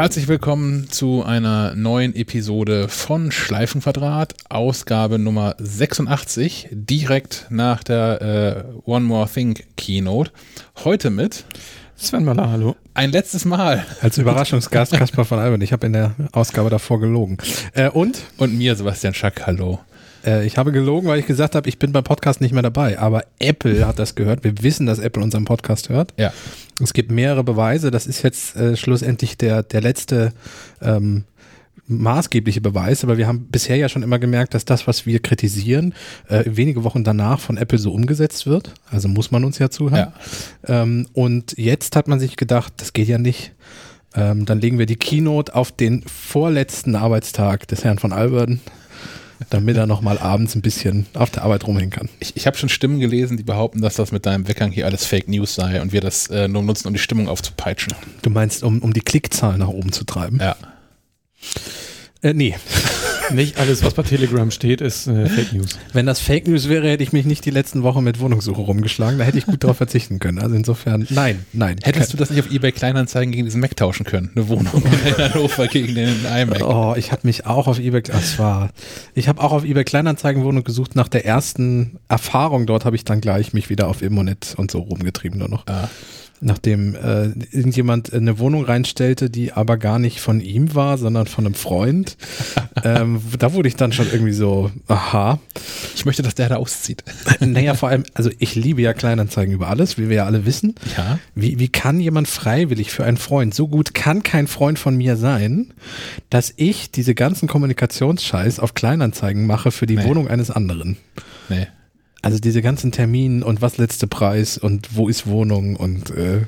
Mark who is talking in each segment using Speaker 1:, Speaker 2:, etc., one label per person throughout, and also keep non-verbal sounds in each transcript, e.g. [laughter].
Speaker 1: Herzlich willkommen zu einer neuen Episode von Schleifenquadrat, Ausgabe Nummer 86, direkt nach der äh, One More Thing Keynote. Heute mit
Speaker 2: Sven Maler, hallo.
Speaker 1: Ein letztes Mal.
Speaker 2: Als Überraschungsgast Kaspar von Albert. Ich habe in der Ausgabe davor gelogen. Äh, und?
Speaker 1: Und mir, Sebastian Schack, hallo.
Speaker 2: Äh, ich habe gelogen, weil ich gesagt habe, ich bin beim Podcast nicht mehr dabei. Aber Apple hat das gehört. Wir wissen, dass Apple unseren Podcast hört.
Speaker 1: Ja.
Speaker 2: Es gibt mehrere Beweise. Das ist jetzt äh, schlussendlich der, der letzte ähm, maßgebliche Beweis, aber wir haben bisher ja schon immer gemerkt, dass das, was wir kritisieren, äh, wenige Wochen danach von Apple so umgesetzt wird. Also muss man uns ja zuhören. Ja. Ähm, und jetzt hat man sich gedacht, das geht ja nicht. Ähm, dann legen wir die Keynote auf den vorletzten Arbeitstag des Herrn von Alberden damit er nochmal abends ein bisschen auf der Arbeit rumhängen kann.
Speaker 1: Ich, ich habe schon Stimmen gelesen, die behaupten, dass das mit deinem Weggang hier alles Fake News sei und wir das äh, nur nutzen, um die Stimmung aufzupeitschen.
Speaker 2: Du meinst, um, um die Klickzahlen nach oben zu treiben?
Speaker 1: Ja.
Speaker 2: Äh, nee.
Speaker 1: Nicht alles, was bei Telegram steht, ist äh, Fake News.
Speaker 2: Wenn das Fake News wäre, hätte ich mich nicht die letzten Wochen mit Wohnungssuche rumgeschlagen. Da hätte ich gut darauf verzichten können. Also insofern, nein, nein.
Speaker 1: Hättest du das nicht auf eBay Kleinanzeigen gegen diesen Mac tauschen können? Eine Wohnung in [laughs] Hannover gegen den iMac.
Speaker 2: Oh, ich habe mich auch auf eBay, das war, ich habe auch auf eBay Kleinanzeigen Wohnung gesucht. Nach der ersten Erfahrung dort habe ich dann gleich mich wieder auf Immonet und so rumgetrieben nur noch. Ah nachdem äh, irgendjemand eine Wohnung reinstellte, die aber gar nicht von ihm war, sondern von einem Freund. [laughs] ähm, da wurde ich dann schon irgendwie so, aha.
Speaker 1: Ich möchte, dass der da auszieht. [laughs]
Speaker 2: naja, vor allem, also ich liebe ja Kleinanzeigen über alles, wie wir ja alle wissen.
Speaker 1: Ja.
Speaker 2: Wie, wie kann jemand freiwillig für einen Freund, so gut kann kein Freund von mir sein, dass ich diese ganzen Kommunikationsscheiß auf Kleinanzeigen mache für die nee. Wohnung eines anderen?
Speaker 1: Nee.
Speaker 2: Also diese ganzen Termine und was letzte Preis und wo ist Wohnung und äh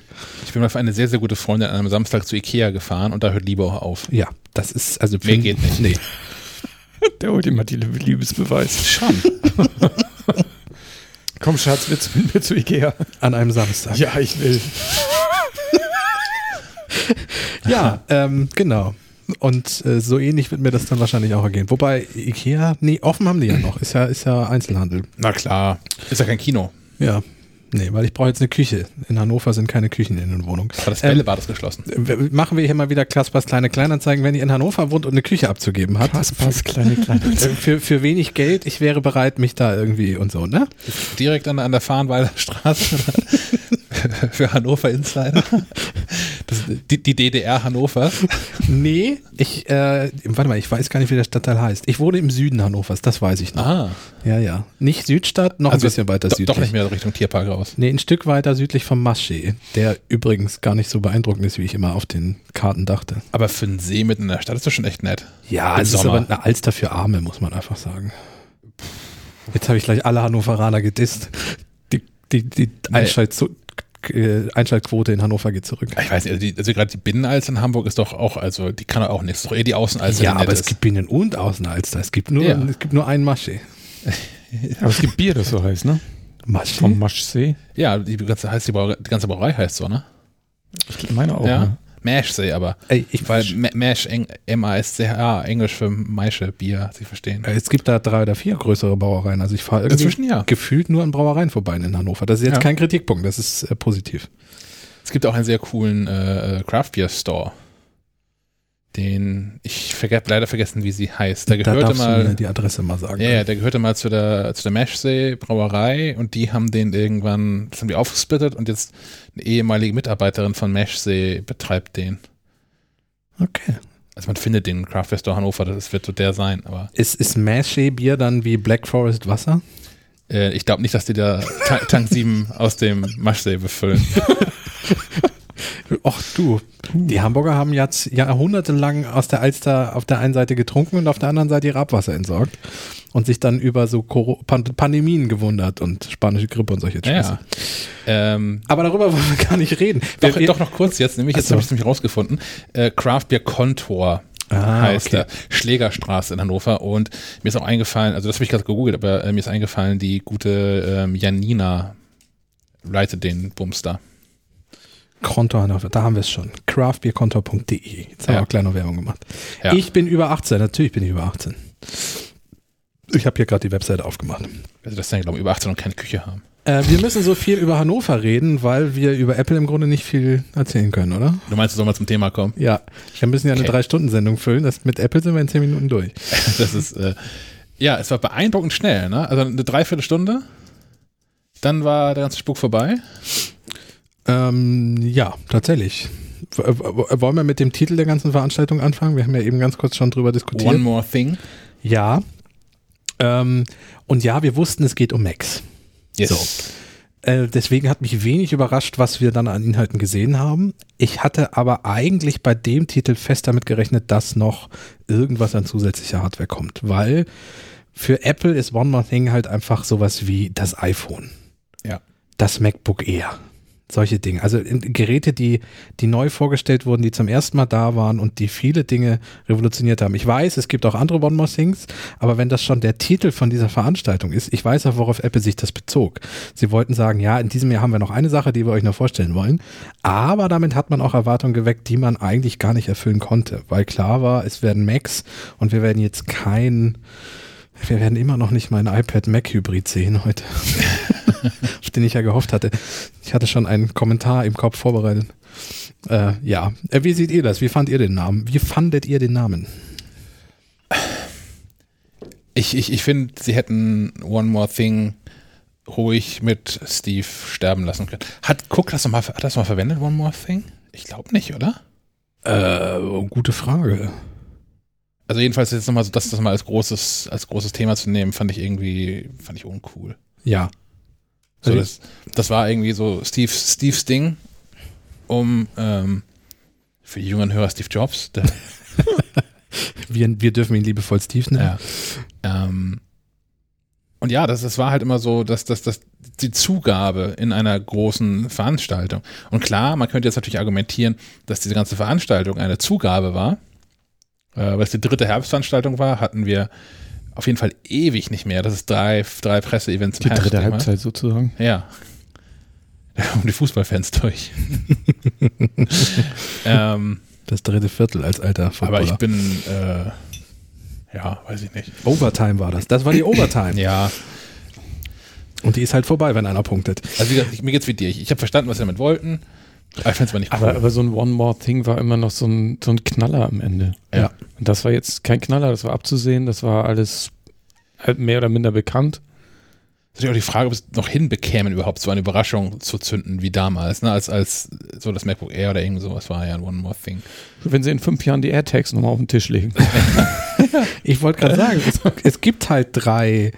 Speaker 1: Ich bin mal für eine sehr, sehr gute Freundin an einem Samstag zu Ikea gefahren und da hört Liebe auch auf.
Speaker 2: Ja, das ist also
Speaker 1: Mehr geht nicht.
Speaker 2: Nee. [laughs] Der ultimative Liebesbeweis.
Speaker 1: Schon. [laughs]
Speaker 2: Komm, Schatz, du mit mir zu Ikea?
Speaker 1: An einem Samstag.
Speaker 2: Ja, ich will. ja, ähm, genau. Und äh, so ähnlich wird mir das dann wahrscheinlich auch ergehen. Wobei Ikea, nee, offen haben die ja noch. Ist ja, ist ja Einzelhandel.
Speaker 1: Na klar. Ist ja kein Kino.
Speaker 2: Ja. Nee, weil ich brauche jetzt eine Küche. In Hannover sind keine Küchen in den Wohnungen.
Speaker 1: Aber das Bällebad ähm, ist geschlossen.
Speaker 2: Machen wir hier mal wieder Kaspers kleine Kleinanzeigen, wenn ihr in Hannover wohnt und eine Küche abzugeben hat.
Speaker 1: Kaspers kleine Kleinanzeigen. [laughs]
Speaker 2: Für, für wenig Geld, ich wäre bereit, mich da irgendwie und so, ne?
Speaker 1: Direkt an, an der Fahrenweiler Straße. [laughs] für Hannover Insider. [laughs] Die, die, DDR Hannover.
Speaker 2: Nee, ich, äh, warte mal, ich weiß gar nicht, wie der Stadtteil heißt. Ich wohne im Süden Hannovers, das weiß ich noch.
Speaker 1: Ah.
Speaker 2: Ja, ja. Nicht Südstadt, noch also ein bisschen weiter südlich.
Speaker 1: Doch nicht mehr Richtung Tierpark raus.
Speaker 2: Nee, ein Stück weiter südlich vom Maschee, der übrigens gar nicht so beeindruckend ist, wie ich immer auf den Karten dachte.
Speaker 1: Aber für einen See mitten in der Stadt ist das schon echt nett.
Speaker 2: Ja, Im es Sommer. ist aber eine Alster für Arme, muss man einfach sagen. Jetzt habe ich gleich alle Hannoveraner gedisst. Die, die, die nee. Einschalt äh, Einschaltquote in Hannover geht zurück.
Speaker 1: Ich weiß nicht, also, also gerade die Binnenalster in Hamburg ist doch auch, also die kann auch nichts, doch eher die Außenalster.
Speaker 2: Ja, aber es gibt Binnen- und Außenalster. Es gibt nur, ja. es gibt nur einen Masche.
Speaker 1: aber es gibt Bier, das so heißt, ne?
Speaker 2: Masche?
Speaker 1: Vom Maschsee? Ja, die ganze, heißt die, Brauerei, die ganze Brauerei heißt so, ne?
Speaker 2: Ich meine auch.
Speaker 1: Ja. Ne? Mashsee, aber.
Speaker 2: Ey, ich
Speaker 1: weil Mash, M-A-S-C-H, Englisch für Maische, Bier, Sie verstehen.
Speaker 2: Es gibt da drei oder vier größere Brauereien. Also ich fahre irgendwie
Speaker 1: ja.
Speaker 2: gefühlt nur an Brauereien vorbei in Hannover. Das ist jetzt ja. kein Kritikpunkt, das ist äh, positiv.
Speaker 1: Es gibt auch einen sehr coolen äh, äh Craft Beer Store den ich verge leider vergessen, wie sie heißt.
Speaker 2: Der gehörte da mal die Adresse mal sagen.
Speaker 1: Ja, ja, der gehörte mal zu der zu der Meshsee Brauerei und die haben den irgendwann, das haben die aufgesplittet und jetzt eine ehemalige Mitarbeiterin von Meshsee betreibt den.
Speaker 2: Okay.
Speaker 1: Also man findet den Craft Store Hannover, das wird so der sein, aber
Speaker 2: ist ist Meshsee Bier dann wie Black Forest Wasser?
Speaker 1: Äh, ich glaube nicht, dass die da Tank 7 aus dem Maschsee befüllen. [laughs]
Speaker 2: Ach du, die Hamburger haben jetzt jahrhundertelang aus der Alster auf der einen Seite getrunken und auf der anderen Seite ihr Abwasser entsorgt und sich dann über so Pandemien gewundert und spanische Grippe und solche
Speaker 1: Scheiße.
Speaker 2: Ja. Ähm, Aber darüber wollen wir gar nicht reden.
Speaker 1: Doch, doch noch kurz jetzt, nämlich jetzt habe ich es nämlich rausgefunden. Äh, Craft Beer Contour Ah, heißt okay. der Schlägerstraße in Hannover und mir ist auch eingefallen, also das habe ich gerade gegoogelt, aber äh, mir ist eingefallen, die gute ähm, Janina leitet den Bums da.
Speaker 2: Konto Hannover, da haben wir es schon. craftbeerkonto.de. Jetzt haben ja. wir auch kleine Werbung gemacht. Ja. Ich bin über 18, natürlich bin ich über 18. Ich habe hier gerade die Webseite aufgemacht.
Speaker 1: Also das denn, glaube ich, über 18 und keine Küche haben.
Speaker 2: Äh, wir müssen so viel über Hannover reden, weil wir über Apple im Grunde nicht viel erzählen können, oder?
Speaker 1: Du meinst, du soll mal zum Thema kommen?
Speaker 2: Ja. Wir müssen ja eine okay. Drei-Stunden-Sendung füllen. Das, mit Apple sind wir in zehn Minuten durch. [laughs]
Speaker 1: das ist, äh, ja, es war beeindruckend schnell, ne? Also eine Dreiviertelstunde. Dann war der ganze Spuk vorbei.
Speaker 2: Ähm, ja, tatsächlich. Wollen wir mit dem Titel der ganzen Veranstaltung anfangen? Wir haben ja eben ganz kurz schon drüber diskutiert.
Speaker 1: One More Thing.
Speaker 2: Ja. Ähm, und ja, wir wussten, es geht um Macs.
Speaker 1: Yes.
Speaker 2: So. Äh, deswegen hat mich wenig überrascht, was wir dann an Inhalten gesehen haben. Ich hatte aber eigentlich bei dem Titel fest damit gerechnet, dass noch irgendwas an zusätzlicher Hardware kommt, weil für Apple ist One More Thing halt einfach sowas wie das iPhone.
Speaker 1: Ja.
Speaker 2: Das MacBook Air solche Dinge. Also Geräte, die, die neu vorgestellt wurden, die zum ersten Mal da waren und die viele Dinge revolutioniert haben. Ich weiß, es gibt auch andere One More Things, aber wenn das schon der Titel von dieser Veranstaltung ist, ich weiß auch, worauf Apple sich das bezog. Sie wollten sagen, ja, in diesem Jahr haben wir noch eine Sache, die wir euch noch vorstellen wollen, aber damit hat man auch Erwartungen geweckt, die man eigentlich gar nicht erfüllen konnte, weil klar war, es werden Macs und wir werden jetzt kein wir werden immer noch nicht mein iPad Mac Hybrid sehen heute. [laughs] auf den ich ja gehofft hatte. Ich hatte schon einen Kommentar im Kopf vorbereitet. Äh, ja, äh, wie seht ihr das? Wie fand ihr den Namen? Wie fandet ihr den Namen?
Speaker 1: Ich, ich, ich finde, sie hätten One More Thing ruhig mit Steve sterben lassen können. Hat Cook das mal, hat das mal verwendet, One More Thing? Ich glaube nicht, oder?
Speaker 2: Äh, gute Frage.
Speaker 1: Also jedenfalls jetzt nochmal so, das, das mal als großes, als großes Thema zu nehmen, fand ich irgendwie, fand ich uncool.
Speaker 2: Ja,
Speaker 1: so, das, das war irgendwie so Steve, Steve's Ding, um ähm, für die jüngeren Hörer Steve Jobs. [laughs]
Speaker 2: wir, wir dürfen ihn liebevoll Steve nennen.
Speaker 1: Ja. Ähm, und ja, das, das war halt immer so, dass, dass, dass die Zugabe in einer großen Veranstaltung. Und klar, man könnte jetzt natürlich argumentieren, dass diese ganze Veranstaltung eine Zugabe war. Äh, weil es die dritte Herbstveranstaltung war, hatten wir auf jeden Fall ewig nicht mehr. Das ist drei, drei Presseevents
Speaker 2: im Die dritte. Halbzeit sozusagen.
Speaker 1: Ja. Um die Fußballfans durch. [laughs]
Speaker 2: ähm, das dritte Viertel als alter
Speaker 1: Footballer. Aber ich bin, äh, ja, weiß ich nicht.
Speaker 2: Overtime war das. Das war die Overtime.
Speaker 1: ja.
Speaker 2: Und die ist halt vorbei, wenn einer punktet.
Speaker 1: Also wie gesagt, mir geht's wie dir. Ich, ich habe verstanden, was sie damit wollten.
Speaker 2: Aber, ich nicht cool. aber, aber, so ein One More Thing war immer noch so ein, so ein Knaller am Ende.
Speaker 1: Ja.
Speaker 2: Und das war jetzt kein Knaller, das war abzusehen, das war alles halt mehr oder minder bekannt.
Speaker 1: Das ist auch die Frage, ob es noch hinbekämen, überhaupt so eine Überraschung zu zünden wie damals, ne? als, als so das MacBook Air oder irgend sowas war ja ein One More Thing.
Speaker 2: Wenn sie in fünf Jahren die AirTags nochmal auf den Tisch legen. [laughs] [laughs] ich wollte gerade sagen, es, es, gibt halt drei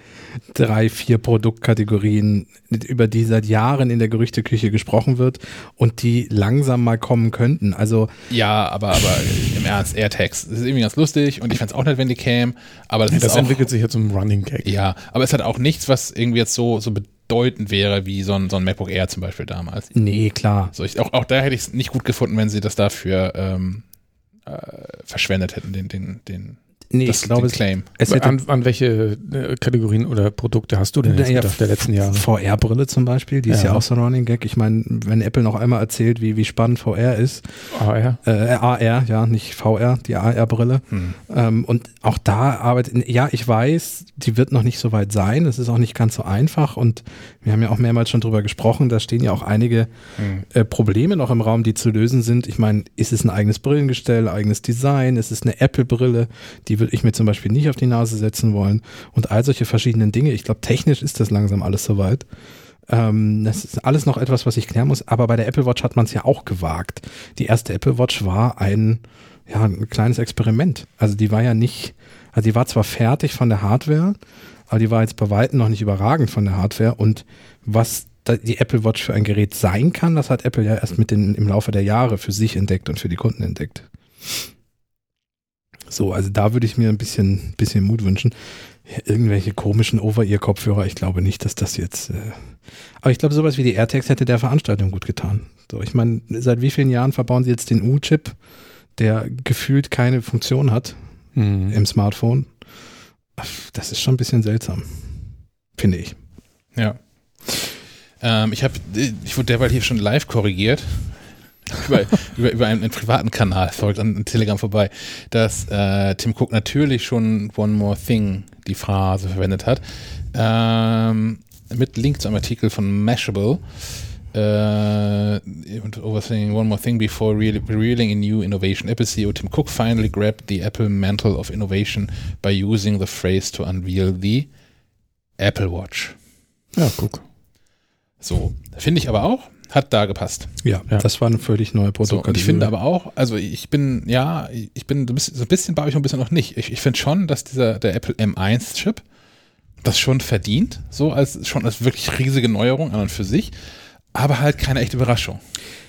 Speaker 2: drei, vier Produktkategorien, über die seit Jahren in der Gerüchteküche gesprochen wird und die langsam mal kommen könnten. Also
Speaker 1: ja, aber, aber im Ernst, AirTags, das ist irgendwie ganz lustig und ich fände es auch nicht, wenn die kämen, aber das,
Speaker 2: ja,
Speaker 1: das
Speaker 2: auch, entwickelt sich jetzt zum Running Gag.
Speaker 1: Ja, aber es hat auch nichts, was irgendwie jetzt so, so bedeutend wäre wie so ein, so ein MacBook Air zum Beispiel damals.
Speaker 2: Nee, klar.
Speaker 1: So, ich, auch, auch da hätte ich es nicht gut gefunden, wenn sie das dafür ähm, äh, verschwendet hätten, den, den, den
Speaker 2: Nee, das, ich glaube, Claim.
Speaker 1: Es an, an, welche äh, Kategorien oder Produkte hast du denn
Speaker 2: jetzt ja, gedacht der letzten Jahre? VR-Brille zum Beispiel, die ja. ist ja auch so ein Running Gag. Ich meine, wenn Apple noch einmal erzählt, wie, wie spannend VR ist.
Speaker 1: AR?
Speaker 2: Äh, AR, ja, nicht VR, die AR-Brille. Hm. Ähm, und auch da arbeitet, ja, ich weiß, die wird noch nicht so weit sein. Es ist auch nicht ganz so einfach und wir haben ja auch mehrmals schon drüber gesprochen. Da stehen ja auch einige hm. äh, Probleme noch im Raum, die zu lösen sind. Ich meine, ist es ein eigenes Brillengestell, eigenes Design? Ist es eine Apple-Brille? Die würde ich mir zum Beispiel nicht auf die Nase setzen wollen und all solche verschiedenen Dinge. Ich glaube, technisch ist das langsam alles soweit. Ähm, das ist alles noch etwas, was ich klären muss, aber bei der Apple Watch hat man es ja auch gewagt. Die erste Apple Watch war ein, ja, ein kleines Experiment. Also die war ja nicht, also die war zwar fertig von der Hardware, aber die war jetzt bei weitem noch nicht überragend von der Hardware und was die Apple Watch für ein Gerät sein kann, das hat Apple ja erst mit den, im Laufe der Jahre für sich entdeckt und für die Kunden entdeckt. So, also da würde ich mir ein bisschen, bisschen Mut wünschen. Irgendwelche komischen Over-Ear-Kopfhörer, ich glaube nicht, dass das jetzt. Äh aber ich glaube, sowas wie die AirTags hätte der Veranstaltung gut getan. So, ich meine, seit wie vielen Jahren verbauen sie jetzt den U-Chip, der gefühlt keine Funktion hat mhm. im Smartphone? Das ist schon ein bisschen seltsam, finde ich.
Speaker 1: Ja. Ähm, ich habe, ich wurde derweil hier schon live korrigiert über, über, über einen, einen, privaten Kanal folgt an Telegram vorbei, dass äh, Tim Cook natürlich schon One More Thing die Phrase verwendet hat. Ähm, mit Link zu einem Artikel von Mashable. Uh, overthinking one more thing before re revealing a new innovation. Apple CEO Tim Cook finally grabbed the Apple mantle of innovation by using the phrase to unveil the Apple Watch.
Speaker 3: Ja, guck.
Speaker 1: So, finde ich aber auch, hat da gepasst.
Speaker 2: Ja, ja. das war ein völlig neuer Produkt.
Speaker 1: So, und ich finde aber auch, also ich bin, ja, ich bin so ein bisschen, baue ich ein bisschen noch nicht. Ich, ich finde schon, dass dieser, der Apple M1-Chip das schon verdient, so als schon als wirklich riesige Neuerung an und für sich, aber halt keine echte Überraschung.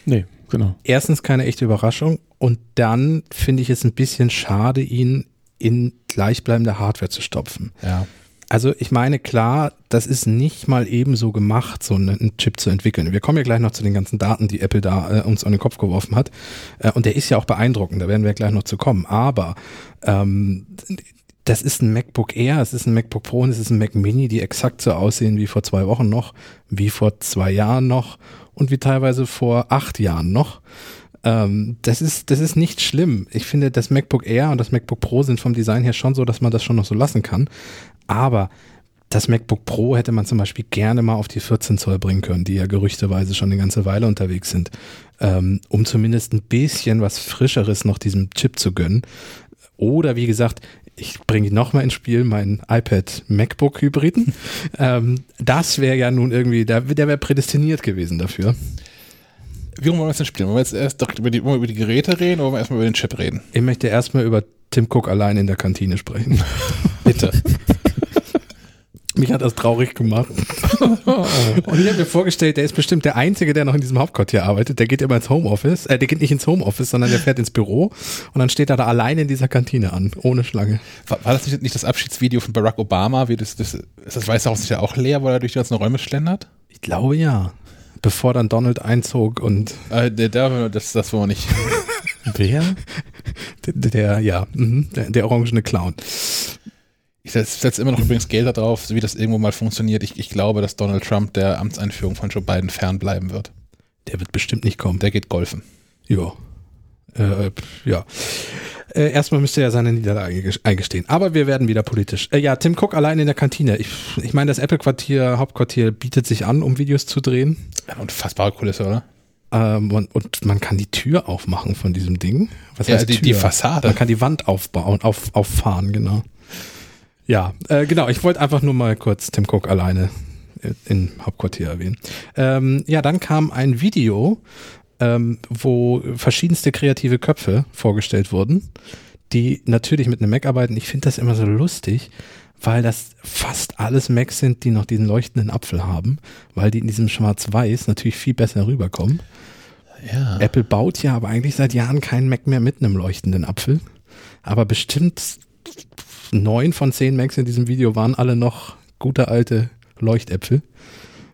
Speaker 2: Nee, genau. Erstens keine echte Überraschung und dann finde ich es ein bisschen schade, ihn in gleichbleibende Hardware zu stopfen.
Speaker 1: Ja.
Speaker 2: Also ich meine, klar, das ist nicht mal ebenso gemacht, so einen Chip zu entwickeln. Wir kommen ja gleich noch zu den ganzen Daten, die Apple da äh, uns an den Kopf geworfen hat. Äh, und der ist ja auch beeindruckend, da werden wir gleich noch zu kommen. Aber ähm, das ist ein MacBook Air, es ist ein MacBook Pro und es ist ein Mac Mini, die exakt so aussehen wie vor zwei Wochen noch, wie vor zwei Jahren noch und wie teilweise vor acht Jahren noch. Ähm, das ist, das ist nicht schlimm. Ich finde, das MacBook Air und das MacBook Pro sind vom Design her schon so, dass man das schon noch so lassen kann. Aber das MacBook Pro hätte man zum Beispiel gerne mal auf die 14 Zoll bringen können, die ja gerüchteweise schon eine ganze Weile unterwegs sind, ähm, um zumindest ein bisschen was Frischeres noch diesem Chip zu gönnen. Oder wie gesagt, ich bringe nochmal ins Spiel meinen iPad MacBook Hybriden. [laughs] ähm, das wäre ja nun irgendwie, der, der wäre prädestiniert gewesen dafür.
Speaker 1: Wie wollen wir das denn spielen? Wollen wir jetzt erst doch über die, über die Geräte reden oder wollen wir erstmal über den Chip reden?
Speaker 2: Ich möchte erstmal über Tim Cook allein in der Kantine sprechen. [laughs]
Speaker 1: Bitte. [laughs]
Speaker 2: Mich hat das traurig gemacht. [laughs] und ich habe mir vorgestellt, der ist bestimmt der Einzige, der noch in diesem Hauptquartier arbeitet. Der geht immer ins Homeoffice. Äh, der geht nicht ins Homeoffice, sondern der fährt ins Büro und dann steht er da alleine in dieser Kantine an, ohne Schlange.
Speaker 1: War, war das nicht, nicht, das Abschiedsvideo von Barack Obama? Wie das, das, ist das Weiße Haus nicht ja auch leer, weil er durch die ganzen Räume schlendert?
Speaker 2: Ich glaube ja. Bevor dann Donald einzog und.
Speaker 1: Äh, der, der, das, das war nicht. [laughs]
Speaker 2: Wer? Der, der ja, mhm, der, der orangene Clown.
Speaker 1: Ich setze immer noch übrigens Geld darauf, wie das irgendwo mal funktioniert. Ich, ich glaube, dass Donald Trump der Amtseinführung von Joe Biden fernbleiben wird.
Speaker 2: Der wird bestimmt nicht kommen.
Speaker 1: Der geht golfen.
Speaker 2: Ja. Äh, ja. Äh, erstmal müsste er seine Niederlage eingestehen. Aber wir werden wieder politisch. Äh, ja, Tim Cook allein in der Kantine. Ich, ich meine, das Apple-Quartier, Hauptquartier bietet sich an, um Videos zu drehen.
Speaker 1: Ja, unfassbare Kulisse, oder?
Speaker 2: Ähm, und, und, man kann die Tür aufmachen von diesem Ding.
Speaker 1: Was ja, heißt die, Tür? die Fassade.
Speaker 2: Man kann die Wand aufbauen, auf, auffahren, genau. Ja, äh, genau. Ich wollte einfach nur mal kurz Tim Cook alleine im Hauptquartier erwähnen. Ähm, ja, dann kam ein Video, ähm, wo verschiedenste kreative Köpfe vorgestellt wurden, die natürlich mit einem Mac arbeiten. Ich finde das immer so lustig, weil das fast alles Macs sind, die noch diesen leuchtenden Apfel haben, weil die in diesem Schwarz-Weiß natürlich viel besser rüberkommen. Ja. Apple baut ja aber eigentlich seit Jahren keinen Mac mehr mit einem leuchtenden Apfel. Aber bestimmt neun von zehn Macs in diesem Video waren alle noch gute alte Leuchtäpfel.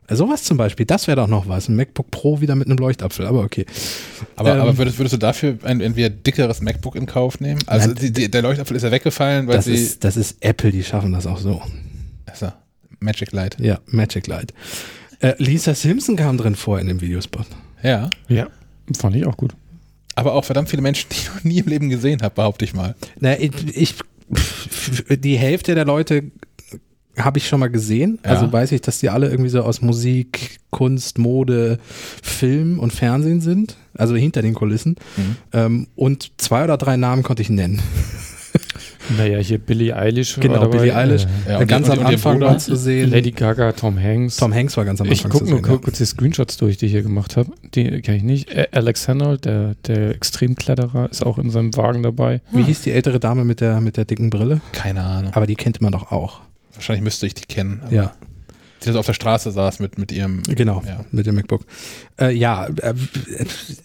Speaker 2: Äh, sowas zum Beispiel, das wäre doch noch was. Ein MacBook Pro wieder mit einem Leuchtapfel, aber okay.
Speaker 1: Aber, ähm, aber würdest, würdest, du dafür ein entweder dickeres MacBook in Kauf nehmen? Also nein, die, die, der Leuchtapfel ist ja weggefallen, weil
Speaker 2: das
Speaker 1: sie.
Speaker 2: Ist, das ist Apple, die schaffen das auch so.
Speaker 1: Achso, Magic Light.
Speaker 2: Ja, Magic Light. Äh, Lisa Simpson kam drin vor in dem Videospot.
Speaker 1: Ja.
Speaker 3: Ja, fand ich auch gut.
Speaker 1: Aber auch verdammt viele Menschen, die ich noch nie im Leben gesehen habe, behaupte ich mal.
Speaker 2: Na, ich, ich die Hälfte der Leute habe ich schon mal gesehen. Ja. Also weiß ich, dass die alle irgendwie so aus Musik, Kunst, Mode, Film und Fernsehen sind. Also hinter den Kulissen. Mhm. Ähm, und zwei oder drei Namen konnte ich nennen. [laughs]
Speaker 3: Naja, hier Billie Eilish.
Speaker 2: Genau, Billie Eilish. Äh, ja, ganz und, am Anfang war zu sehen.
Speaker 3: Lady Gaga, Tom Hanks.
Speaker 2: Tom Hanks war ganz am
Speaker 3: Anfang Ich gucke nur kurz die Screenshots durch, die ich hier gemacht habe. Die kenne ich nicht. Alex Honnold, der, der Extremkletterer, ist auch in seinem Wagen dabei.
Speaker 2: Wie hieß die ältere Dame mit der, mit der dicken Brille?
Speaker 1: Keine Ahnung.
Speaker 2: Aber die kennt man doch auch.
Speaker 1: Wahrscheinlich müsste ich die kennen.
Speaker 2: Ja.
Speaker 1: Die das auf der Straße saß mit, mit ihrem.
Speaker 2: Genau, ja. mit dem MacBook. Äh, ja, äh,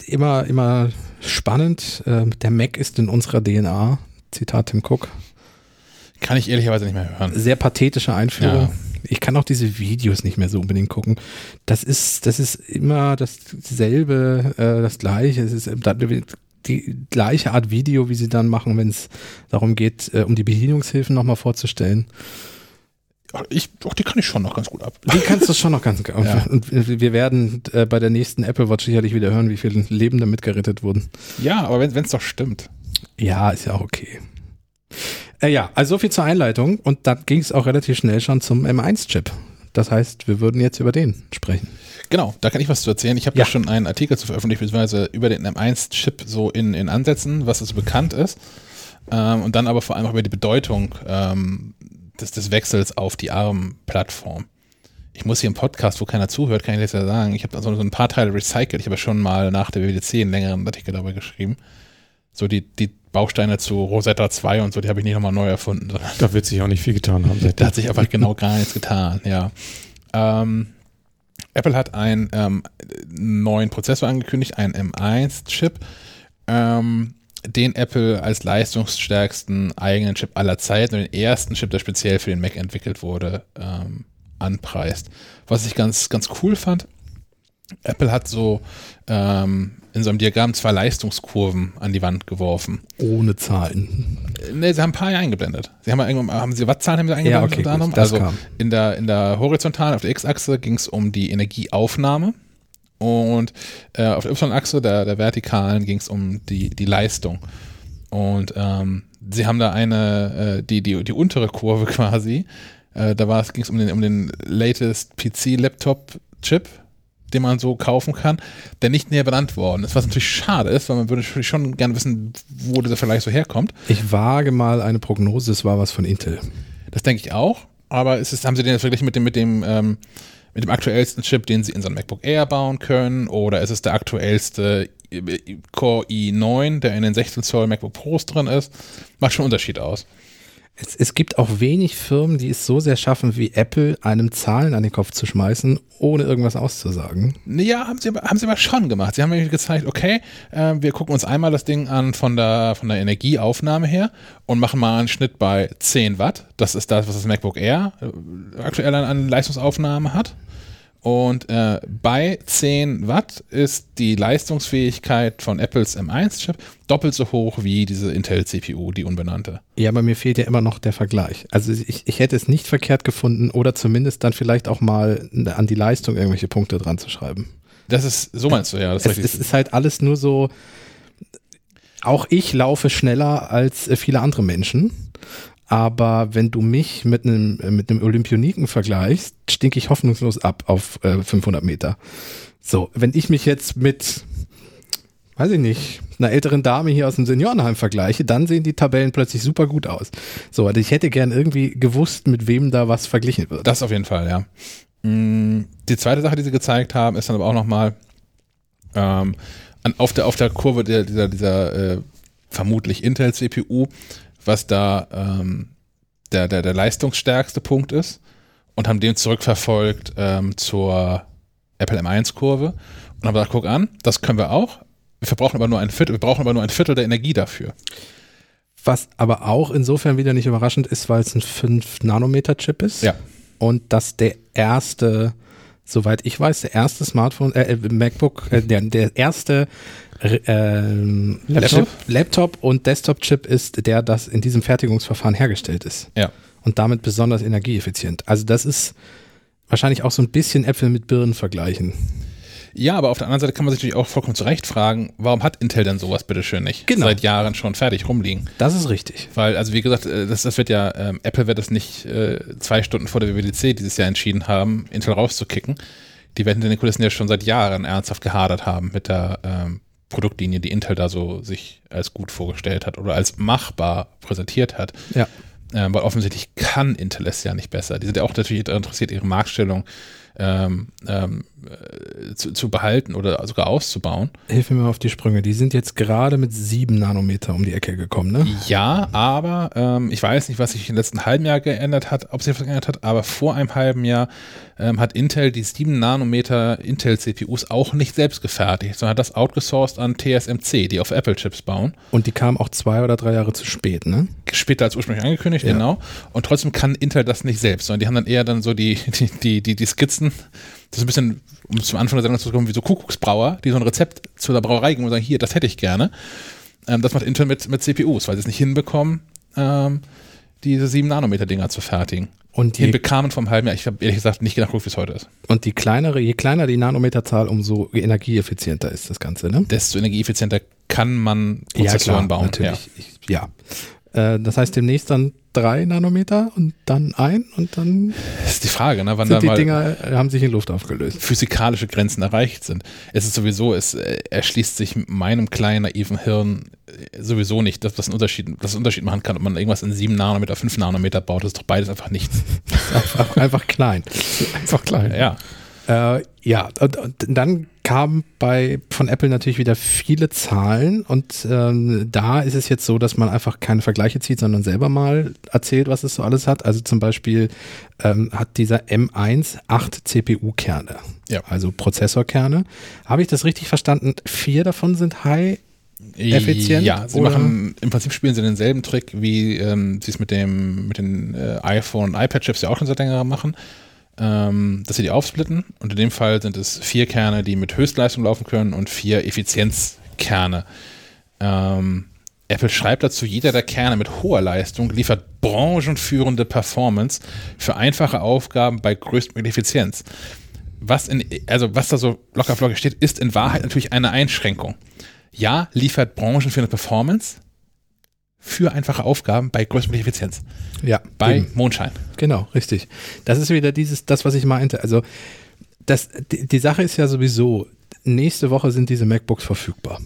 Speaker 2: immer, immer spannend. Äh, der Mac ist in unserer DNA. Zitat Tim Cook.
Speaker 1: Kann ich ehrlicherweise nicht mehr hören.
Speaker 2: Sehr pathetische Einführung. Ja. Ich kann auch diese Videos nicht mehr so unbedingt gucken. Das ist, das ist immer dasselbe, äh, das gleiche. Es ist die gleiche Art Video, wie sie dann machen, wenn es darum geht, äh, um die Bedienungshilfen nochmal vorzustellen.
Speaker 1: Ich, doch, die kann ich schon noch ganz gut ab.
Speaker 2: Die kannst du schon noch ganz [laughs] gut. Ja. Und wir werden äh, bei der nächsten Apple Watch sicherlich wieder hören, wie viele Leben damit gerettet wurden.
Speaker 1: Ja, aber wenn es doch stimmt.
Speaker 2: Ja, ist ja auch okay. Äh, ja, also so viel zur Einleitung und dann ging es auch relativ schnell schon zum M1-Chip. Das heißt, wir würden jetzt über den sprechen.
Speaker 1: Genau, da kann ich was zu erzählen. Ich habe ja. ja schon einen Artikel zu veröffentlicht, beziehungsweise über den M1-Chip so in, in Ansätzen, was es so bekannt ist. Ähm, und dann aber vor allem auch über die Bedeutung ähm, des, des Wechsels auf die ARM-Plattform. Ich muss hier im Podcast, wo keiner zuhört, kann ich das ja sagen. Ich habe da so ein paar Teile recycelt. Ich habe schon mal nach der WWDC einen längeren Artikel darüber geschrieben. So die, die Bausteine zu Rosetta 2 und so, die habe ich nicht nochmal neu erfunden.
Speaker 3: Da wird sich auch nicht viel getan haben. [laughs]
Speaker 1: Da hat sich einfach genau gar nichts getan, ja. Ähm, Apple hat einen ähm, neuen Prozessor angekündigt, einen M1-Chip, ähm, den Apple als leistungsstärksten eigenen Chip aller Zeiten und den ersten Chip, der speziell für den Mac entwickelt wurde, ähm, anpreist. Was ich ganz, ganz cool fand, Apple hat so ähm, in so einem Diagramm zwei Leistungskurven an die Wand geworfen.
Speaker 2: Ohne Zahlen.
Speaker 1: Ne, sie haben ein paar eingeblendet. Sie haben, irgendwann, haben sie Wattzahlen haben sie eingeblendet?
Speaker 2: Ja, okay,
Speaker 1: gut, also kam. in der, in der horizontalen, auf der X-Achse ging es um die Energieaufnahme und äh, auf der Y-Achse, der, der vertikalen, ging es um die, die Leistung. Und ähm, sie haben da eine, äh, die, die, die untere Kurve [laughs] quasi, äh, da ging es um den, um den latest PC-Laptop-Chip, den man so kaufen kann, der nicht näher benannt worden ist, was natürlich schade ist, weil man würde natürlich schon gerne wissen, wo dieser Vergleich so herkommt.
Speaker 2: Ich wage mal eine Prognose, es war was von Intel.
Speaker 1: Das denke ich auch, aber ist es, haben Sie den jetzt verglichen mit dem, mit dem, ähm, mit dem aktuellsten Chip, den Sie in so ein MacBook Air bauen können, oder ist es der aktuellste Core i9, der in den 16 Zoll MacBook Pros drin ist? Macht schon einen Unterschied aus.
Speaker 2: Es, es gibt auch wenig Firmen, die es so sehr schaffen wie Apple, einem Zahlen an den Kopf zu schmeißen, ohne irgendwas auszusagen.
Speaker 1: Ja, haben sie, haben sie aber schon gemacht. Sie haben mir gezeigt, okay, äh, wir gucken uns einmal das Ding an von der, von der Energieaufnahme her und machen mal einen Schnitt bei 10 Watt. Das ist das, was das MacBook Air äh, aktuell an, an Leistungsaufnahme hat. Und äh, bei 10 Watt ist die Leistungsfähigkeit von Apples M1-Chip doppelt so hoch wie diese Intel-CPU, die unbenannte.
Speaker 2: Ja, aber mir fehlt ja immer noch der Vergleich. Also ich, ich hätte es nicht verkehrt gefunden oder zumindest dann vielleicht auch mal an die Leistung irgendwelche Punkte dran zu schreiben.
Speaker 1: Das ist, so meinst du ja. Das
Speaker 2: es, es ist halt alles nur so, auch ich laufe schneller als viele andere Menschen. Aber wenn du mich mit einem, mit einem Olympioniken vergleichst, stinke ich hoffnungslos ab auf äh, 500 Meter. So, wenn ich mich jetzt mit, weiß ich nicht, einer älteren Dame hier aus dem Seniorenheim vergleiche, dann sehen die Tabellen plötzlich super gut aus. So, also ich hätte gern irgendwie gewusst, mit wem da was verglichen wird.
Speaker 1: Das auf jeden Fall, ja. Mm, die zweite Sache, die sie gezeigt haben, ist dann aber auch nochmal ähm, auf, der, auf der Kurve der, dieser, dieser äh, vermutlich Intel-CPU was da ähm, der, der, der leistungsstärkste Punkt ist und haben den zurückverfolgt ähm, zur Apple M1-Kurve und haben gesagt, guck an, das können wir auch. Wir verbrauchen aber nur ein Viertel, wir brauchen aber nur ein Viertel der Energie dafür.
Speaker 2: Was aber auch insofern wieder nicht überraschend ist, weil es ein 5-Nanometer-Chip ist.
Speaker 1: Ja.
Speaker 2: Und dass der erste, soweit ich weiß, der erste Smartphone, äh, äh MacBook, äh, der, der erste ähm, Laptop? Laptop und Desktop-Chip ist der, das in diesem Fertigungsverfahren hergestellt ist.
Speaker 1: Ja.
Speaker 2: Und damit besonders energieeffizient. Also das ist wahrscheinlich auch so ein bisschen Äpfel mit Birnen vergleichen.
Speaker 1: Ja, aber auf der anderen Seite kann man sich natürlich auch vollkommen zu Recht fragen, warum hat Intel denn sowas bitteschön nicht
Speaker 2: genau.
Speaker 1: seit Jahren schon fertig rumliegen?
Speaker 2: Das ist richtig.
Speaker 1: Weil, also wie gesagt, äh, das, das wird ja, ähm, Apple wird das nicht äh, zwei Stunden vor der WWDC dieses Jahr entschieden haben, Intel rauszukicken. Die werden in den Kulissen ja schon seit Jahren ernsthaft gehadert haben mit der ähm, Produktlinie, die Intel da so sich als gut vorgestellt hat oder als machbar präsentiert hat.
Speaker 2: Ja.
Speaker 1: Ähm, weil offensichtlich kann Intel es ja nicht besser. Die sind ja auch natürlich interessiert, ihre Marktstellung ähm, ähm, äh, zu, zu, behalten oder sogar auszubauen.
Speaker 2: Hilf mir mal auf die Sprünge. Die sind jetzt gerade mit sieben Nanometer um die Ecke gekommen, ne?
Speaker 1: Ja, aber ähm, ich weiß nicht, was sich im letzten halben Jahr geändert hat, ob sich was geändert hat, aber vor einem halben Jahr ähm, hat Intel die sieben Nanometer Intel-CPUs auch nicht selbst gefertigt, sondern hat das outgesourced an TSMC, die auf Apple-Chips bauen.
Speaker 2: Und die kamen auch zwei oder drei Jahre zu spät, ne?
Speaker 1: Später als ursprünglich angekündigt, ja. genau. Und trotzdem kann Intel das nicht selbst, sondern die haben dann eher dann so die, die, die, die, die Skizzen das ist ein bisschen, um zum Anfang der Sendung zu kommen, wie so Kuckucksbrauer, die so ein Rezept zu der Brauerei gehen und sagen, hier, das hätte ich gerne. Ähm, das macht Intel mit, mit CPUs, weil sie es nicht hinbekommen, ähm, diese 7-Nanometer-Dinger zu fertigen.
Speaker 2: Und
Speaker 1: die hinbekamen vom halben Jahr. Ich habe ehrlich gesagt nicht gedacht, wie es heute ist.
Speaker 2: Und die kleinere, je kleiner die Nanometerzahl, umso energieeffizienter ist das Ganze, ne?
Speaker 1: Desto energieeffizienter kann man Prozessoren
Speaker 2: ja, klar,
Speaker 1: bauen.
Speaker 2: Natürlich. Ja. Ich, ja. Äh, das heißt demnächst dann drei Nanometer und dann ein und dann
Speaker 1: das ist die Frage, ne, wann
Speaker 2: sind
Speaker 1: da
Speaker 2: die Dinger haben sich in Luft aufgelöst.
Speaker 1: physikalische Grenzen erreicht sind. Es ist sowieso, es äh, erschließt sich meinem kleinen naiven Hirn äh, sowieso nicht, dass das einen Unterschied, das einen Unterschied machen kann, ob man irgendwas in 7 Nanometer, 5 Nanometer baut, das ist doch beides einfach nichts. [laughs]
Speaker 2: Einfach, einfach klein.
Speaker 3: Einfach klein.
Speaker 1: Ja.
Speaker 2: Äh, ja, und, und dann kamen bei von Apple natürlich wieder viele Zahlen und ähm, da ist es jetzt so, dass man einfach keine Vergleiche zieht, sondern selber mal erzählt, was es so alles hat. Also zum Beispiel ähm, hat dieser M1 acht CPU-Kerne,
Speaker 1: Ja.
Speaker 2: also Prozessorkerne. Habe ich das richtig verstanden? Vier davon sind High Effizient,
Speaker 1: Ja, sie
Speaker 2: oder?
Speaker 1: machen, im Prinzip spielen sie denselben Trick, wie ähm, sie es mit dem, mit den äh, iPhone und iPad-Chips ja auch schon seit längerem machen, ähm, dass sie die aufsplitten und in dem Fall sind es vier Kerne, die mit Höchstleistung laufen können und vier Effizienzkerne. Ähm, Apple schreibt dazu, jeder der Kerne mit hoher Leistung liefert branchenführende Performance für einfache Aufgaben bei größtmöglicher Effizienz. Was, in, also was da so locker flockig steht, ist in Wahrheit natürlich eine Einschränkung. Ja, liefert branchenführende Performance für einfache Aufgaben bei größtmöglicher Effizienz.
Speaker 2: Ja,
Speaker 1: Bei
Speaker 2: eben.
Speaker 1: Mondschein.
Speaker 2: Genau, richtig. Das ist wieder dieses, das, was ich meinte. Also, das, die, die Sache ist ja sowieso, nächste Woche sind diese MacBooks verfügbar.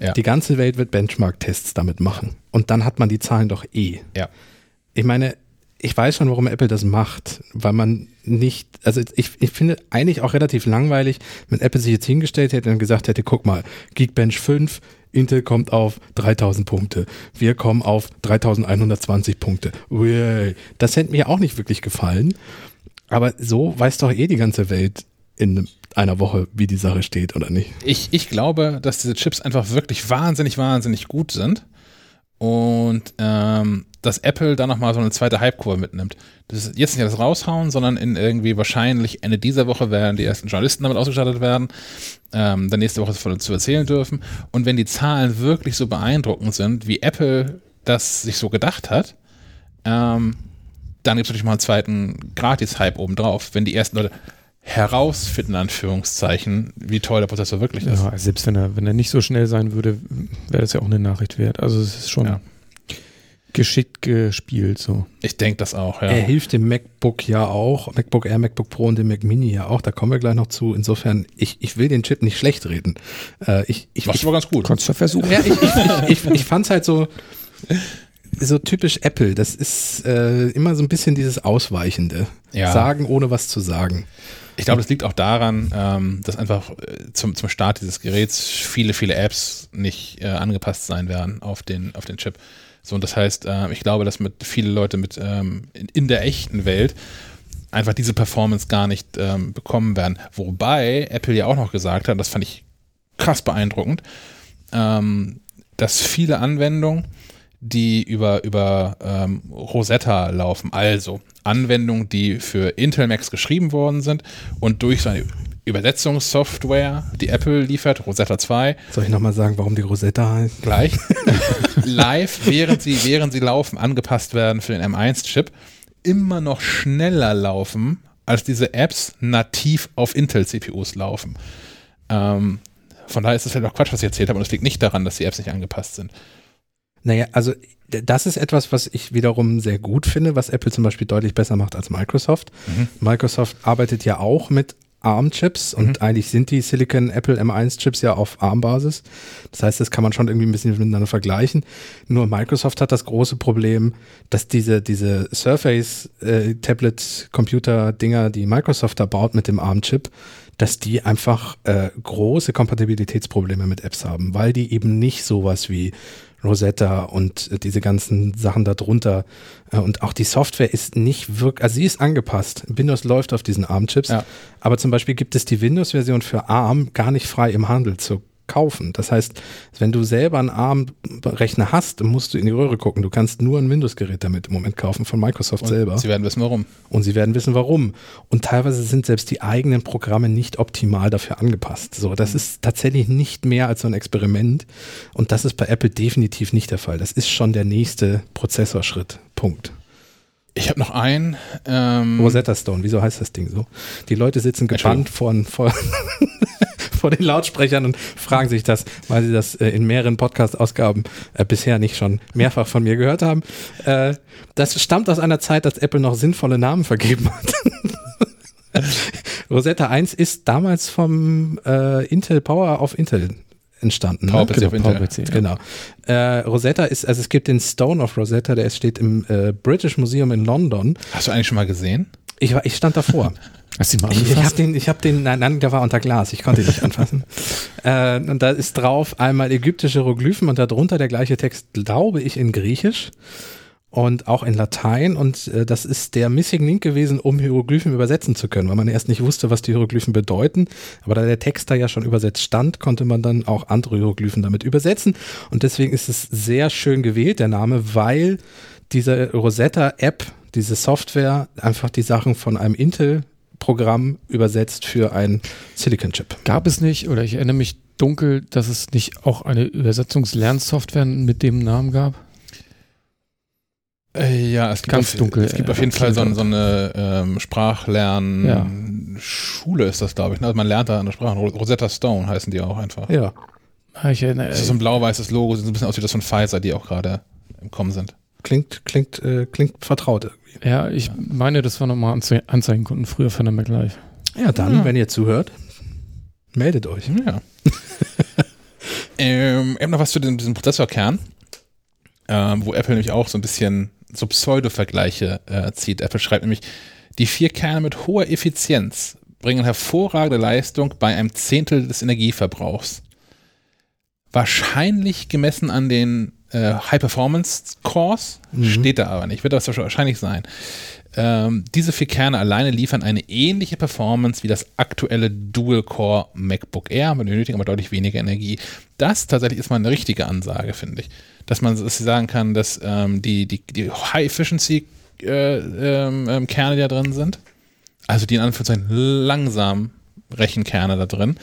Speaker 1: Ja.
Speaker 2: Die ganze Welt wird Benchmark-Tests damit machen. Und dann hat man die Zahlen doch eh.
Speaker 1: Ja.
Speaker 2: Ich meine, ich weiß schon, warum Apple das macht, weil man nicht, also ich, ich finde eigentlich auch relativ langweilig, wenn Apple sich jetzt hingestellt hätte und gesagt hätte, guck mal, Geekbench 5, Intel kommt auf 3000 Punkte, wir kommen auf 3120 Punkte. Ui, Das hätte mir auch nicht wirklich gefallen, aber so weiß doch eh die ganze Welt in einer Woche, wie die Sache steht, oder nicht?
Speaker 1: Ich, ich glaube, dass diese Chips einfach wirklich wahnsinnig, wahnsinnig gut sind und ähm, dass Apple da nochmal so eine zweite Hype-Kurve mitnimmt. Das ist jetzt nicht das raushauen, sondern in irgendwie wahrscheinlich Ende dieser Woche werden die ersten Journalisten damit ausgestattet werden, ähm, dann nächste Woche von zu erzählen dürfen. Und wenn die Zahlen wirklich so beeindruckend sind, wie Apple das sich so gedacht hat, ähm, dann gibt es natürlich mal einen zweiten Gratis-Hype obendrauf, wenn die ersten Leute herausfinden, in Anführungszeichen, wie toll der Prozessor wirklich ist.
Speaker 3: Ja, selbst wenn er, wenn er nicht so schnell sein würde, wäre das ja auch eine Nachricht wert. Also es ist schon
Speaker 1: Ja.
Speaker 3: geschickt gespielt so.
Speaker 1: Ich denke das auch, ja.
Speaker 2: Er hilft dem MacBook ja auch, MacBook Air, MacBook Pro und dem Mac Mini ja auch. Da kommen wir gleich noch zu. Insofern, ich, ich will den Chip nicht schlecht reden. Äh, ich, ich,
Speaker 1: Machst
Speaker 2: ich,
Speaker 1: du aber ganz gut.
Speaker 3: Kannst du versuchen.
Speaker 2: ja, ich, ich, ich, ich fand's halt so, so typisch Apple. Das ist äh, immer so ein bisschen dieses Ausweichende.
Speaker 1: Ja.
Speaker 2: Sagen, ohne was zu sagen.
Speaker 1: Ich glaube, das liegt auch daran, ähm, dass einfach äh, zum, zum Start dieses Geräts viele, viele Apps nicht äh, angepasst sein werden auf den, auf den Chip. So, und das heißt, äh, ich glaube, dass mit viele Leute mit ähm, in, in der echten Welt einfach diese Performance gar nicht ähm, bekommen werden. Wobei Apple ja auch noch gesagt hat, das fand ich krass beeindruckend, ähm, dass viele Anwendungen, die über, über ähm, Rosetta laufen, also Anwendungen, die für Intel Macs geschrieben worden sind und durch so eine Übersetzungssoftware, die Apple liefert, Rosetta 2,
Speaker 2: Soll ich nochmal sagen, warum die Rosetta heißt?
Speaker 1: gleich [laughs] live, während sie, während sie laufen, angepasst werden für den M1-Chip, immer noch schneller laufen, als diese Apps nativ auf Intel-CPUs laufen. Ähm, von daher ist es vielleicht auch Quatsch, was ich erzählt habe, und es liegt nicht daran, dass die Apps nicht angepasst sind.
Speaker 2: Naja, also das ist etwas, was ich wiederum sehr gut finde, was Apple zum Beispiel deutlich besser macht als Microsoft.
Speaker 1: Mhm.
Speaker 2: Microsoft arbeitet ja auch mit ARM-Chips und eigentlich sind die Silicon Apple M1-Chips ja auf ARM-Basis. Das heißt, das kann man schon irgendwie ein bisschen miteinander vergleichen. Nur Microsoft hat das große Problem, dass diese, diese Surface-Tablet-Computer-Dinger, die Microsoft da baut mit dem ARM-Chip, dass die einfach äh, große Kompatibilitätsprobleme mit Apps haben, weil die eben nicht sowas wie Rosetta und äh, diese ganzen Sachen darunter äh, und auch die Software ist nicht wirklich, also sie ist angepasst. Windows läuft auf diesen ARM-Chips,
Speaker 1: Ja.
Speaker 2: aber zum Beispiel gibt es die Windows-Version für ARM gar nicht frei im Handel zu kaufen. Das heißt, wenn du selber einen ARM-Rechner hast, musst du in die Röhre gucken. Du kannst nur ein Windows-Gerät damit im Moment kaufen von Microsoft
Speaker 1: Und
Speaker 2: selber.
Speaker 1: Sie werden wissen, warum.
Speaker 2: Und sie werden wissen, warum. Und teilweise sind selbst die eigenen Programme nicht optimal dafür angepasst. So, das ist tatsächlich nicht mehr als so ein Experiment. Und das ist bei Apple definitiv nicht der Fall. Das ist schon der nächste Prozessorschritt. Punkt.
Speaker 1: Ich habe noch einen. Ähm,
Speaker 2: Rosetta Stone, wieso heißt das Ding so? Die Leute sitzen gebannt vor, vor, vor den Lautsprechern und fragen sich das, weil sie das äh, in mehreren Podcast-Ausgaben äh, bisher nicht schon mehrfach von mir gehört haben. Äh, das stammt aus einer Zeit, als Apple noch sinnvolle Namen vergeben hat. [laughs] Rosetta 1 ist damals vom äh, Intel Power auf Intel entstanden.
Speaker 1: Ne? PowerPC
Speaker 2: genau,
Speaker 1: auf Intel.
Speaker 2: PowerPC, genau. Äh, Rosetta ist, also es gibt den Stone of Rosetta, der steht im äh, British Museum in London.
Speaker 1: Hast du eigentlich schon mal gesehen?
Speaker 2: Ich, war, ich stand davor. [laughs]
Speaker 3: Hast du ihn mal
Speaker 2: Ich, ich habe
Speaker 3: angefasst?
Speaker 2: den, ich habe den, nein, nein, der war unter Glas, ich konnte ihn nicht anfassen. [laughs] äh, und da ist drauf einmal ägyptische Hieroglyphen und darunter der gleiche Text, glaube ich, in Griechisch und auch in Latein. Und äh, das ist der Missing Link gewesen, um Hieroglyphen übersetzen zu können, weil man erst nicht wusste, was die Hieroglyphen bedeuten. Aber da der Text da ja schon übersetzt stand, konnte man dann auch andere Hieroglyphen damit übersetzen. Und deswegen ist es sehr schön gewählt, der Name, weil diese Rosetta-App, diese Software, einfach die Sachen von einem Intel Programm übersetzt für ein Silicon Chip.
Speaker 3: Gab es nicht, oder ich erinnere mich dunkel, dass es nicht auch eine Übersetzungslernsoftware mit dem Namen gab?
Speaker 1: Äh, ja, es gibt,
Speaker 3: Ganz
Speaker 1: auf,
Speaker 3: dunkel,
Speaker 1: es gibt
Speaker 3: äh,
Speaker 1: auf jeden Fall so, so eine ähm, Sprachlernschule ist das, glaube ich. Ne? Also man lernt da eine Sprache. Rosetta Stone heißen die auch einfach.
Speaker 2: Ja.
Speaker 3: Ah, Ich erinnere,
Speaker 1: Das ist so ein blau-weißes Logo, sieht so ein bisschen aus wie das von Pfizer, die auch gerade im Kommen sind.
Speaker 2: Klingt, klingt, äh, klingt vertraut irgendwie.
Speaker 3: ja, ich meine, das war nochmal Anze Anzeigenkunden früher von der MacLife.
Speaker 2: Ja, dann,
Speaker 1: Ja.
Speaker 2: wenn ihr zuhört, meldet euch.
Speaker 1: Ja. [laughs] ähm, ich habe noch was zu dem, diesem Prozessorkern, ähm, wo Apple nämlich auch so ein bisschen so Pseudo-Vergleiche äh, zieht. Apple schreibt nämlich, die vier Kerne mit hoher Effizienz bringen hervorragende Leistung bei einem Zehntel des Energieverbrauchs. Wahrscheinlich gemessen an den äh, High-Performance-Cores,
Speaker 2: Mhm.
Speaker 1: steht da aber nicht, wird das wahrscheinlich sein. Ähm, diese vier Kerne alleine liefern eine ähnliche Performance wie das aktuelle Dual-Core MacBook Air, benötigen aber deutlich weniger Energie. Das tatsächlich ist mal eine richtige Ansage, finde ich. Dass man dass sagen kann, dass ähm, die, die, die High-Efficiency-Kerne, ähm, ähm, Kerne, die da drin sind, also die in Anführungszeichen langsam Rechenkerne da drin,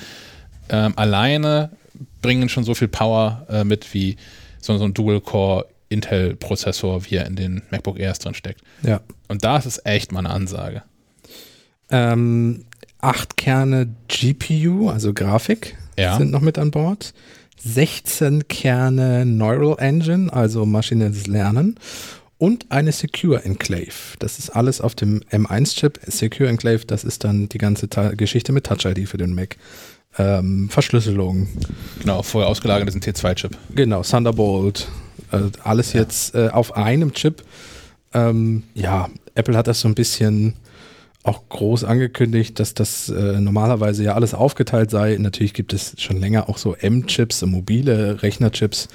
Speaker 1: ähm, alleine bringen schon so viel Power äh, mit wie so, so ein Dual-Core Intel-Prozessor, wie er in den MacBook Airs drin steckt.
Speaker 2: Ja.
Speaker 1: Und da ist es echt mal eine Ansage.
Speaker 2: Ähm, acht Kerne GPU, also Grafik,
Speaker 1: Ja.
Speaker 2: sind noch mit an Bord. 16 Kerne Neural Engine, also maschinelles Lernen. Und eine Secure Enclave. Das ist alles auf dem M1-Chip. Secure Enclave, das ist dann die ganze Ta Geschichte mit Touch ID für den Mac. Ähm, Verschlüsselung,
Speaker 1: Genau, vorher ausgelagert ist ein T2-Chip.
Speaker 2: Genau, Thunderbolt. Äh, alles jetzt äh, auf einem Chip. Ähm, ja, Apple hat das so ein bisschen auch groß angekündigt, dass das äh, normalerweise ja alles aufgeteilt sei. Natürlich gibt es schon länger auch so M-Chips, mobile Rechnerchips.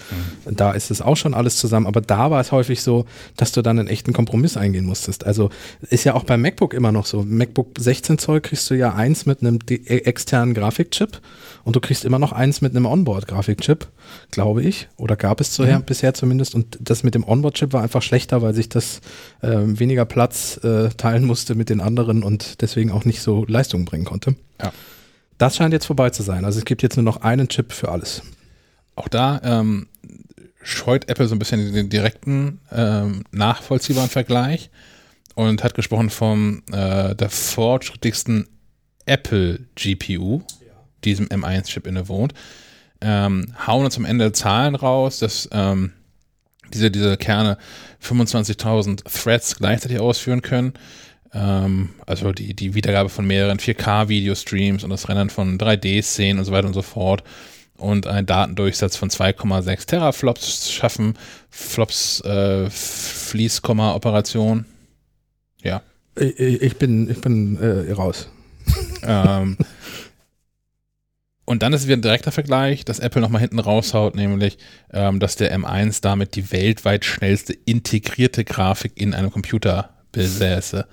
Speaker 2: Da ist es auch schon alles zusammen. Aber da war es häufig so, dass du dann einen echten Kompromiss eingehen musstest. Also ist ja auch beim MacBook immer noch so. MacBook 16 Zoll kriegst du ja eins mit einem de- externen Grafikchip und du kriegst immer noch eins mit einem Onboard-Grafikchip, glaube ich. Oder gab es zuher, bisher zumindest. Und das mit dem Onboard-Chip war einfach schlechter, weil sich das ähm, weniger Platz äh, teilen musste mit den anderen und deswegen auch nicht so Leistung bringen konnte.
Speaker 1: Ja.
Speaker 2: Das scheint jetzt vorbei zu sein. Also es gibt jetzt nur noch einen Chip für alles.
Speaker 1: Auch da ähm, scheut Apple so ein bisschen den direkten, ähm, nachvollziehbaren Vergleich und hat gesprochen vom äh, der fortschrittlichsten Apple GPU, diesem M1-Chip innewohnt. Ähm, hauen uns am Ende Zahlen raus, dass ähm, diese, diese Kerne 25.000 Threads gleichzeitig ausführen können. Ähm, also die, die Wiedergabe von mehreren 4K-Videostreams und das Rendern von 3D-Szenen und so weiter und so fort. Und einen Datendurchsatz von 2,6 Teraflops schaffen. Flops, äh, Fließkomma-Operation. Ja.
Speaker 2: Ich, ich bin, ich bin äh, raus.
Speaker 1: ähm, und dann ist wieder ein direkter Vergleich, dass Apple nochmal hinten raushaut, nämlich, ähm, dass der M1 damit die weltweit schnellste integrierte Grafik in einem Computer besäße.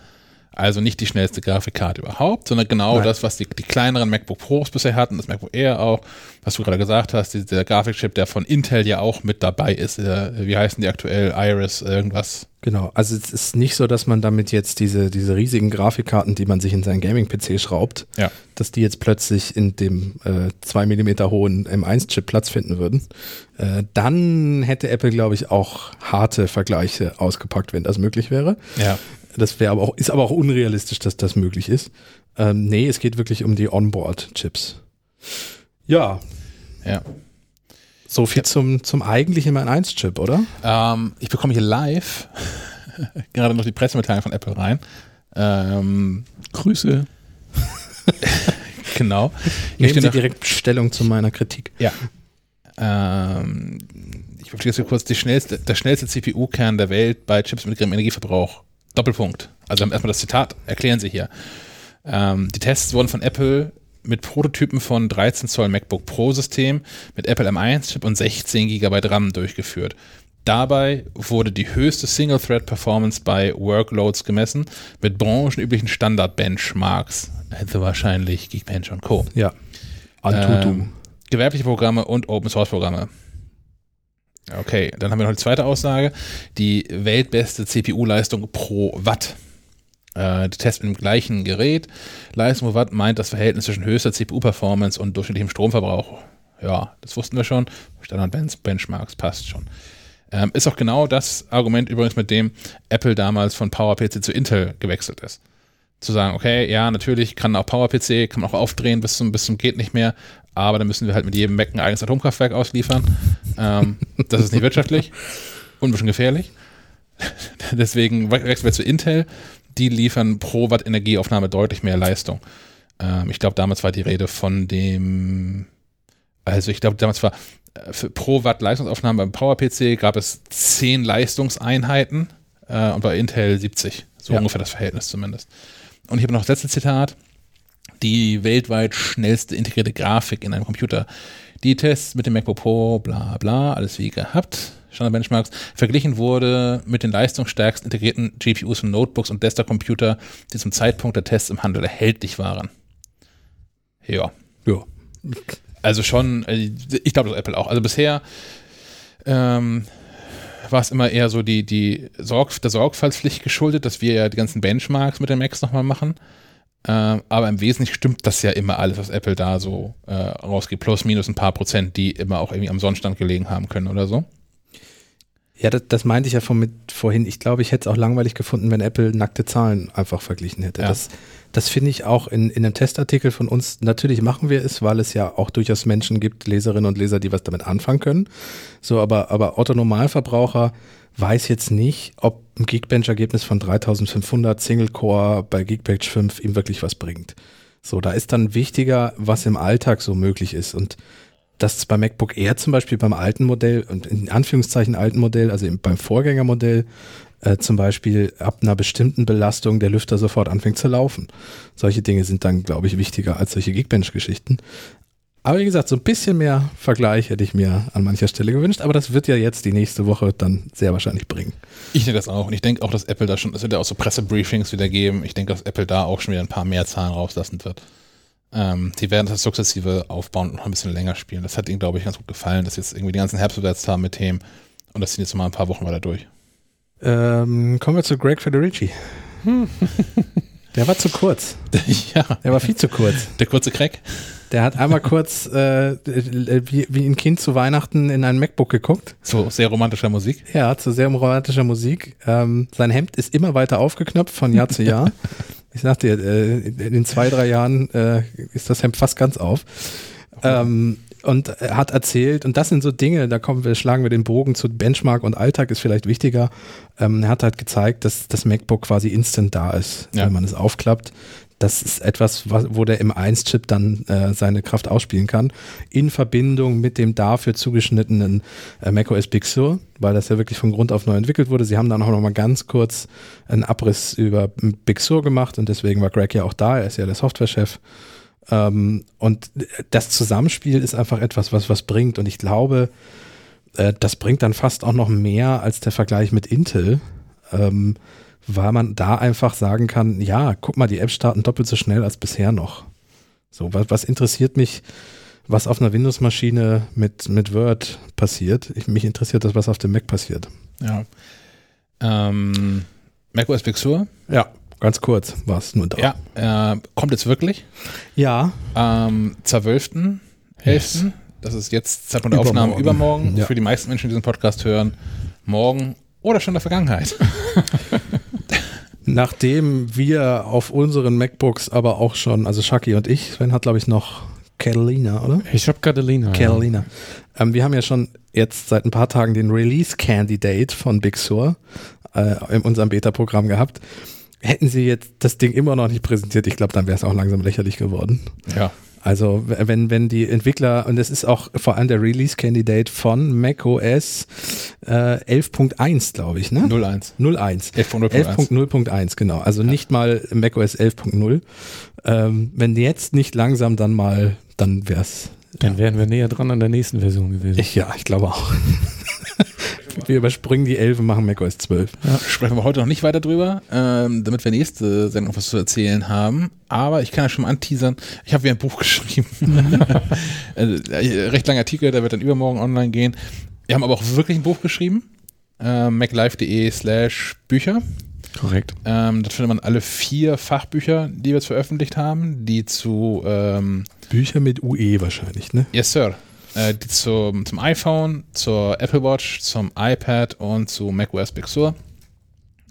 Speaker 1: Also nicht die schnellste Grafikkarte überhaupt, sondern genau
Speaker 2: Nein.
Speaker 1: das, was die, die kleineren MacBook Pros bisher hatten, das MacBook Air auch, was du gerade gesagt hast, die- der Grafikchip, der von Intel ja auch mit dabei ist. Der, wie heißen die aktuell? Iris, irgendwas.
Speaker 2: Genau, also es ist nicht so, dass man damit jetzt diese, diese riesigen Grafikkarten, die man sich in seinen Gaming-PC schraubt,
Speaker 1: Ja.
Speaker 2: dass die jetzt plötzlich in dem äh, 2 mm hohen M1-Chip Platz finden würden. Äh, dann hätte Apple, glaube ich, auch harte Vergleiche ausgepackt, wenn das möglich wäre.
Speaker 1: Ja.
Speaker 2: Das wäre aber auch, ist aber auch unrealistisch, dass das möglich ist. Ähm, nee, es geht wirklich um die Onboard-Chips. Ja.
Speaker 1: Ja.
Speaker 2: So viel zum, zum eigentlichen M1-Chip, oder?
Speaker 1: Ähm, ich bekomme hier live [laughs] gerade noch die Pressemitteilung von Apple rein. Ähm,
Speaker 3: Grüße. [laughs]
Speaker 1: genau.
Speaker 2: Nehmen Sie
Speaker 1: nach-
Speaker 2: direkt Stellung zu meiner Kritik.
Speaker 1: Ja. Ähm, ich verstehe jetzt hier kurz, schnellste, der schnellste CPU-Kern der Welt bei Chips mit geringem Energieverbrauch. Doppelpunkt. Also erstmal das Zitat, erklären Sie hier. Ähm, die Tests wurden von Apple mit Prototypen von 13 Zoll MacBook Pro System mit Apple M1-Chip und 16 GB RAM durchgeführt. Dabei wurde die höchste Single-Thread-Performance bei Workloads gemessen mit branchenüblichen Standard-Benchmarks. Also wahrscheinlich Geekbench und Co.
Speaker 2: Ja. Antutu.
Speaker 1: Ähm, gewerbliche Programme und Open Source Programme. Okay, dann haben wir noch die zweite Aussage. Die weltbeste CPU-Leistung pro Watt. Äh, die Test mit dem gleichen Gerät. Leistung pro Watt meint das Verhältnis zwischen höchster CPU-Performance und durchschnittlichem Stromverbrauch. Ja, das wussten wir schon. Standard-Benchmarks passt schon. Ähm, ist auch genau das Argument übrigens, mit dem Apple damals von PowerPC zu Intel gewechselt ist zu sagen, okay, ja, natürlich kann auch PowerPC, kann man auch aufdrehen bis zum, bis zum geht nicht mehr, aber dann müssen wir halt mit jedem Mac ein eigenes Atomkraftwerk ausliefern. ähm, das ist nicht wirtschaftlich und ein bisschen gefährlich. [laughs] Deswegen we- wechseln wir zu Intel. Die liefern pro Watt Energieaufnahme deutlich mehr Leistung. Ähm, ich glaube, damals war die Rede von dem, also ich glaube, damals war äh, für pro Watt Leistungsaufnahme beim PowerPC gab es 10 Leistungseinheiten äh, und bei Intel 70. So
Speaker 2: Ja.
Speaker 1: ungefähr das Verhältnis zumindest. Und ich habe noch das letzte Zitat. Die weltweit schnellste integrierte Grafik in einem Computer. Die Tests mit dem MacBook Pro, bla bla, alles wie gehabt. Standard-Benchmarks. Verglichen wurde mit den leistungsstärksten integrierten GPUs von Notebooks und Desktop-Computer, die zum Zeitpunkt der Tests im Handel erhältlich waren. Ja.
Speaker 2: Ja.
Speaker 1: Also schon, äh, ich glaube das Apple auch. Also bisher ähm, war es immer eher so die, die Sorg der Sorgfaltspflicht geschuldet, dass wir ja die ganzen Benchmarks mit den Macs nochmal machen. Ähm, aber im Wesentlichen stimmt das ja immer alles, was Apple da so äh, rausgibt. Plus, minus ein paar Prozent, die immer auch irgendwie am Sonnenstand gelegen haben können oder so.
Speaker 2: Ja, das, das meinte ich ja von mit vorhin. Ich glaube, ich hätte es auch langweilig gefunden, wenn Apple nackte Zahlen einfach verglichen hätte.
Speaker 1: Ja.
Speaker 2: Das, das finde ich auch in, in einem Testartikel von uns. Natürlich machen wir es, weil es ja auch durchaus Menschen gibt, Leserinnen und Leser, die was damit anfangen können. So, aber, aber Otto Normalverbraucher weiß jetzt nicht, ob ein Geekbench-Ergebnis von 3500 Single-Core bei Geekbench 5 ihm wirklich was bringt. So, da ist dann wichtiger, was im Alltag so möglich ist. Und dass es beim MacBook Air zum Beispiel beim alten Modell und in Anführungszeichen alten Modell, also im- beim Vorgängermodell, äh, zum Beispiel ab einer bestimmten Belastung der Lüfter sofort anfängt zu laufen. Solche Dinge sind dann, glaube ich, wichtiger als solche Geekbench-Geschichten. Aber wie gesagt, so ein bisschen mehr Vergleich hätte ich mir an mancher Stelle gewünscht, aber das wird ja jetzt die nächste Woche dann sehr wahrscheinlich bringen.
Speaker 1: Ich denke das auch. Und ich denke auch, dass Apple da schon, es wird ja auch so Pressebriefings wieder geben. Ich denke, dass Apple da auch schon wieder ein paar mehr Zahlen rauslassen wird. Ähm, die werden das sukzessive aufbauen und noch ein bisschen länger spielen. Das hat ihnen, glaube ich, ganz gut gefallen, dass sie jetzt irgendwie die ganzen Herbst besetzt haben mit Themen und das ziehen jetzt mal ein paar Wochen weiter durch.
Speaker 2: Ähm, kommen wir zu Greg Federici. [laughs] Der war zu kurz. [laughs]
Speaker 1: ja,
Speaker 2: Der war viel zu kurz.
Speaker 1: der kurze Crack.
Speaker 2: Der hat einmal [laughs] kurz äh, wie, wie ein Kind zu Weihnachten in ein MacBook geguckt.
Speaker 1: So sehr romantischer Musik.
Speaker 2: Ja, zu sehr romantischer Musik. Ähm, sein Hemd ist immer weiter aufgeknöpft von Jahr zu Jahr. Ich sag dir, äh, in zwei, drei Jahren äh, ist das Hemd fast ganz auf. Ähm, und er hat erzählt, und das sind so Dinge, da kommen wir, schlagen wir den Bogen zu Benchmark und Alltag ist vielleicht wichtiger. Ähm, er hat halt gezeigt, dass das MacBook quasi instant da ist,
Speaker 1: Ja.
Speaker 2: wenn man es aufklappt. Das ist etwas, was, wo der M1-Chip dann äh, seine Kraft ausspielen kann, in Verbindung mit dem dafür zugeschnittenen äh, macOS Big Sur, weil das ja wirklich von Grund auf neu entwickelt wurde. Sie haben dann auch noch mal ganz kurz einen Abriss über Big Sur gemacht und deswegen war Greg ja auch da. Er ist ja der Softwarechef. Ähm, und das Zusammenspiel ist einfach etwas, was was bringt. Und ich glaube, äh, das bringt dann fast auch noch mehr als der Vergleich mit Intel, ähm, weil man da einfach sagen kann, ja, guck mal, die Apps starten doppelt so schnell als bisher noch. So, was, was interessiert mich, was auf einer Windows-Maschine mit, mit Word passiert? Ich, mich interessiert das, was auf dem Mac passiert.
Speaker 1: Ja. Ähm, macOS Big Sur.
Speaker 2: Ja, ganz kurz war es nur da.
Speaker 1: Ja, äh, kommt jetzt wirklich.
Speaker 2: ja
Speaker 1: Am 12.11.
Speaker 3: Yes.
Speaker 1: Das ist jetzt Zeitpunkt der Aufnahme
Speaker 2: Übermorgen.
Speaker 1: übermorgen.
Speaker 2: Ja.
Speaker 1: Für die meisten Menschen, die diesen Podcast hören, morgen oder schon in der Vergangenheit. [laughs]
Speaker 2: Nachdem wir auf unseren MacBooks aber auch schon, also Shaki und ich, Sven hat glaube ich noch Catalina, oder?
Speaker 3: Ich habe Catalina.
Speaker 2: Catalina. Ja. Ähm, wir haben ja schon jetzt seit ein paar Tagen den Release Candidate von Big Sur äh, in unserem Beta-Programm gehabt. Hätten sie jetzt das Ding immer noch nicht präsentiert, ich glaube, dann wäre es auch langsam lächerlich geworden.
Speaker 1: Ja.
Speaker 2: Also wenn, wenn die Entwickler, und das ist auch vor allem der Release-Candidate von macOS äh, 11.1, glaube ich, ne?
Speaker 1: 01.
Speaker 2: 01. 11.0.1, genau. Also ja. nicht mal macOS 11.0. Ähm, wenn jetzt nicht langsam, dann mal, dann wär's.
Speaker 3: Dann wären wir näher dran an der nächsten Version gewesen.
Speaker 2: Ich, ja, ich glaube auch. Wir überspringen die 11 und machen macOS 12.
Speaker 1: Ja. Sprechen wir heute noch nicht weiter drüber, ähm, damit wir nächste Sendung was zu erzählen haben. Aber ich kann ja schon mal anteasern, ich habe wieder ein Buch [laughs] geschrieben. also, recht langer Artikel, der wird dann übermorgen online gehen. Wir haben aber auch wirklich ein Buch geschrieben. Äh, maclife.de slash Bücher.
Speaker 3: Korrekt.
Speaker 1: Ähm, dort findet man alle vier Fachbücher, die wir jetzt veröffentlicht haben, die zu ähm,
Speaker 2: Bücher mit UE wahrscheinlich, ne?
Speaker 1: Yes, Sir. Äh, zum, zum iPhone, zur Apple Watch, zum iPad und zu macOS Big Sur.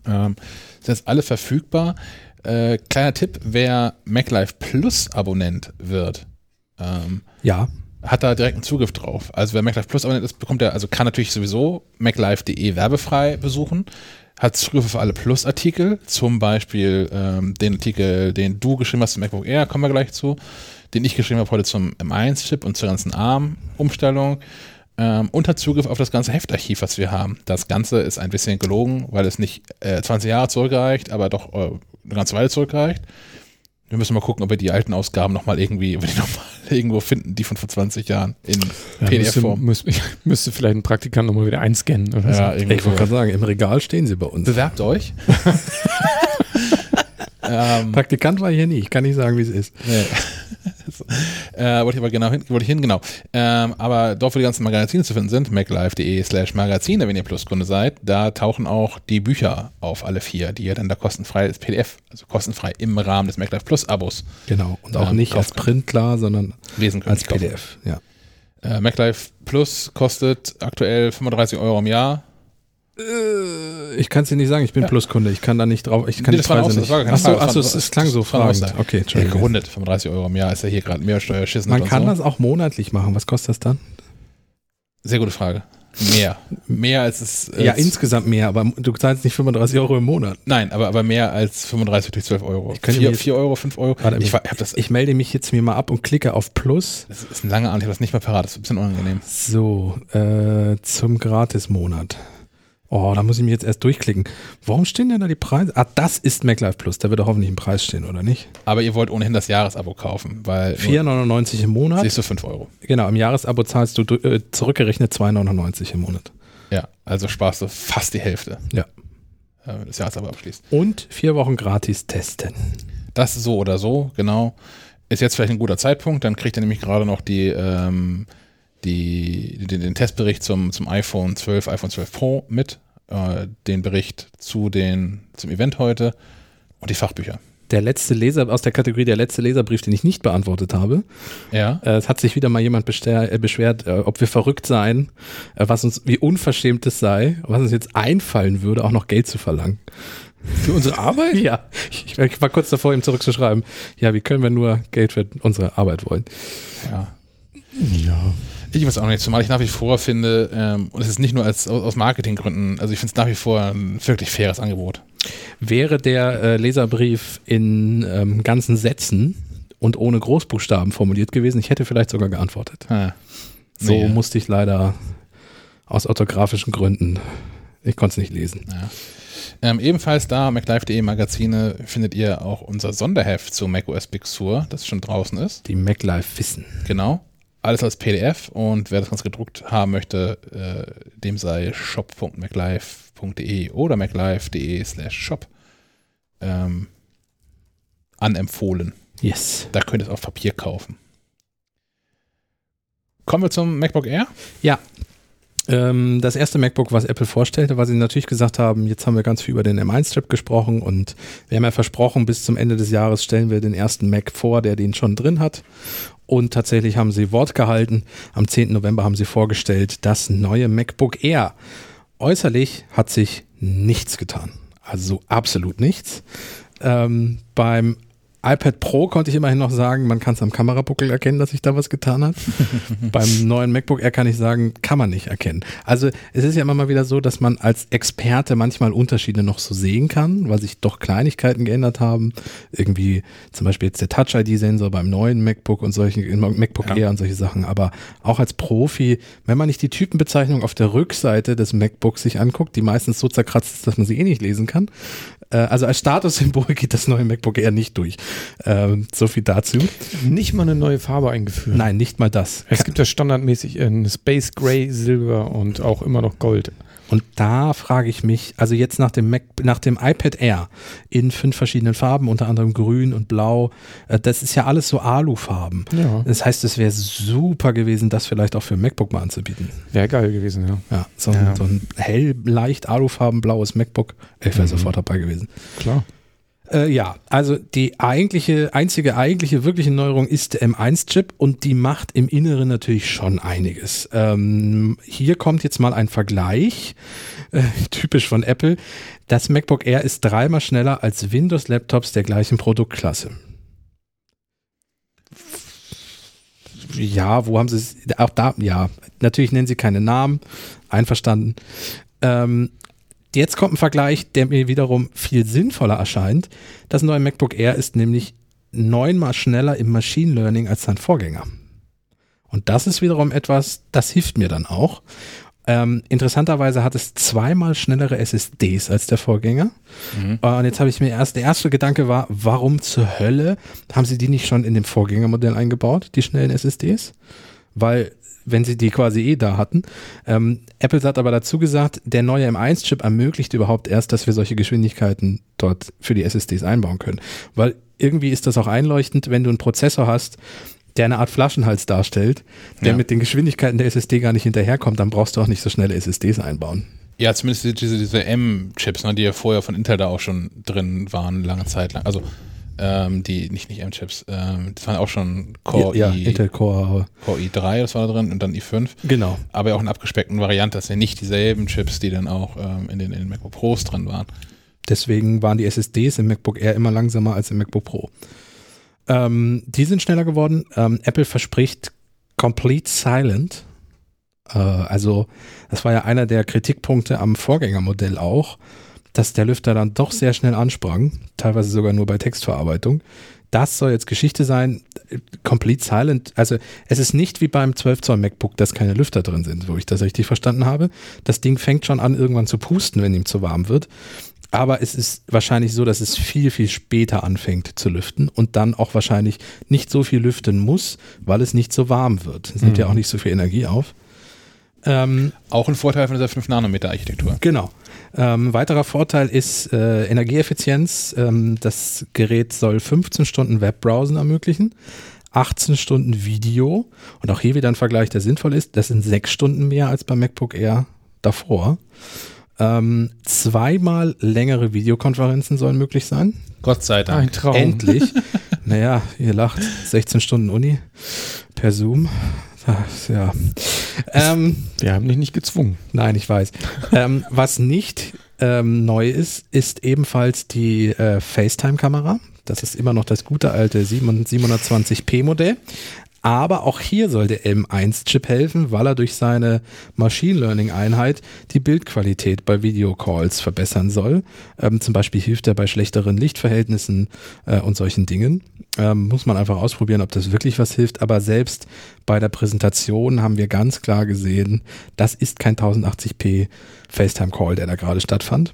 Speaker 1: Ähm, sind jetzt alle verfügbar. Äh, kleiner Tipp, wer MacLife Plus Abonnent wird, ähm,
Speaker 2: ja.
Speaker 1: hat da direkt einen Zugriff drauf. Also wer MacLife Plus Abonnent ist, bekommt er, also kann natürlich sowieso maclife.de werbefrei besuchen hat Zugriff auf alle Plus-Artikel, zum Beispiel ähm, den Artikel, den du geschrieben hast zum MacBook Air, kommen wir gleich zu, den ich geschrieben habe heute zum M1-Chip und zur ganzen ARM-Umstellung ähm, und hat Zugriff auf das ganze Heftarchiv, was wir haben. Das Ganze ist ein bisschen gelogen, weil es nicht äh, 20 Jahre zurückreicht, aber doch äh, eine ganze Weile zurückreicht. Wir müssen mal gucken, ob wir die alten Ausgaben nochmal irgendwie, ob wir die nochmal [laughs] irgendwo finden, die von vor 20 Jahren in ja, PDF-Form.
Speaker 3: Müsste, müsste, [laughs] müsste, vielleicht ein Praktikant nochmal wieder einscannen oder
Speaker 2: ja, so. Ich wollte gerade sagen, im Regal stehen sie bei uns.
Speaker 1: Bewerbt euch. [laughs]
Speaker 2: ähm, Praktikant war hier nie, ich kann nicht sagen, wie es ist. Nee. [laughs]
Speaker 1: äh, wollte ich aber genau hin, wollte ich hin, genau. Ähm, aber dort, wo die ganzen Magazine zu finden sind, maclife.de slash Magazine, wenn ihr Pluskunde seid, da tauchen auch die Bücher auf, alle vier, die ihr dann da kostenfrei als PDF, also kostenfrei im Rahmen des MacLife Plus Abos.
Speaker 2: Genau, und auch ähm, nicht als Print klar, sondern als PDF,
Speaker 1: ja. Äh, MacLife Plus kostet aktuell 35 Euro im Jahr
Speaker 2: ich kann es dir nicht sagen, ich bin ja. Pluskunde. Ich kann da nicht drauf. Ich kann nee,
Speaker 1: das die Preise
Speaker 2: nicht. Achso, achso, es, es klang so fragend.
Speaker 1: Okay, Entschuldigung. Ja, gerundet, 35 Euro im Jahr ist ja hier gerade Mehrsteuerschissen.
Speaker 2: Man kann so. das auch monatlich machen. Was kostet das dann?
Speaker 1: Sehr gute Frage. Mehr. Mehr als es.
Speaker 2: Als ja, insgesamt mehr, aber du zahlst nicht 35 Euro im Monat.
Speaker 1: Nein, aber, aber mehr als 35 durch 12 Euro. Ich 4, 4 Euro, 5 Euro.
Speaker 2: Warte, ich, ich, das, ich melde mich jetzt mir mal ab und klicke auf Plus.
Speaker 1: Das ist ein langer Anteil, das nicht mehr parat. Das ist ein bisschen unangenehm.
Speaker 2: So, äh, zum Gratismonat. Oh, da muss ich mich jetzt erst durchklicken. Warum stehen denn da die Preise? Ah, das ist MacLife Plus. Da wird doch hoffentlich ein Preis stehen, oder nicht?
Speaker 1: Aber ihr wollt ohnehin das Jahresabo kaufen, weil.
Speaker 2: 4,99 im Monat.
Speaker 1: Siehst du 5 Euro.
Speaker 2: Genau, im Jahresabo zahlst du äh, zurückgerechnet 2,99 im Monat.
Speaker 1: Ja, also sparst du fast die Hälfte.
Speaker 2: Ja.
Speaker 1: Wenn du das Jahresabo abschließt.
Speaker 2: Und vier Wochen gratis testen.
Speaker 1: Das so oder so, genau. Ist jetzt vielleicht ein guter Zeitpunkt, dann kriegt ihr nämlich gerade noch die. Ähm, die, den, den, Testbericht zum, zum iPhone 12, iPhone 12 Pro mit, äh, den Bericht zu den, zum Event heute und die Fachbücher.
Speaker 2: Der letzte Leser aus der Kategorie der letzte Leserbrief, den ich nicht beantwortet habe.
Speaker 1: Ja.
Speaker 2: Äh, es hat sich wieder mal jemand äh, beschwert, äh, ob wir verrückt seien, äh, was uns, wie unverschämt es sei, was uns jetzt einfallen würde, auch noch Geld zu verlangen.
Speaker 1: Für unsere Arbeit? [laughs]
Speaker 2: ja. Ich, ich, war kurz davor, ihm zurückzuschreiben. Ja, wie können wir nur Geld für unsere Arbeit wollen?
Speaker 1: Ja. Ja. Ich weiß auch nicht, zumal ich nach wie vor finde, ähm, und es ist nicht nur als, aus Marketinggründen, also ich finde es nach wie vor ein wirklich faires Angebot.
Speaker 2: Wäre der äh, Leserbrief in ähm, ganzen Sätzen und ohne Großbuchstaben formuliert gewesen, ich hätte vielleicht sogar geantwortet. Ah, so nee. musste ich leider aus orthografischen Gründen, ich konnte es nicht lesen.
Speaker 1: Ja. Ähm, ebenfalls da, MacLife.de Magazine, findet ihr auch unser Sonderheft zu macOS Big Sur, das schon draußen ist.
Speaker 2: Die MacLife Wissen.
Speaker 1: Genau alles als PDF und wer das Ganze gedruckt haben möchte, äh, dem sei shop.maclife.de oder maclife.de slash shop ähm, anempfohlen.
Speaker 2: Yes.
Speaker 1: Da könnt ihr es auf Papier kaufen. Kommen wir zum MacBook Air?
Speaker 2: Ja. Ähm, das erste MacBook, was Apple vorstellte, weil sie natürlich gesagt haben, jetzt haben wir ganz viel über den M1-Chip gesprochen und wir haben ja versprochen, bis zum Ende des Jahres stellen wir den ersten Mac vor, der den schon drin hat. Und tatsächlich haben sie Wort gehalten. Am 10. November haben sie vorgestellt das neue MacBook Air. Äußerlich hat sich nichts getan. Also absolut nichts. Ähm, beim iPad Pro konnte ich immerhin noch sagen, man kann es am Kamerabuckel erkennen, dass sich da was getan hat. [laughs] Beim neuen MacBook Air kann ich sagen, kann man nicht erkennen. Also es ist ja immer mal wieder so, dass man als Experte manchmal Unterschiede noch so sehen kann, weil sich doch Kleinigkeiten geändert haben. Irgendwie zum Beispiel jetzt der Touch-ID-Sensor beim neuen MacBook und solchen MacBook ja. Air und solche Sachen. Aber auch als Profi, wenn man nicht die Typenbezeichnung auf der Rückseite des MacBooks sich anguckt, die meistens so zerkratzt ist, dass man sie eh nicht lesen kann, also als Statussymbol [laughs] geht das neue MacBook Air nicht durch. Ähm, so viel dazu.
Speaker 3: Nicht mal eine neue Farbe eingeführt.
Speaker 2: Nein, nicht mal das.
Speaker 3: Es gibt ja standardmäßig ein Space Gray, Silber und auch immer noch Gold.
Speaker 2: Und da frage ich mich, also jetzt nach dem Mac, nach dem iPad Air in fünf verschiedenen Farben, unter anderem grün und blau, äh, das ist ja alles so Alufarben. Ja. Das heißt, es wäre super gewesen, das vielleicht auch für MacBook mal anzubieten.
Speaker 3: Wäre geil gewesen, ja.
Speaker 2: Ja, so, ja. Ein, so ein hell, leicht Alufarben blaues MacBook, ich wäre mhm. sofort dabei gewesen.
Speaker 3: Klar.
Speaker 2: Äh, ja, also die eigentliche, einzige eigentliche wirkliche Neuerung ist der M1-Chip und die macht im Inneren natürlich schon einiges. Ähm, hier kommt jetzt mal ein Vergleich, äh, [laughs] typisch von Apple. Das MacBook Air ist dreimal schneller als Windows-Laptops der gleichen Produktklasse. Ja, wo haben sie es? Auch da, ja, natürlich nennen sie keine Namen, einverstanden. Ähm, Jetzt kommt ein Vergleich, der mir wiederum viel sinnvoller erscheint. Das neue MacBook Air ist nämlich neunmal schneller im Machine Learning als sein Vorgänger. Und das ist wiederum etwas, das hilft mir dann auch. Ähm, interessanterweise hat es zweimal schnellere SSDs als der Vorgänger. Mhm. Und jetzt habe ich mir erst, der erste Gedanke war, warum zur Hölle haben sie die nicht schon in dem Vorgängermodell eingebaut, die schnellen SSDs? Weil wenn sie die quasi eh da hatten. Ähm, Apple hat aber dazu gesagt, der neue M1-Chip ermöglicht überhaupt erst, dass wir solche Geschwindigkeiten dort für die SSDs einbauen können. Weil irgendwie ist das auch einleuchtend, wenn du einen Prozessor hast, der eine Art Flaschenhals darstellt, der ja. mit den Geschwindigkeiten der SSD gar nicht hinterherkommt, dann brauchst du auch nicht so schnelle SSDs einbauen.
Speaker 1: Ja, zumindest diese, diese M-Chips, ne, die ja vorher von Intel da auch schon drin waren, lange Zeit lang. Also ähm, die, nicht, nicht M-Chips, ähm, das waren auch schon Core,
Speaker 2: ja, I, ja, Intel Core.
Speaker 1: Core i3, das war da drin, und dann i5.
Speaker 2: Genau.
Speaker 1: Aber auch in abgespeckten Variante, das sind nicht dieselben Chips, die dann auch ähm, in, den, in den MacBook Pros drin waren.
Speaker 2: Deswegen waren die SSDs im MacBook Air immer langsamer als im MacBook Pro. Ähm, die sind schneller geworden. Ähm, Apple verspricht Complete Silent. Äh, also, das war ja einer der Kritikpunkte am Vorgängermodell auch dass der Lüfter dann doch sehr schnell ansprang, teilweise sogar nur bei Textverarbeitung. Das soll jetzt Geschichte sein, complete silent. Also es ist nicht wie beim 12 Zoll MacBook, dass keine Lüfter drin sind, wo ich das richtig verstanden habe. Das Ding fängt schon an, irgendwann zu pusten, wenn ihm zu warm wird. Aber es ist wahrscheinlich so, dass es viel, viel später anfängt zu lüften und dann auch wahrscheinlich nicht so viel lüften muss, weil es nicht so warm wird. Es nimmt mhm. ja auch nicht so viel Energie auf.
Speaker 1: Ähm, auch ein Vorteil von dieser 5-Nanometer-Architektur.
Speaker 2: Genau. Ähm, weiterer Vorteil ist äh, Energieeffizienz. Ähm, das Gerät soll 15 Stunden Webbrowsen ermöglichen, 18 Stunden Video und auch hier wieder ein Vergleich, der sinnvoll ist. Das sind sechs Stunden mehr als beim MacBook Air davor. Ähm, zweimal längere Videokonferenzen sollen möglich sein.
Speaker 1: Gott sei Dank.
Speaker 2: Ein Traum. Endlich. [laughs] naja, ihr lacht. 16 Stunden Uni per Zoom. Das, ja.
Speaker 3: Ähm, Wir haben dich nicht gezwungen.
Speaker 2: Nein, ich weiß. [laughs] ähm, was nicht ähm, neu ist, ist ebenfalls die äh, FaceTime-Kamera. Das ist immer noch das gute alte 720p Modell. Aber auch hier soll der M1-Chip helfen, weil er durch seine Machine Learning-Einheit die Bildqualität bei Videocalls verbessern soll. Ähm, zum Beispiel hilft er bei schlechteren Lichtverhältnissen äh, und solchen Dingen. Ähm, muss man einfach ausprobieren, ob das wirklich was hilft. Aber selbst bei der Präsentation haben wir ganz klar gesehen, das ist kein 1080p FaceTime-Call, der da gerade stattfand.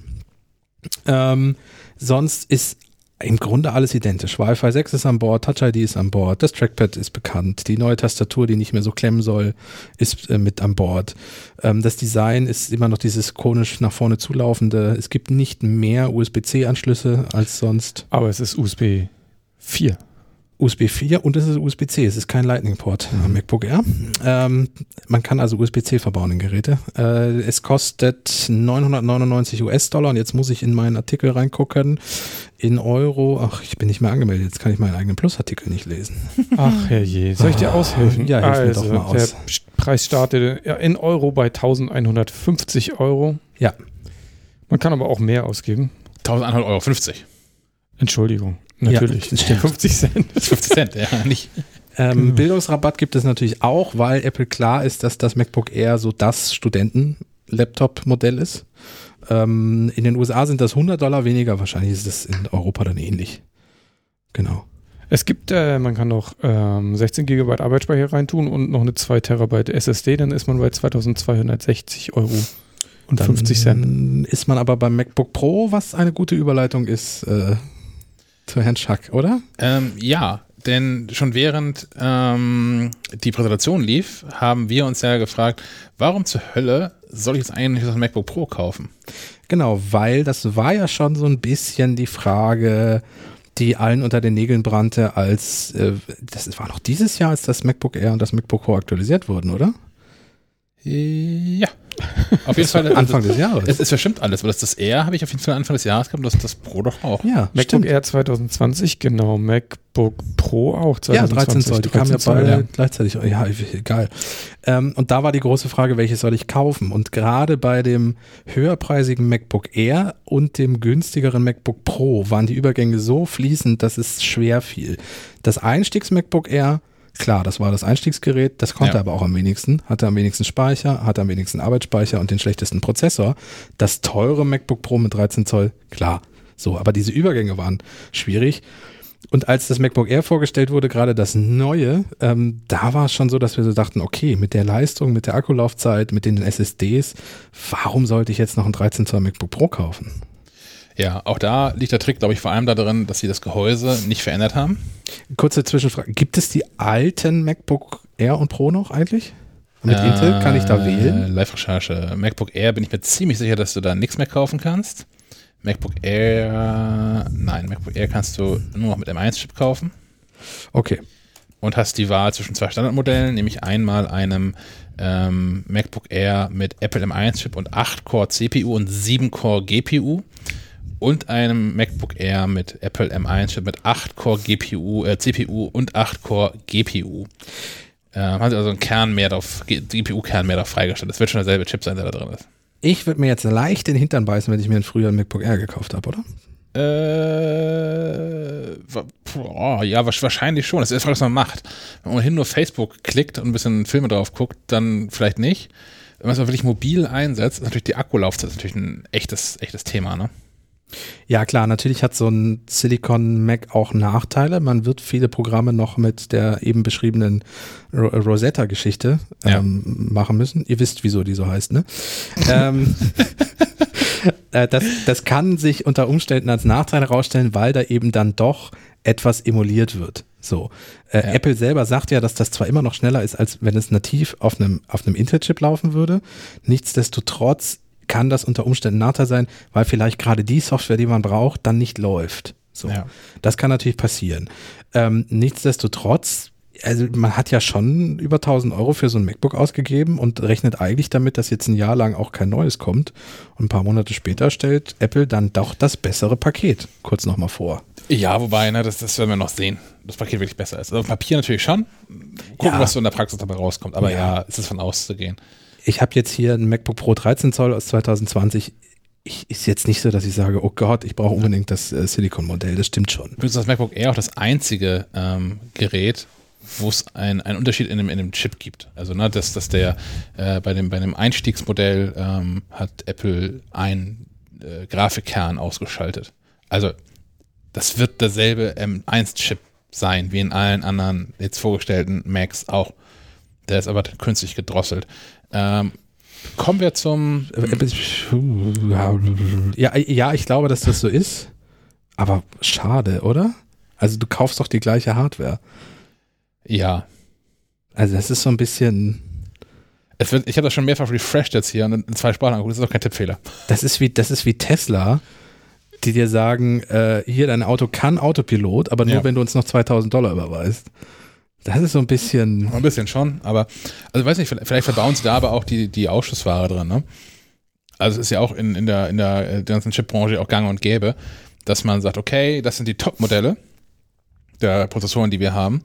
Speaker 2: Ähm, sonst ist im Grunde alles identisch. Wi-Fi 6 ist an Bord, Touch ID ist an Bord, das Trackpad ist bekannt, die neue Tastatur, die nicht mehr so klemmen soll, ist äh, mit an Bord. Ähm, das Design ist immer noch dieses konisch nach vorne zulaufende. Es gibt nicht mehr USB-C-Anschlüsse als sonst.
Speaker 3: Aber es ist USB 4.
Speaker 2: USB 4 und es ist USB-C. Es ist kein Lightning-Port mhm. am MacBook Air. Ähm, man kann also USB-C verbauen in Geräte. Äh, es kostet 999 US-Dollar und jetzt muss ich in meinen Artikel reingucken. In Euro, ach, ich bin nicht mehr angemeldet, jetzt kann ich meinen eigenen Plus-Artikel nicht lesen.
Speaker 3: Ach herrje, soll ich dir aushelfen?
Speaker 2: Ja, hilf also, mir doch mal aus. Der
Speaker 3: Preis startet in Euro bei 1150 Euro.
Speaker 2: Ja.
Speaker 3: Man kann aber auch mehr ausgeben.
Speaker 1: 1150 Euro.
Speaker 3: Entschuldigung, natürlich.
Speaker 2: Ja, stimmt.
Speaker 3: 50 Cent. [laughs]
Speaker 1: 50 Cent, ja, nicht.
Speaker 2: Ähm,
Speaker 3: Genau.
Speaker 2: Bildungsrabatt gibt es natürlich auch, weil Apple klar ist, dass das MacBook Air so das Studenten-Laptop-Modell ist. Ähm, in den USA sind das 100 Dollar weniger, wahrscheinlich ist es in Europa dann ähnlich. Genau.
Speaker 3: Es gibt, äh, man kann noch ähm, 16 GB Arbeitsspeicher reintun und noch eine 2 Terabyte SSD, dann ist man bei 2260 Euro und
Speaker 2: Dann
Speaker 3: 50 Cent.
Speaker 2: ist man aber beim MacBook Pro, was eine gute Überleitung ist äh, zu Herrn Schack, oder?
Speaker 1: Ähm, ja, denn schon während ähm, die Präsentation lief, haben wir uns ja gefragt, warum zur Hölle soll ich jetzt eigentlich das MacBook Pro kaufen?
Speaker 2: Genau, weil das war ja schon so ein bisschen die Frage, die allen unter den Nägeln brannte, als äh, das war noch dieses Jahr, als das MacBook Air und das MacBook Pro aktualisiert wurden, oder?
Speaker 1: Ja, auf jeden Fall.
Speaker 2: Anfang des Jahres.
Speaker 1: Es, es verstimmt alles, weil das, das Air habe ich auf jeden Fall Anfang des Jahres gehabt, das, das Pro doch auch.
Speaker 2: ja,
Speaker 3: MacBook
Speaker 2: stimmt.
Speaker 3: Air 2020, genau. MacBook Pro auch
Speaker 2: Ja,
Speaker 3: 2020.
Speaker 2: 13 Zoll, die kamen ja
Speaker 3: 13 Zoll,
Speaker 2: beide
Speaker 3: ja.
Speaker 2: gleichzeitig. Ja, egal. Ähm, und da war die große Frage, welches soll ich kaufen? Und gerade bei dem höherpreisigen MacBook Air und dem günstigeren MacBook Pro waren die Übergänge so fließend, dass es schwer fiel. Das Einstiegs-MacBook Air, klar, das war das Einstiegsgerät, das konnte
Speaker 1: Ja.
Speaker 2: aber auch am wenigsten, hatte am wenigsten Speicher, hatte am wenigsten Arbeitsspeicher und den schlechtesten Prozessor. Das teure MacBook Pro mit 13 Zoll, klar. So, aber diese Übergänge waren schwierig. Und als das MacBook Air vorgestellt wurde, gerade das neue, ähm, da war es schon so, dass wir so dachten, okay, mit der Leistung, mit der Akkulaufzeit, mit den SSDs, warum sollte ich jetzt noch ein 13 Zoll MacBook Pro kaufen?
Speaker 1: Ja, auch da liegt der Trick, glaube ich, vor allem darin, dass sie das Gehäuse nicht verändert haben.
Speaker 2: Kurze Zwischenfrage, gibt es die alten MacBook Air und Pro noch eigentlich? Mit
Speaker 1: Äh,
Speaker 2: Intel kann ich da wählen?
Speaker 1: Live-Recherche. MacBook Air bin ich mir ziemlich sicher, dass du da nichts mehr kaufen kannst. MacBook Air, nein, MacBook Air kannst du nur noch mit M1-Chip kaufen
Speaker 2: Okay.
Speaker 1: und hast die Wahl zwischen zwei Standardmodellen, nämlich einmal einem ähm, MacBook Air mit Apple M1-Chip und 8-Core CPU und 7-Core GPU und einem MacBook Air mit Apple M1-Chip mit 8-Core GPU, äh, CPU und 8-Core GPU. Äh, haben sie also einen Kern mehr drauf, GPU-Kern mehr drauf freigestellt. Das wird schon derselbe Chip sein, der da drin ist.
Speaker 2: Ich würde mir jetzt leicht den Hintern beißen, wenn ich mir ein früher ein MacBook Air gekauft habe, oder?
Speaker 1: Äh, boah, ja, wahrscheinlich schon. Das ist die Frage, was man macht. Wenn man ohnehin nur Facebook klickt und ein bisschen Filme drauf guckt, dann vielleicht nicht. Wenn man es wirklich mobil einsetzt, ist natürlich die Akkulaufzeit natürlich ein echtes, echtes Thema, ne?
Speaker 2: Ja, klar, natürlich hat so ein Silicon Mac auch Nachteile. Man wird viele Programme noch mit der eben beschriebenen Ro Rosetta-Geschichte
Speaker 1: Ja.
Speaker 2: ähm, machen müssen. Ihr wisst, wieso die so heißt, ne? [laughs] ähm, [laughs] äh, das, das kann sich unter Umständen als Nachteil herausstellen, weil da eben dann doch etwas emuliert wird. So. Äh,
Speaker 1: Ja.
Speaker 2: Apple selber sagt ja, dass das zwar immer noch schneller ist, als wenn es nativ auf einem, auf einem Intel-Chip laufen würde. Nichtsdestotrotz kann das unter Umständen Nachteil sein, weil vielleicht gerade die Software, die man braucht, dann nicht läuft. So.
Speaker 1: Ja.
Speaker 2: Das kann natürlich passieren. Ähm, nichtsdestotrotz, also man hat ja schon über 1000 Euro für so ein MacBook ausgegeben und rechnet eigentlich damit, dass jetzt ein Jahr lang auch kein neues kommt. Und ein paar Monate später stellt Apple dann doch das bessere Paket kurz nochmal vor.
Speaker 1: Ja, wobei, ne, das, das werden wir noch sehen. Das Paket wirklich besser ist. Also Papier natürlich schon. Gucken,
Speaker 2: Ja.
Speaker 1: was so in der Praxis dabei rauskommt. Aber
Speaker 2: Ja.
Speaker 1: ja, es ist von auszugehen.
Speaker 2: Ich habe jetzt hier ein MacBook Pro 13 Zoll aus 2020. Ich, ist jetzt nicht so, dass ich sage, oh Gott, ich brauche unbedingt das äh, Silicon-Modell. Das stimmt schon.
Speaker 1: Übrigens das MacBook Air auch das einzige ähm, Gerät, wo es ein- einen Unterschied in dem, in dem Chip gibt. Also, ne, dass, dass der äh, bei, dem, bei dem Einstiegsmodell ähm, hat Apple einen äh, Grafikkern ausgeschaltet. Also, das wird derselbe M1-Chip sein, wie in allen anderen jetzt vorgestellten Macs auch. Der ist aber künstlich gedrosselt. Ähm, kommen wir zum.
Speaker 2: Ja, ja, ich glaube, dass das so ist. Aber schade, oder? Also du kaufst doch die gleiche Hardware.
Speaker 1: Ja,
Speaker 2: Also das ist so ein bisschen,
Speaker 1: wird, ich habe das schon mehrfach refreshed jetzt hier und in zwei Sprachen angeguckt. Das ist doch kein Tippfehler.
Speaker 2: das ist wie, das ist wie Tesla, die dir sagen, äh, hier dein Auto kann Autopilot, aber nur
Speaker 1: Ja.
Speaker 2: wenn du uns noch 2000 Dollar überweist. Das ist so ein bisschen,
Speaker 1: Ein bisschen schon, aber, also weiß nicht, vielleicht, verbauen sie da aber auch die, die Ausschussware drin, ne? Also es ist ja auch in, in der, in der äh, ganzen Chipbranche auch gang und gäbe, dass man sagt, okay, das sind die Top-Modelle der Prozessoren, die wir haben.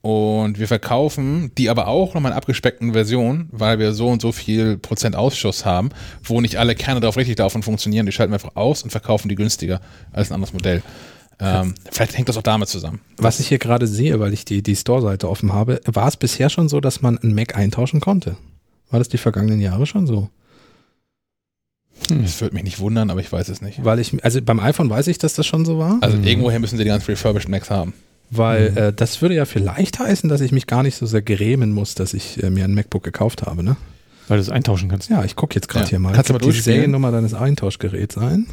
Speaker 1: Und wir verkaufen die aber auch nochmal in abgespeckten Version, weil wir so und so viel Prozent Ausschuss haben, wo nicht alle Kerne drauf richtig davon funktionieren. Die schalten wir einfach aus und verkaufen die günstiger als ein anderes Modell. Ähm, vielleicht hängt das auch damit zusammen.
Speaker 2: Was ich hier gerade sehe, weil ich die, die Store-Seite offen habe, war es bisher schon so, dass man einen Mac eintauschen konnte? War das die vergangenen Jahre schon so?
Speaker 1: Hm. Das würde mich nicht wundern, aber ich weiß es nicht.
Speaker 2: Weil ich, also beim iPhone weiß ich, dass das schon so war.
Speaker 1: Also mhm. irgendwoher müssen sie die ganzen refurbished Macs haben.
Speaker 2: Weil mhm. äh, das würde ja vielleicht heißen, dass ich mich gar nicht so sehr grämen muss, dass ich äh, mir ein MacBook gekauft habe, ne?
Speaker 3: Weil du es eintauschen kannst.
Speaker 2: Ja, ich gucke jetzt gerade ja. hier mal.
Speaker 1: Kannst du mal
Speaker 2: die Seriennummer deines Eintauschgeräts sein?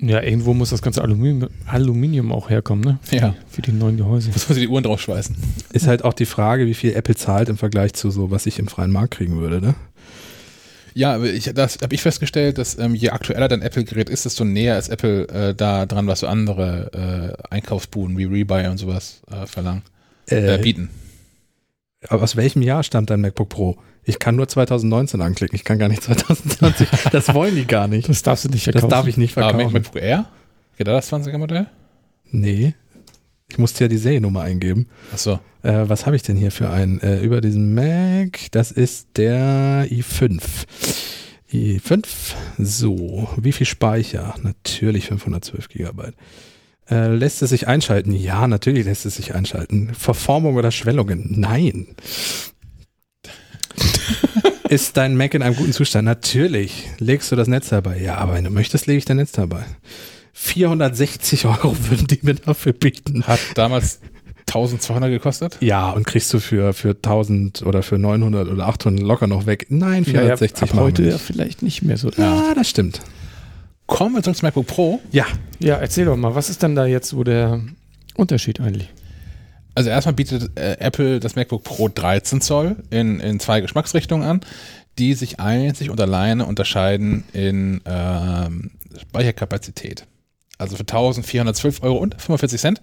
Speaker 3: Ja, irgendwo muss das ganze Aluminium, Aluminium auch herkommen, ne?
Speaker 1: Für ja. Die,
Speaker 3: für die neuen Gehäuse.
Speaker 1: Was muss ich die Uhren draufschweißen?
Speaker 2: Ist halt auch die Frage, wie viel Apple zahlt im Vergleich zu so, was ich im freien Markt kriegen würde, ne?
Speaker 1: Ja, ich, das habe ich festgestellt, dass ähm, je aktueller dein Apple-Gerät ist, desto näher ist Apple äh, da dran, was so andere äh, Einkaufsbuden wie Rebuy und sowas äh, verlangen, äh, äh, bieten.
Speaker 2: Aber aus welchem Jahr stammt dein MacBook Pro? Ich kann nur 2019 anklicken, ich kann gar nicht [laughs] 2020. Das wollen die gar nicht.
Speaker 3: Das darfst du nicht
Speaker 2: verkaufen. Das darf ich nicht verkaufen.
Speaker 1: Aber MacBook Air? Geht da das 20er Modell?
Speaker 2: Nee. Ich musste ja die Seriennummer eingeben.
Speaker 1: Achso.
Speaker 2: Äh, was habe ich denn hier für einen? Äh, über diesen Mac, das ist der i5. i5, so, wie viel Speicher? Natürlich 512 Gigabyte. Äh, lässt es sich einschalten? Ja, natürlich lässt es sich einschalten. Verformung oder Schwellungen? Nein. Ist dein Mac in einem guten Zustand? Natürlich. Legst du das Netz dabei? Ja, aber wenn du möchtest, lege ich dein Netz dabei. 460 Euro würden die mir dafür bieten.
Speaker 1: Hat damals 1200 gekostet?
Speaker 2: Ja, und kriegst du für, für 1000 oder für 900 oder 800 locker noch weg. Nein, 460
Speaker 3: ja, ja, heute ja vielleicht nicht mehr so.
Speaker 2: Ja, das stimmt.
Speaker 1: Kommen wir zum MacBook Pro.
Speaker 3: Ja. Ja, erzähl doch mal, was ist denn da jetzt so der Unterschied eigentlich?
Speaker 1: Also erstmal bietet äh, Apple das MacBook Pro 13 Zoll in, in zwei Geschmacksrichtungen an, die sich einzig und alleine unterscheiden in ähm, Speicherkapazität. Also für 1412 Euro und 45 Cent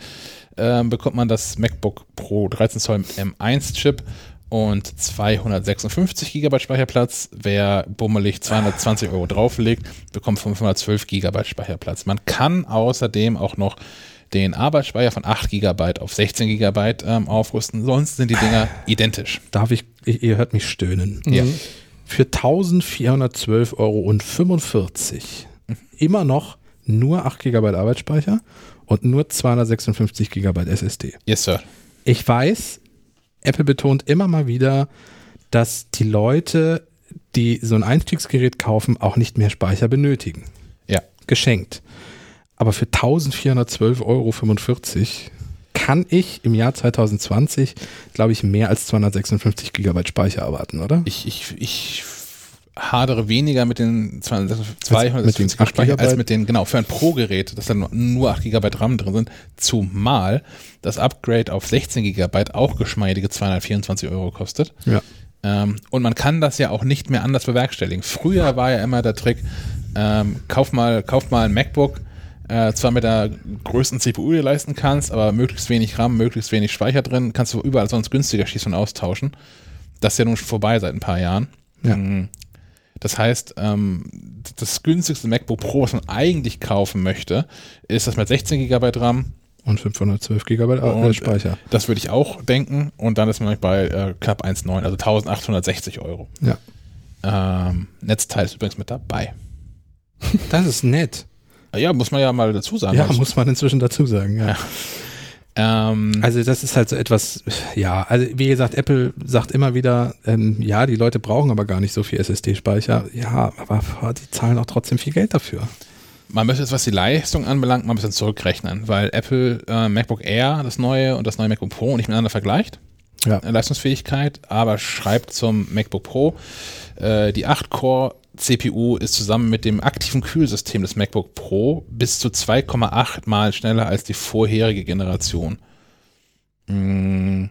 Speaker 1: äh, bekommt man das MacBook Pro 13 Zoll M1-Chip und 256 GB Speicherplatz. Wer bummelig 220 Euro drauflegt, bekommt 512 GB Speicherplatz. Man kann außerdem auch noch den Arbeitsspeicher von 8 GB auf 16 GB ähm, aufrüsten. Sonst sind die Dinger identisch.
Speaker 2: Darf ich, ihr hört mich stöhnen.
Speaker 1: Ja.
Speaker 2: Für 1412,45 Euro mhm. immer noch nur 8 GB Arbeitsspeicher und nur 256 GB SSD.
Speaker 1: Yes, Sir.
Speaker 2: Ich weiß, Apple betont immer mal wieder, dass die Leute, die so ein Einstiegsgerät kaufen, auch nicht mehr Speicher benötigen.
Speaker 1: Ja.
Speaker 2: Geschenkt. Aber für 1412,45 Euro kann ich im Jahr 2020, glaube ich, mehr als 256 GB Speicher erwarten, oder?
Speaker 1: Ich, ich, ich hadere weniger mit den 250 Speicher als mit den, genau, für ein Pro-Gerät, dass da nur 8 GB RAM drin sind, zumal das Upgrade auf 16 GB auch geschmeidige 224 Euro kostet.
Speaker 2: Ja.
Speaker 1: Ähm, und man kann das ja auch nicht mehr anders bewerkstelligen. Früher war ja immer der Trick, ähm, kauf mal, kauf mal ein MacBook, äh, zwar mit der größten CPU dir leisten kannst, aber möglichst wenig RAM, möglichst wenig Speicher drin, kannst du überall sonst günstiger schießen und austauschen. Das ist ja nun schon vorbei seit ein paar Jahren.
Speaker 2: Ja.
Speaker 1: Mhm. Das heißt, ähm, das günstigste MacBook Pro, was man eigentlich kaufen möchte, ist das mit 16 GB RAM.
Speaker 2: Und 512 GB und, Speicher.
Speaker 1: Das würde ich auch denken. Und dann ist man bei äh, knapp 1,9, also 1860 Euro.
Speaker 2: Ja.
Speaker 1: Ähm, Netzteil ist übrigens mit dabei.
Speaker 2: Das ist nett.
Speaker 1: Ja, muss man ja mal dazu sagen.
Speaker 2: Ja, muss man inzwischen dazu sagen, ja. ja. Ähm, also das ist halt so etwas, ja, also wie gesagt, Apple sagt immer wieder, ähm, ja, die Leute brauchen aber gar nicht so viel SSD-Speicher. Ja, aber die zahlen auch trotzdem viel Geld dafür.
Speaker 1: Man müsste jetzt, was die Leistung anbelangt, mal ein bisschen zurückrechnen, weil Apple äh, MacBook Air, das neue und das neue MacBook Pro nicht miteinander vergleicht.
Speaker 2: Ja.
Speaker 1: Leistungsfähigkeit, aber schreibt zum MacBook Pro äh, die 8-Core CPU ist zusammen mit dem aktiven Kühlsystem des MacBook Pro bis zu 2,8 mal schneller als die vorherige Generation. Hm.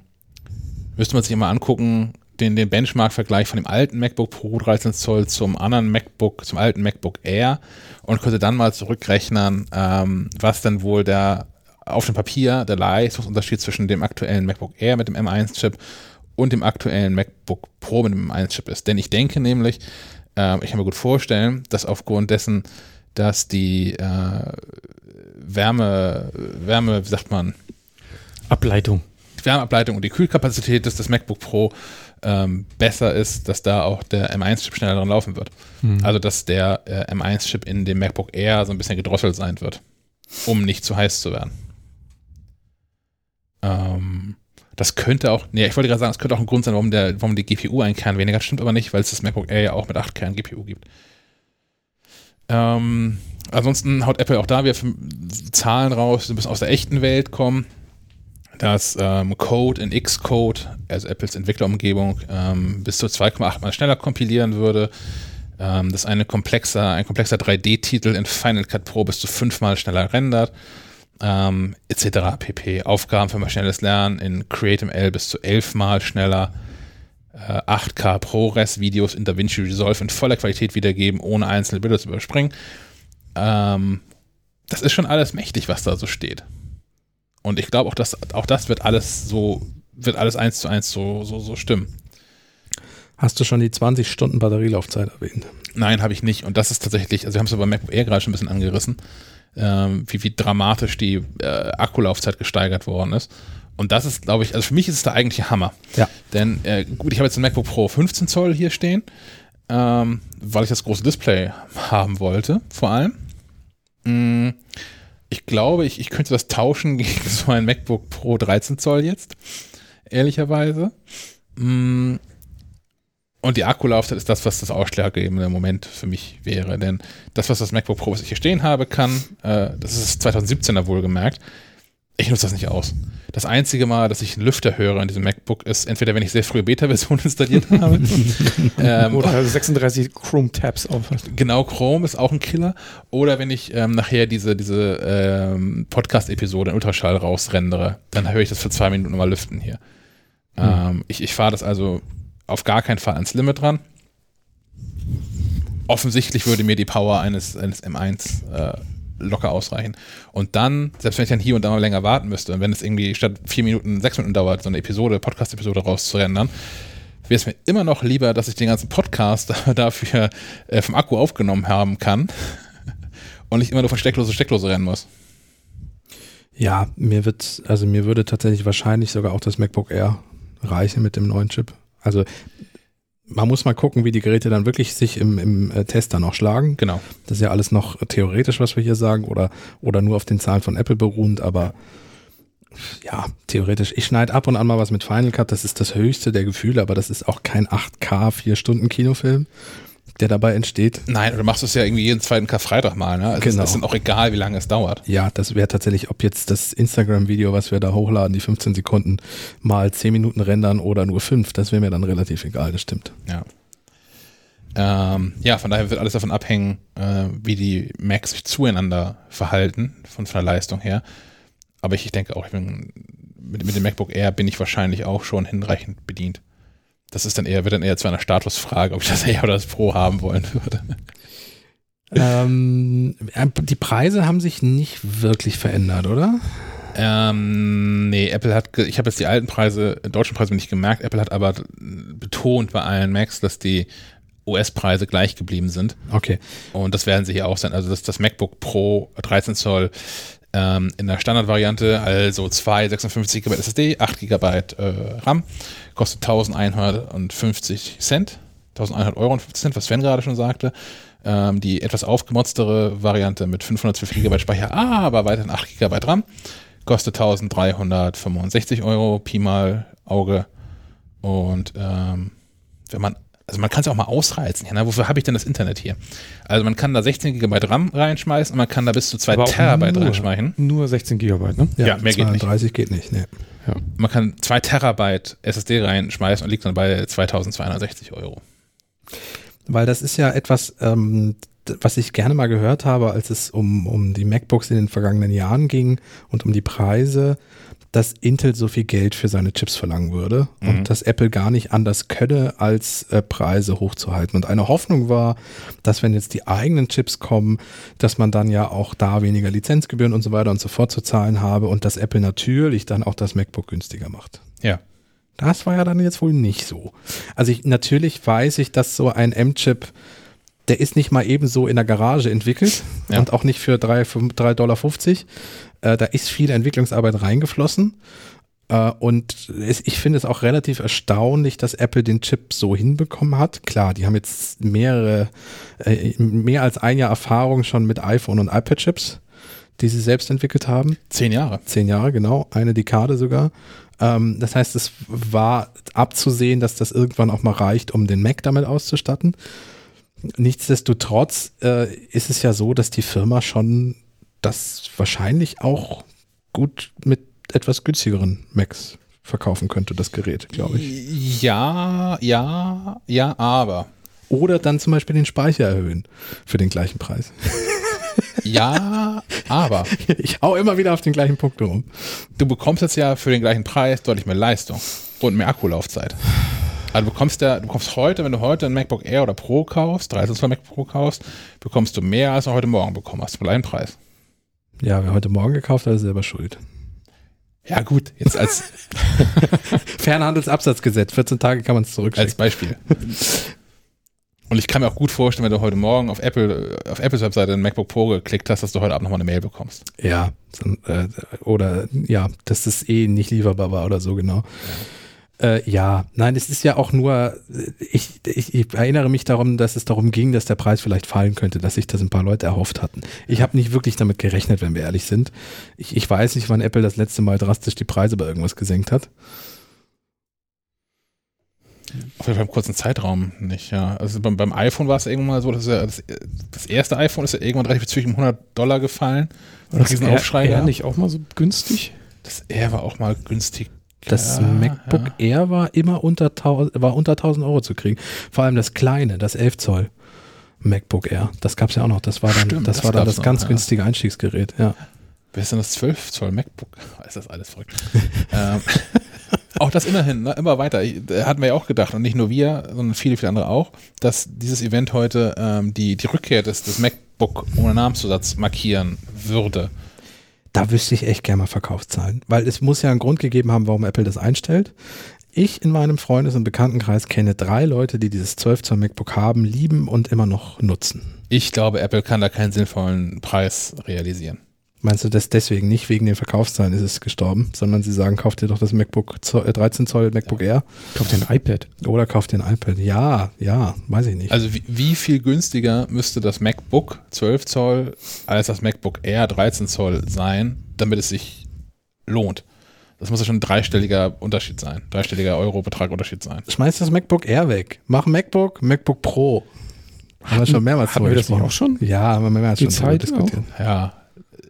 Speaker 1: Müsste man sich mal angucken, den, den Benchmark-Vergleich von dem alten MacBook Pro 13 Zoll zum anderen MacBook, zum alten MacBook Air und könnte dann mal zurückrechnen, ähm, was denn wohl der auf dem Papier der Leistungsunterschied zwischen dem aktuellen MacBook Air mit dem M1-Chip und dem aktuellen MacBook Pro mit dem M1-Chip ist. Denn ich denke nämlich, äh, ich kann mir gut vorstellen, dass aufgrund dessen, dass die äh, Wärme, Wärme, wie sagt man?
Speaker 3: Ableitung.
Speaker 1: Die Wärmeableitung und die Kühlkapazität des, des MacBook Pro ähm, besser ist, dass da auch der M1-Chip schneller dran laufen wird. Mhm. Also, dass der äh, M1-Chip in dem MacBook Air so ein bisschen gedrosselt sein wird. um nicht zu heiß zu werden. Ähm, das könnte auch, nee, ich wollte gerade sagen, das könnte auch ein Grund sein, warum, der, warum die GPU ein Kern weniger, das stimmt aber nicht, weil es das MacBook Air ja auch mit 8 Kern GPU gibt. Ähm, ansonsten haut Apple auch da wieder Zahlen raus, die ein bisschen aus der echten Welt kommen, dass ähm, Code in Xcode, also Apples Entwicklerumgebung, ähm, bis zu 2,8 mal schneller kompilieren würde, ähm, dass eine komplexer, ein komplexer 3D-Titel in Final Cut Pro bis zu fünfmal schneller rendert, ähm, etc. pp. Aufgaben für maschinelles Lernen in CreateML bis zu elfmal schneller, äh, 8K ProRes-Videos in DaVinci Resolve in voller Qualität wiedergeben, ohne einzelne Bilder zu überspringen. Ähm, das ist schon alles mächtig, was da so steht. Und ich glaube auch, dass auch das wird alles so, wird alles eins zu eins so, so, so stimmen.
Speaker 2: Hast du schon die 20 Stunden Batterielaufzeit erwähnt?
Speaker 1: Nein, habe ich nicht. Und das ist tatsächlich, also wir haben es aber MacBook Air gerade schon ein bisschen angerissen, ähm, wie, wie dramatisch die äh, Akkulaufzeit gesteigert worden ist. Und das ist, glaube ich, also für mich ist es der eigentliche Hammer.
Speaker 2: Ja.
Speaker 1: Denn äh, gut, ich habe jetzt ein MacBook Pro 15 Zoll hier stehen, ähm, weil ich das große Display haben wollte, vor allem. Mm, ich glaube, ich, ich könnte das tauschen [laughs] gegen so ein MacBook Pro 13 Zoll jetzt, ehrlicherweise. Mm, und die Akkulaufzeit ist das, was das ausschlaggebende Moment für mich wäre. Denn das, was das MacBook Pro, was ich hier stehen habe, kann, äh, das ist das 2017er wohlgemerkt, ich nutze das nicht aus. Das einzige Mal, dass ich einen Lüfter höre in diesem MacBook, ist entweder, wenn ich sehr frühe Beta-Version [laughs] installiert habe. [laughs]
Speaker 3: ähm, oder 36 Chrome-Tabs auf
Speaker 1: Genau, Chrome ist auch ein Killer. Oder wenn ich ähm, nachher diese, diese ähm, Podcast-Episode in Ultraschall rausrendere, dann höre ich das für zwei Minuten mal lüften hier. Hm. ich ich fahre das also auf gar keinen Fall ans Limit dran. Offensichtlich würde mir die Power eines, eines M1 äh, locker ausreichen. Und dann, selbst wenn ich dann hier und da mal länger warten müsste, und wenn es irgendwie statt vier Minuten, sechs Minuten dauert, so eine Episode, Podcast-Episode rauszurendern, wäre es mir immer noch lieber, dass ich den ganzen Podcast [laughs] dafür äh, vom Akku aufgenommen haben kann [laughs] und nicht immer nur von Stecklose Stecklose rennen muss.
Speaker 2: Ja, mir wird, also mir würde tatsächlich wahrscheinlich sogar auch das MacBook Air reichen mit dem neuen Chip. Also man muss mal gucken, wie die Geräte dann wirklich sich im, im äh, Test dann auch schlagen.
Speaker 1: Genau.
Speaker 2: Das ist ja alles noch theoretisch, was wir hier sagen, oder, oder nur auf den Zahlen von Apple beruhend, aber ja, theoretisch. Ich schneide ab und an mal was mit Final Cut, das ist das höchste der Gefühle, aber das ist auch kein 8K, 4-Stunden-Kinofilm der dabei entsteht.
Speaker 1: Nein, du machst es ja irgendwie jeden zweiten Karfreitag mal, ne? Also genau. Es ist dann auch egal, wie lange es dauert.
Speaker 2: Ja, das wäre tatsächlich, ob jetzt das Instagram-Video, was wir da hochladen, die 15 Sekunden mal 10 Minuten rendern oder nur 5, das wäre mir dann relativ egal, das stimmt.
Speaker 1: Ja. Ähm, ja, von daher wird alles davon abhängen, äh, wie die Macs sich zueinander verhalten, von, von der Leistung her. Aber ich, ich denke auch, ich bin, mit, mit dem MacBook Air bin ich wahrscheinlich auch schon hinreichend bedient. Das ist dann eher, wird dann eher zu einer Statusfrage, ob ich das [laughs] eher oder das Pro haben wollen würde.
Speaker 2: Ähm, äh, die Preise haben sich nicht wirklich verändert, oder?
Speaker 1: Ähm, nee, Apple hat, ich habe jetzt die alten Preise, deutschen Preise nicht gemerkt, Apple hat aber betont bei allen Macs, dass die US-Preise gleich geblieben sind.
Speaker 2: Okay.
Speaker 1: Und das werden sie hier auch sein. Also das, das MacBook Pro 13 Zoll ähm, in der Standardvariante, also zwei 56 GB SSD, 8 GB äh, RAM, kostet 1150 Cent, 1100 Euro und 50 Cent, was Sven gerade schon sagte. Ähm, die etwas aufgemotztere Variante mit 512 GB Speicher, aber weiterhin 8 GB RAM, kostet 1365 Euro, Pi mal Auge. Und ähm, wenn man also man kann es auch mal ausreizen. Ja, ne? Wofür habe ich denn das Internet hier? Also man kann da 16 GB RAM reinschmeißen und man kann da bis zu 2 Terabyte nur, reinschmeißen.
Speaker 3: Nur 16 GB, ne?
Speaker 2: Ja, ja mehr geht nicht. 30 geht nicht, ne.
Speaker 1: Ja. Man kann 2 Terabyte SSD reinschmeißen und liegt dann bei 2260 Euro.
Speaker 2: Weil das ist ja etwas, ähm, was ich gerne mal gehört habe, als es um, um die MacBooks in den vergangenen Jahren ging und um die Preise, dass Intel so viel Geld für seine Chips verlangen würde mhm. und dass Apple gar nicht anders könne, als äh, Preise hochzuhalten. Und eine Hoffnung war, dass wenn jetzt die eigenen Chips kommen, dass man dann ja auch da weniger Lizenzgebühren und so weiter und so fort zu zahlen habe und dass Apple natürlich dann auch das MacBook günstiger macht.
Speaker 1: Ja.
Speaker 2: Das war ja dann jetzt wohl nicht so. Also ich, natürlich weiß ich, dass so ein M-Chip der ist nicht mal ebenso in der Garage entwickelt ja. und auch nicht für 3,50 Dollar. Äh, da ist viel Entwicklungsarbeit reingeflossen. Äh, und es, ich finde es auch relativ erstaunlich, dass Apple den Chip so hinbekommen hat. Klar, die haben jetzt mehrere, äh, mehr als ein Jahr Erfahrung schon mit iPhone und iPad-Chips. die sie selbst entwickelt haben.
Speaker 1: Zehn Jahre.
Speaker 2: Zehn Jahre, genau. Eine Dekade sogar. Ähm, das heißt, es war abzusehen, dass das irgendwann auch mal reicht, um den Mac damit auszustatten. Nichtsdestotrotz äh, ist es ja so, dass die Firma schon das wahrscheinlich auch gut mit etwas günstigeren Macs verkaufen könnte, das Gerät, glaube ich.
Speaker 1: Ja, ja, ja, aber.
Speaker 2: Oder dann zum Beispiel den Speicher erhöhen für den gleichen Preis.
Speaker 1: Ja, aber. [laughs]
Speaker 2: Ich hau immer wieder auf den gleichen Punkt rum.
Speaker 1: Du bekommst jetzt ja für den gleichen Preis deutlich mehr Leistung und mehr Akkulaufzeit. Also du bekommst ja, du bekommst heute, wenn du heute ein MacBook Air oder Pro kaufst, 13 Zoll MacBook Pro kaufst, bekommst du mehr, als du heute Morgen bekommen hast, für gleichen Preis.
Speaker 2: Ja, wer heute Morgen gekauft hat, ist selber schuld.
Speaker 1: Ja, gut, jetzt als. [laughs]
Speaker 2: Fernhandelsabsatzgesetz, 14 Tage kann man es zurückschicken.
Speaker 1: Als Beispiel. Und ich kann mir auch gut vorstellen, wenn du heute Morgen auf Apple, auf Apples Webseite ein MacBook Pro geklickt hast, dass du heute Abend nochmal eine Mail bekommst.
Speaker 2: Ja, äh, oder ja, dass das eh nicht lieferbar war oder so, genau. Ja. Äh, ja, nein, es ist ja auch nur, ich, ich, ich, erinnere mich darum, dass es darum ging, dass der Preis vielleicht fallen könnte, dass sich das ein paar Leute erhofft hatten. Ich habe nicht wirklich damit gerechnet, wenn wir ehrlich sind. Ich, ich weiß nicht, wann Apple das letzte Mal drastisch die Preise bei irgendwas gesenkt hat.
Speaker 1: Auf jeden Fall im kurzen Zeitraum nicht, ja. Also beim, beim iPhone war es irgendwann mal so, dass ja das, das, erste iPhone ist ja irgendwann relativ um 100 Dollar gefallen.
Speaker 3: War das ein Aufschrei Air nicht auch mal so günstig?
Speaker 1: Das Air war auch mal günstig.
Speaker 2: Das ja, MacBook ja. Air war immer unter, war unter 1000 Euro zu kriegen. Vor allem das kleine, das 11 Zoll MacBook Air. Das gab es ja auch noch. Das war dann Stimmt, das, das, war dann das noch, ganz ja. günstige Einstiegsgerät, ja.
Speaker 1: Wer ist denn das 12 Zoll MacBook? [laughs] Ist das alles verrückt? [laughs] ähm, auch das immerhin, ne, immer weiter. Ich, hatten wir ja auch gedacht, und nicht nur wir, sondern viele, viele andere auch, dass dieses Event heute ähm, die, die Rückkehr des, des MacBook ohne Namenszusatz markieren würde.
Speaker 2: Da wüsste ich echt gerne mal Verkaufszahlen, weil es muss ja einen Grund gegeben haben, warum Apple das einstellt. Ich in meinem Freundes- und Bekanntenkreis kenne drei Leute, die dieses 12 Zoll MacBook haben, lieben und immer noch nutzen.
Speaker 1: Ich glaube, Apple kann da keinen sinnvollen Preis realisieren.
Speaker 2: Meinst du das deswegen nicht wegen den Verkaufszahlen ist es gestorben, sondern sie sagen, kauft dir doch das MacBook 13 Zoll MacBook Air.
Speaker 3: Kauft dir ein iPad.
Speaker 2: Oder kauft dir ein iPad. Ja, ja, weiß ich nicht.
Speaker 1: Also wie, wie, viel günstiger müsste das MacBook 12 Zoll als das MacBook Air 13 Zoll sein, damit es sich lohnt? Das muss ja schon ein dreistelliger Unterschied sein. Dreistelliger Euro-Betrag Unterschied sein.
Speaker 2: Schmeiß das MacBook Air weg. Mach MacBook, MacBook Pro.
Speaker 3: Haben wir schon mehrmals
Speaker 2: Haben wir das auch schon?
Speaker 3: Ja, haben wir mehrmals
Speaker 1: Die schon Zeit diskutiert. Auch? Ja,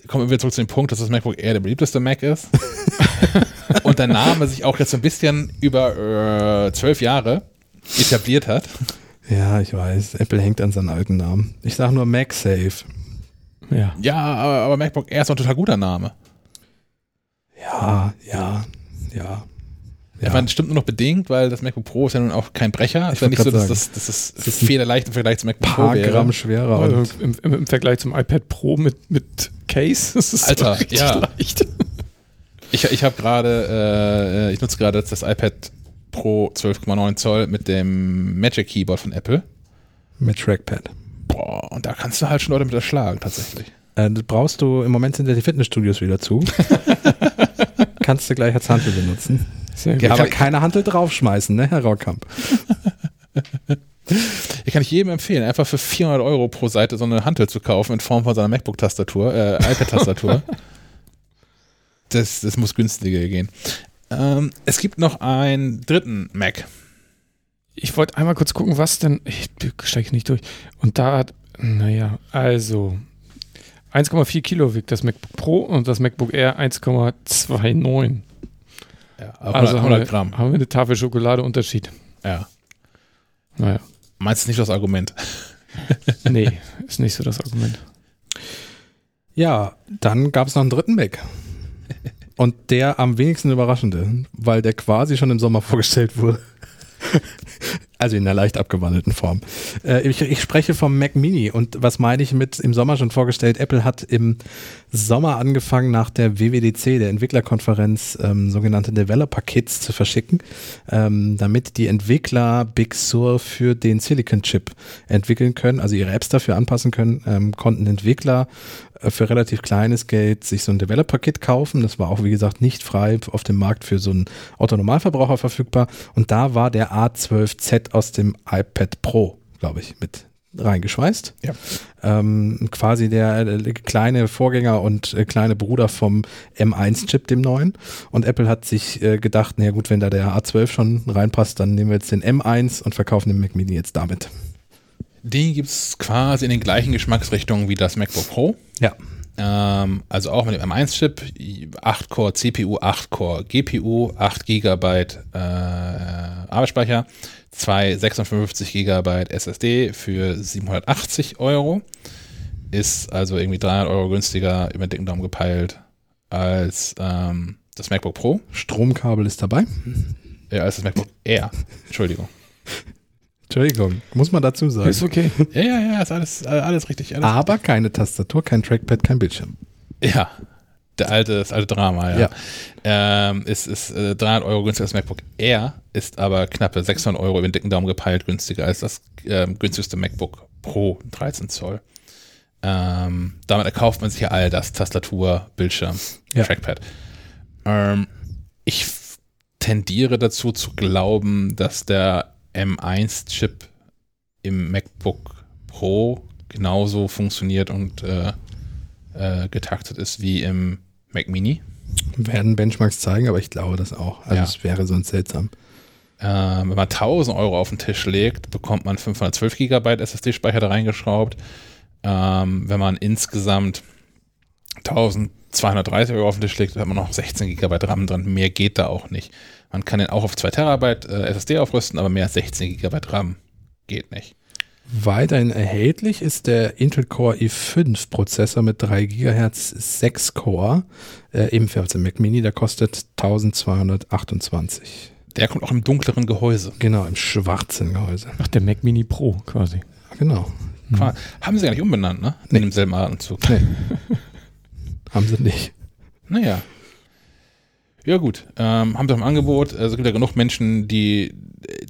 Speaker 1: kommen wir zurück zu dem Punkt, dass das MacBook Air der beliebteste Mac ist. [laughs] und der Name sich auch jetzt so ein bisschen über äh, zwölf Jahre etabliert hat.
Speaker 2: Ja, ich weiß. Apple hängt an seinen alten Namen. Ich sage nur MagSafe.
Speaker 1: Ja, ja aber, aber MacBook Air ist auch ein total guter Name.
Speaker 2: Ja, ja, ja.
Speaker 1: Ja. Ich meine, das stimmt nur noch bedingt, weil das MacBook Pro ist ja nun auch kein Brecher.
Speaker 2: Ich ist ja nicht so, dass
Speaker 1: das, das, das, das ist federleicht im Vergleich zum MacBook
Speaker 2: Pro wäre. Gramm schwerer.
Speaker 3: Also im, im, im, Vergleich zum iPad Pro mit, mit Case ist es
Speaker 1: Alter, [laughs] ja. leicht. Ich, ich habe gerade, äh, ich nutze gerade das iPad Pro 12,9 Zoll mit dem Magic Keyboard von Apple.
Speaker 2: Mit Trackpad.
Speaker 1: Boah, und da kannst du halt schon Leute mit erschlagen, tatsächlich.
Speaker 2: Äh, das brauchst du, im Moment sind ja die Fitnessstudios wieder zu. [laughs] kannst du gleich als Handel benutzen. Sehr gut. Aber keine Handel draufschmeißen, ne, Herr Raukamp? [laughs]
Speaker 1: Ich kann ich jedem empfehlen, einfach für 400 Euro pro Seite so eine Hantel zu kaufen in Form von seiner MacBook-Tastatur, äh, iPad-Tastatur. [laughs] das, das muss günstiger gehen. Ähm, es gibt noch einen dritten Mac.
Speaker 3: Ich wollte einmal kurz gucken, was denn. Ich steige nicht durch. Und da hat, naja, also 1,4 Kilo wiegt das MacBook Pro und das MacBook Air 1,29.
Speaker 1: Ja, also 100 Gramm.
Speaker 3: Haben wir, haben wir eine Tafel Schokolade Unterschied.
Speaker 1: Ja. Naja. Meinst du nicht das Argument? [laughs]
Speaker 3: nee, ist nicht so das Argument.
Speaker 2: Ja, dann gab es noch einen dritten Mac. Und der am wenigsten überraschende, weil der quasi schon im Sommer vorgestellt wurde. Also in einer leicht abgewandelten Form. Äh, ich, ich, spreche vom Mac Mini und was meine ich mit im Sommer schon vorgestellt? Apple hat im Sommer angefangen, nach der WWDC, der Entwicklerkonferenz, ähm, sogenannte Developer Kits zu verschicken, ähm, damit die Entwickler Big Sur für den Silicon Chip entwickeln können, also ihre Apps dafür anpassen können, ähm, konnten Entwickler für relativ kleines Geld sich so ein Developer-Kit kaufen. Das war auch, wie gesagt, nicht frei auf dem Markt für so einen Autonormalverbraucher verfügbar. Und da war der A12Z aus dem iPad Pro, glaube ich, mit reingeschweißt.
Speaker 1: Ja.
Speaker 2: Ähm, quasi der äh, kleine Vorgänger und äh, kleine Bruder vom M1-Chip, dem neuen. Und Apple hat sich äh, gedacht, naja gut, wenn da der A12 schon reinpasst, dann nehmen wir jetzt den M1 und verkaufen den Mac Mini jetzt damit.
Speaker 1: Den gibt es quasi in den gleichen Geschmacksrichtungen wie das MacBook Pro.
Speaker 2: Ja.
Speaker 1: Ähm, also auch mit dem M1-Chip, 8-Core CPU, 8-Core GPU, 8 GB äh, Arbeitsspeicher, zwei 56 GB SSD für 780 Euro. Ist also irgendwie 300 Euro günstiger über den dicken Daumen gepeilt als ähm, das MacBook Pro.
Speaker 2: Stromkabel ist dabei.
Speaker 1: Ja, als das MacBook Air. Entschuldigung. [laughs]
Speaker 2: Entschuldigung, muss man dazu sagen.
Speaker 3: Ist okay. [laughs]
Speaker 1: Ja, ja, ja, ist alles, alles richtig. Alles
Speaker 2: Aber keine Tastatur, kein Trackpad, kein Bildschirm.
Speaker 1: Ja, der alte, das alte Drama, ja.
Speaker 2: Ja.
Speaker 1: Ähm, ist ist äh, 300 Euro günstiger als MacBook Air, ist aber knappe 600 Euro über den dicken Daumen gepeilt günstiger als das ähm, günstigste MacBook Pro 13 Zoll. Ähm, damit erkauft man sich ja all das, Tastatur, Bildschirm,
Speaker 2: Ja.
Speaker 1: Trackpad. Ähm, ich tendiere dazu zu glauben, dass der M1-Chip im MacBook Pro genauso funktioniert und äh, äh, getaktet ist wie im Mac Mini.
Speaker 2: Werden Benchmarks zeigen, aber ich glaube das auch. Also
Speaker 1: Ja.
Speaker 2: es wäre sonst seltsam.
Speaker 1: Ähm, wenn man 1000 Euro auf den Tisch legt, bekommt man 512 GB SSD-Speicher da reingeschraubt. Ähm, wenn man insgesamt 1230 Euro auf den Tisch legt, hat man noch 16 GB RAM dran. Mehr geht da auch nicht. Man kann den auch auf 2 Terabyte äh, SSD aufrüsten, aber mehr als 16 GB RAM geht nicht.
Speaker 2: Weiterhin erhältlich ist der Intel Core i5 Prozessor mit 3 GHz 6 Core, äh, ebenfalls im Mac Mini, der kostet 1228.
Speaker 1: Der kommt auch im dunkleren Gehäuse.
Speaker 2: Genau, im schwarzen Gehäuse.
Speaker 3: Ach, der Mac Mini Pro quasi.
Speaker 2: Genau.
Speaker 1: Qua- Haben sie gar nicht umbenannt, ne? In
Speaker 2: Nee.
Speaker 1: demselben Atemzug.
Speaker 2: Nee. Haben sie nicht.
Speaker 1: Naja. Ja, gut. Ähm, haben sie auch im Angebot. Also, es gibt ja genug Menschen, die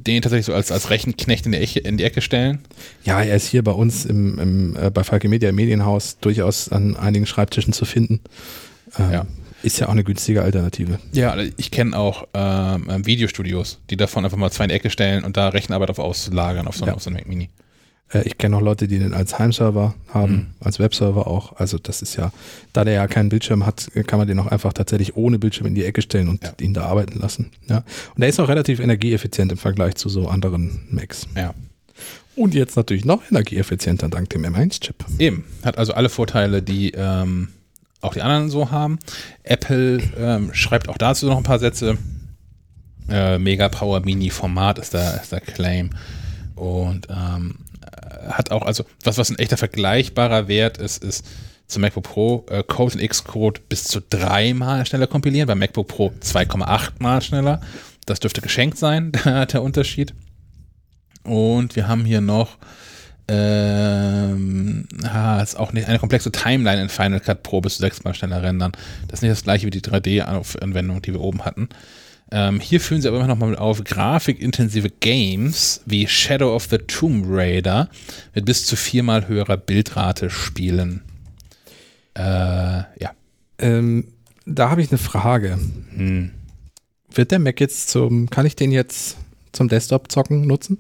Speaker 1: den tatsächlich so als, als Rechenknecht in die, Ecke, in die Ecke stellen.
Speaker 2: Ja, er ist hier bei uns im, im, äh, bei Falke Media im Medienhaus durchaus an einigen Schreibtischen zu finden. Ähm,
Speaker 1: Ja.
Speaker 2: Ist ja auch eine günstige Alternative.
Speaker 1: Ja, ich kenne auch ähm, Videostudios, die davon einfach mal zwei in die Ecke stellen und da Rechenarbeit auf auslagern auf so,
Speaker 2: Ja.
Speaker 1: auf so einen Mac Mini.
Speaker 2: Äh, ich kenne auch Leute, die den als Heimserver haben,
Speaker 1: Mhm.
Speaker 2: als Webserver auch. Also das ist ja, da der ja keinen Bildschirm hat, kann man den auch einfach tatsächlich ohne Bildschirm in die Ecke stellen und
Speaker 1: Ja.
Speaker 2: ihn da arbeiten lassen. Ja. Und er ist auch relativ energieeffizient im Vergleich zu so anderen Macs.
Speaker 1: Ja.
Speaker 2: Und jetzt natürlich noch energieeffizienter dank dem M1-Chip.
Speaker 1: Eben. Hat also alle Vorteile, die ähm, auch die anderen so haben. Apple ähm, schreibt auch dazu noch ein paar Sätze. Äh, Mega Power Mini Format ist der, ist der Claim. Und ähm, äh, hat auch, also was, was ein echter vergleichbarer Wert ist, ist zum MacBook Pro äh, Code und Xcode bis zu dreimal schneller kompilieren, beim MacBook Pro 2,8 mal schneller. Das dürfte geschenkt sein, [laughs] der, der Unterschied. Und wir haben hier noch ähm, ah, ist auch nicht eine komplexe Timeline in Final Cut Pro bis zu sechsmal schneller rendern. Das ist nicht das gleiche wie die 3D-Anwendung, die wir oben hatten. Ähm, hier führen sie aber immer noch mal auf grafikintensive Games wie Shadow of the Tomb Raider mit bis zu viermal höherer Bildrate spielen. Äh, ja.
Speaker 2: Ähm, da habe ich eine Frage.
Speaker 1: Hm.
Speaker 2: Wird der Mac jetzt zum, kann ich den jetzt zum Desktop-Zocken nutzen?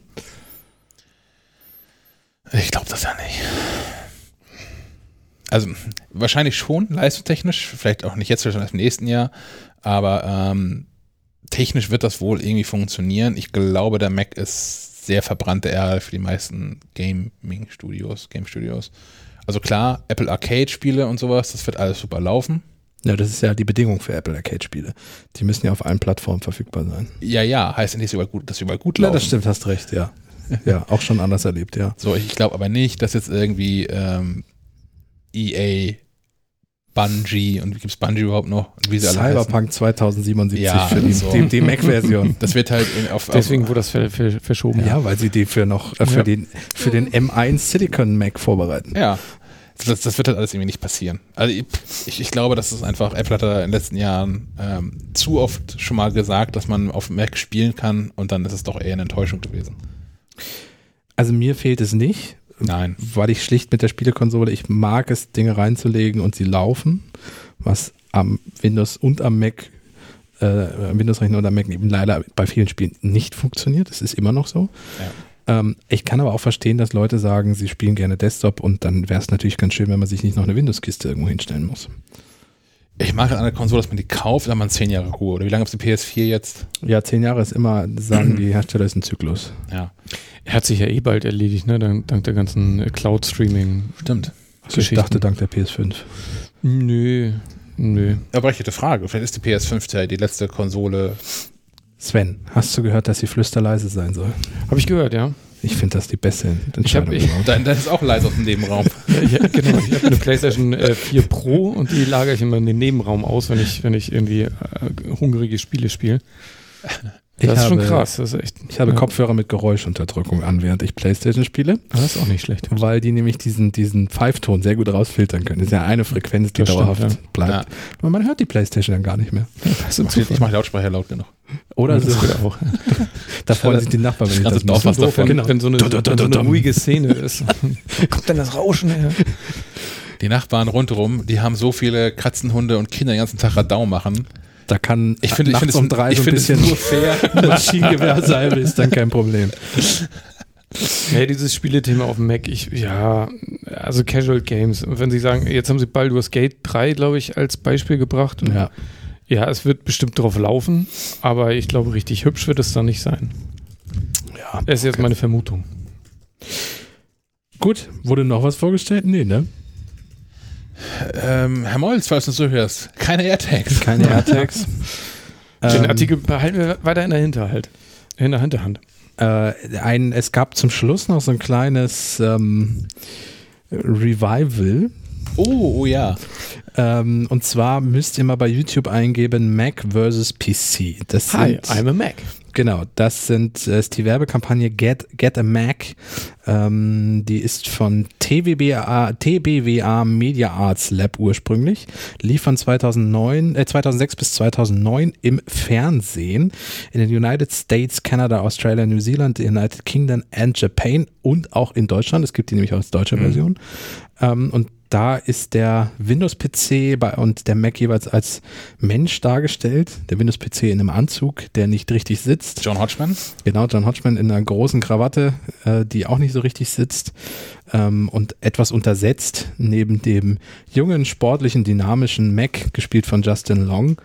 Speaker 1: Ich glaube das ja nicht. Also wahrscheinlich schon, leistungstechnisch, vielleicht auch nicht jetzt, vielleicht im nächsten Jahr, aber ähm, technisch wird das wohl irgendwie funktionieren. Ich glaube, der Mac ist sehr verbrannte Erde für die meisten Gaming-Studios, Game-Studios. Also klar, Apple Arcade-Spiele und sowas, das wird alles super laufen.
Speaker 2: Ja, das ist ja die Bedingung für Apple Arcade-Spiele. Die müssen ja auf allen Plattformen verfügbar sein.
Speaker 1: Ja, ja, heißt ja nicht, dass sie überall gut, dass sie überall gut
Speaker 2: Ja,
Speaker 1: laufen.
Speaker 2: das stimmt, hast recht, ja. [laughs] Ja, auch schon anders erlebt, ja.
Speaker 1: So, ich glaube aber nicht, dass jetzt irgendwie ähm, EA, Bungie und wie gibt es Bungie überhaupt noch? Und wie sie alle heißen.
Speaker 2: Cyberpunk 2077
Speaker 1: Ja,
Speaker 2: für die,
Speaker 1: so.
Speaker 2: die, die Mac-Version. [laughs]
Speaker 1: Das wird halt in, auf,
Speaker 3: Deswegen
Speaker 1: auf,
Speaker 3: wurde das ver ver verschoben.
Speaker 2: Ja, weil sie die für noch äh, für
Speaker 3: Ja.
Speaker 2: den für den M1 Silicon Mac vorbereiten.
Speaker 1: ja. Das, das wird halt alles irgendwie nicht passieren. Also ich, ich glaube, das ist einfach, Apple hat da in den letzten Jahren ähm, zu oft schon mal gesagt, dass man auf Mac spielen kann und dann ist es doch eher eine Enttäuschung gewesen.
Speaker 2: Also mir fehlt es nicht,
Speaker 1: Nein.
Speaker 2: weil ich schlicht mit der Spielekonsole, ich mag es, Dinge reinzulegen und sie laufen, was am Windows und am Mac, äh, am Windows-Rechner und am Mac eben leider bei vielen Spielen nicht funktioniert. Das ist immer noch so. Ähm, ich kann aber auch verstehen, dass Leute sagen, sie spielen gerne Desktop und dann wäre es natürlich ganz schön, wenn man sich nicht noch eine Windows-Kiste irgendwo hinstellen muss.
Speaker 1: Ich mag an der Konsole, dass man die kauft, dann man zehn Jahre Ruhe. Oder wie lange ist die PS4 jetzt?
Speaker 2: Ja, zehn Jahre ist immer, sagen die Hersteller, ist ein Zyklus.
Speaker 1: Ja.
Speaker 3: Er hat sich ja eh bald erledigt, ne? Dank, dank der ganzen äh, Cloud-Streaming.
Speaker 1: Stimmt.
Speaker 2: Also ich dachte dank der PS5.
Speaker 3: Nö, nö.
Speaker 1: Aber berechtigte Frage. Vielleicht ist die PS5 die letzte Konsole.
Speaker 2: Sven, hast du gehört, dass sie flüsterleise sein soll?
Speaker 3: Habe ich gehört, ja.
Speaker 2: Ich finde das die beste
Speaker 3: Entscheidung. Ich hab,
Speaker 1: ich, Dein, ist auch leise aus dem Nebenraum. [laughs]
Speaker 3: ja, genau. Ich habe eine PlayStation äh, 4 Pro und die lagere ich immer in den Nebenraum aus, wenn ich, wenn ich irgendwie äh, hungrige Spiele spiele. [laughs]
Speaker 2: Das ich ist habe, schon krass. Das ist echt, ich habe ja. Kopfhörer mit Geräuschunterdrückung an, während ich Playstation spiele.
Speaker 3: Das ist auch nicht schlecht.
Speaker 2: Weil die nämlich diesen, diesen Pfeifton sehr gut rausfiltern können. Das ist ja eine Frequenz, die das dauerhaft stimmt, ja. bleibt. Ja. Aber man hört die Playstation dann gar nicht mehr.
Speaker 1: Das ist ich mache Lautsprecher laut genug.
Speaker 2: Oder [laughs] so. auch. [laughs] da freuen sich die Nachbarn, wenn ich das
Speaker 3: mache. Was davon. Genau. Wenn so eine, wenn so eine ruhige Szene ist. [laughs] kommt dann das Rauschen her?
Speaker 1: Die Nachbarn rundherum, die haben so viele Katzenhunde und Kinder den ganzen Tag Radau machen
Speaker 2: da kann
Speaker 1: ich finde, nachts ich
Speaker 2: um drei
Speaker 1: so ein bisschen
Speaker 2: nur fair [laughs] Maschinengewehrsalbe ist dann kein Problem.
Speaker 3: Ja, dieses Spielethema auf dem Mac, ich, ja, also Casual Games. Und wenn Sie sagen, jetzt haben Sie Baldur's Gate 3, glaube ich, als Beispiel gebracht.
Speaker 2: Ja.
Speaker 3: Ja, es wird bestimmt drauf laufen, aber ich glaube, richtig hübsch wird es dann nicht sein. Ja. Das ist jetzt okay. meine Vermutung.
Speaker 2: Gut, wurde noch was vorgestellt? Nee, ne?
Speaker 1: Ähm, Herr Molz, falls du so hörst, keine AirTags.
Speaker 2: Keine AirTags. [laughs]
Speaker 3: Den ähm, Artikel behalten wir weiter in der Hinterhalt. In der Hinterhand.
Speaker 2: Äh, ein, es gab zum Schluss noch so ein kleines ähm, Revival.
Speaker 1: Oh, oh ja.
Speaker 2: Ähm, und zwar müsst ihr mal bei YouTube eingeben Mac versus PC.
Speaker 3: Das Hi, I'm a Mac.
Speaker 2: Genau, das sind, äh, ist die Werbekampagne Get, Get a Mac. Ähm, die ist von TWBA, TBWA Media Arts Lab ursprünglich. Lief von 2009, äh, 2006 bis 2009 im Fernsehen in den United States, Canada, Australia, New Zealand, United Kingdom and Japan und auch in Deutschland. Es gibt die nämlich auch als deutsche mhm. Version. Ähm, und da ist der Windows-PC und der Mac jeweils als Mensch dargestellt. Der Windows-PC in einem Anzug, der nicht richtig sitzt.
Speaker 1: John Hodgman?
Speaker 2: Genau, John Hodgman in einer großen Krawatte, äh, die auch nicht so richtig sitzt ähm, und etwas untersetzt neben dem jungen, sportlichen, dynamischen Mac, gespielt von Justin Long.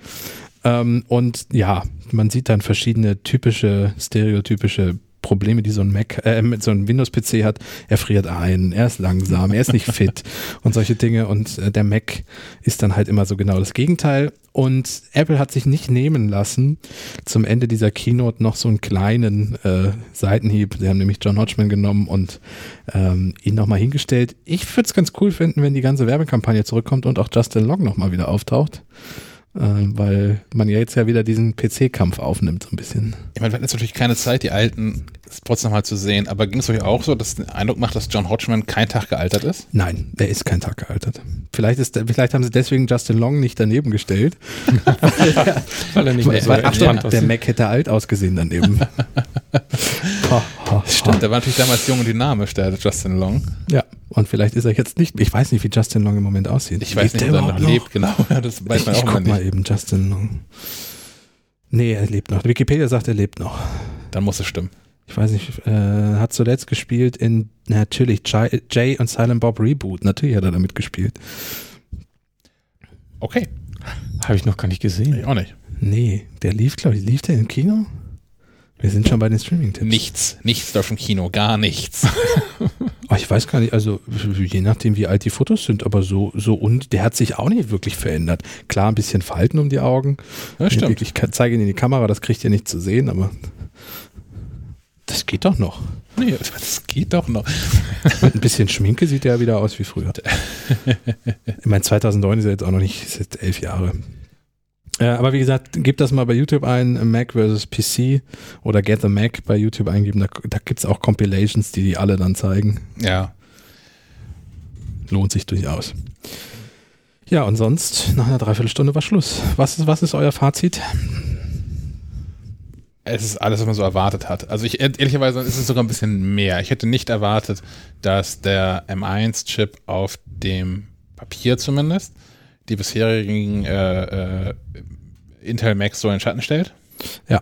Speaker 2: Ähm, und ja, man sieht dann verschiedene typische, stereotypische Probleme, die so ein Mac, äh, so ein Windows-PC hat. Er friert ein, er ist langsam, er ist nicht fit [laughs] und solche Dinge. Und äh, der Mac ist dann halt immer so genau das Gegenteil. Und Apple hat sich nicht nehmen lassen, zum Ende dieser Keynote noch so einen kleinen äh, Seitenhieb. Sie haben nämlich John Hodgman genommen und ähm, ihn nochmal hingestellt. Ich würde es ganz cool finden, wenn die ganze Werbekampagne zurückkommt und auch Justin Long nochmal wieder auftaucht weil man ja jetzt ja wieder diesen PC-Kampf aufnimmt, so ein bisschen.
Speaker 1: Ich meine, wir hatten jetzt natürlich keine Zeit, die alten Spots nochmal zu sehen, aber ging es euch auch so, dass den Eindruck macht, dass John Hodgman kein Tag gealtert ist?
Speaker 2: Nein, der ist kein Tag gealtert. Vielleicht, ist, vielleicht haben sie deswegen Justin Long nicht daneben gestellt. [laughs] weil er nicht mehr weil, ach, der, der Mac hätte alt ausgesehen daneben. [laughs]
Speaker 1: Stimmt, der war natürlich damals jung und dynamisch, der Justin Long.
Speaker 2: Ja, und vielleicht ist er jetzt nicht. Ich weiß nicht, wie Justin Long im Moment aussieht.
Speaker 1: Ich weiß lebt nicht, ob er noch lebt, genau. [laughs] Das
Speaker 2: weiß man ich, auch ich guck mal eben, Justin Long. Nee, er lebt noch. Wikipedia sagt, er lebt noch.
Speaker 1: Dann muss es stimmen.
Speaker 2: Ich weiß nicht, äh, hat zuletzt gespielt in natürlich Jay, Jay und Silent Bob Reboot. Natürlich hat er damit gespielt.
Speaker 1: Okay.
Speaker 3: Habe ich noch gar nicht gesehen.
Speaker 1: Ich auch nicht.
Speaker 2: Nee, der lief, glaube ich, lief der im Kino? Wir sind schon bei den Streaming-Tipps.
Speaker 1: Nichts, nichts da im Kino, gar nichts. [laughs]
Speaker 2: oh, ich weiß gar nicht, also je nachdem, wie alt die Fotos sind, aber so, so und der hat sich auch nicht wirklich verändert. Klar, ein bisschen Falten um die Augen.
Speaker 1: Ja, stimmt.
Speaker 2: Ich zeige ihn in die Kamera, das kriegt ihr nicht zu sehen, aber das geht doch noch.
Speaker 1: Nee, das geht doch noch. [laughs]
Speaker 2: Mit ein bisschen Schminke sieht er wieder aus wie früher. [laughs] ich meine, 2009 ist er jetzt auch noch nicht, ist jetzt elf Jahre. Äh, aber wie gesagt, gebt das mal bei YouTube ein, Mac versus PC oder Get the Mac bei YouTube eingeben. Da, da gibt es auch Compilations, die die alle dann zeigen.
Speaker 1: Ja.
Speaker 2: Lohnt sich durchaus. Ja, und sonst, nach einer Dreiviertelstunde war Schluss. Was ist, was ist euer Fazit?
Speaker 1: Es ist alles, was man so erwartet hat. Also ich ehrlicherweise ist es sogar ein bisschen mehr. Ich hätte nicht erwartet, dass der M1-Chip auf dem Papier zumindest die bisherigen äh, äh, Intel Macs so in den Schatten stellt.
Speaker 2: Ja.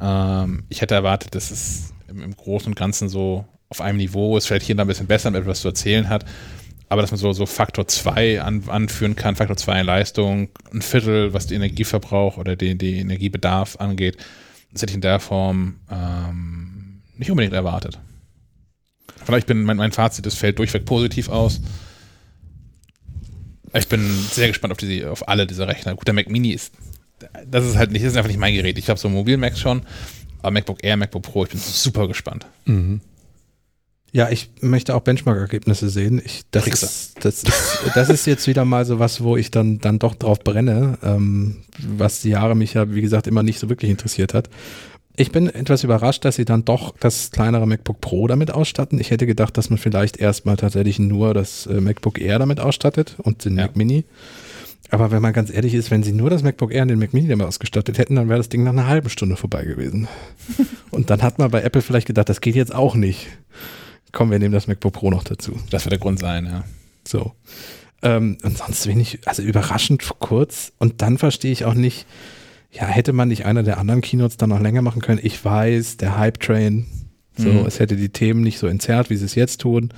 Speaker 1: Ähm, ich hätte erwartet, dass es im, im Großen und Ganzen so auf einem Niveau ist, vielleicht hier ein bisschen besser, mit etwas zu erzählen hat. Aber dass man so, so Faktor 2 an, anführen kann, Faktor 2 in Leistung, ein Viertel, was den Energieverbrauch oder den, den Energiebedarf angeht, das hätte ich in der Form ähm, nicht unbedingt erwartet. Vielleicht bin mein, mein Fazit, das fällt durchweg positiv aus. Ich bin sehr gespannt auf, diese, auf alle diese Rechner. Gut, der Mac Mini ist, das ist halt nicht, das ist einfach nicht mein Gerät. Ich habe so Mobil Macs schon, aber MacBook Air, MacBook Pro, ich bin super gespannt. Mhm.
Speaker 2: Ja, ich möchte auch Benchmark-Ergebnisse sehen. Ich, das, ist, das, ist, das ist jetzt wieder mal so was, wo ich dann, dann doch drauf brenne, ähm, was die Jahre mich ja, wie gesagt, immer nicht so wirklich interessiert hat. Ich bin etwas überrascht, dass sie dann doch das kleinere MacBook Pro damit ausstatten. Ich hätte gedacht, dass man vielleicht erstmal tatsächlich nur das äh, MacBook Air damit ausstattet und den ja. Mac Mini. Aber wenn man ganz ehrlich ist, wenn sie nur das MacBook Air und den Mac Mini damit ausgestattet hätten, dann wäre das Ding nach einer halben Stunde vorbei gewesen. [laughs] und dann hat man bei Apple vielleicht gedacht, das geht jetzt auch nicht. Komm, wir nehmen das MacBook Pro noch dazu.
Speaker 1: Das wird der Grund sein, ja.
Speaker 2: So. Ähm, und sonst wenig, also überraschend kurz. Und dann verstehe ich auch nicht, ja, hätte man nicht einer der anderen Keynotes dann noch länger machen können? Ich weiß, der Hype-Train, so, mhm. es hätte die Themen nicht so entzerrt, wie sie es jetzt tun.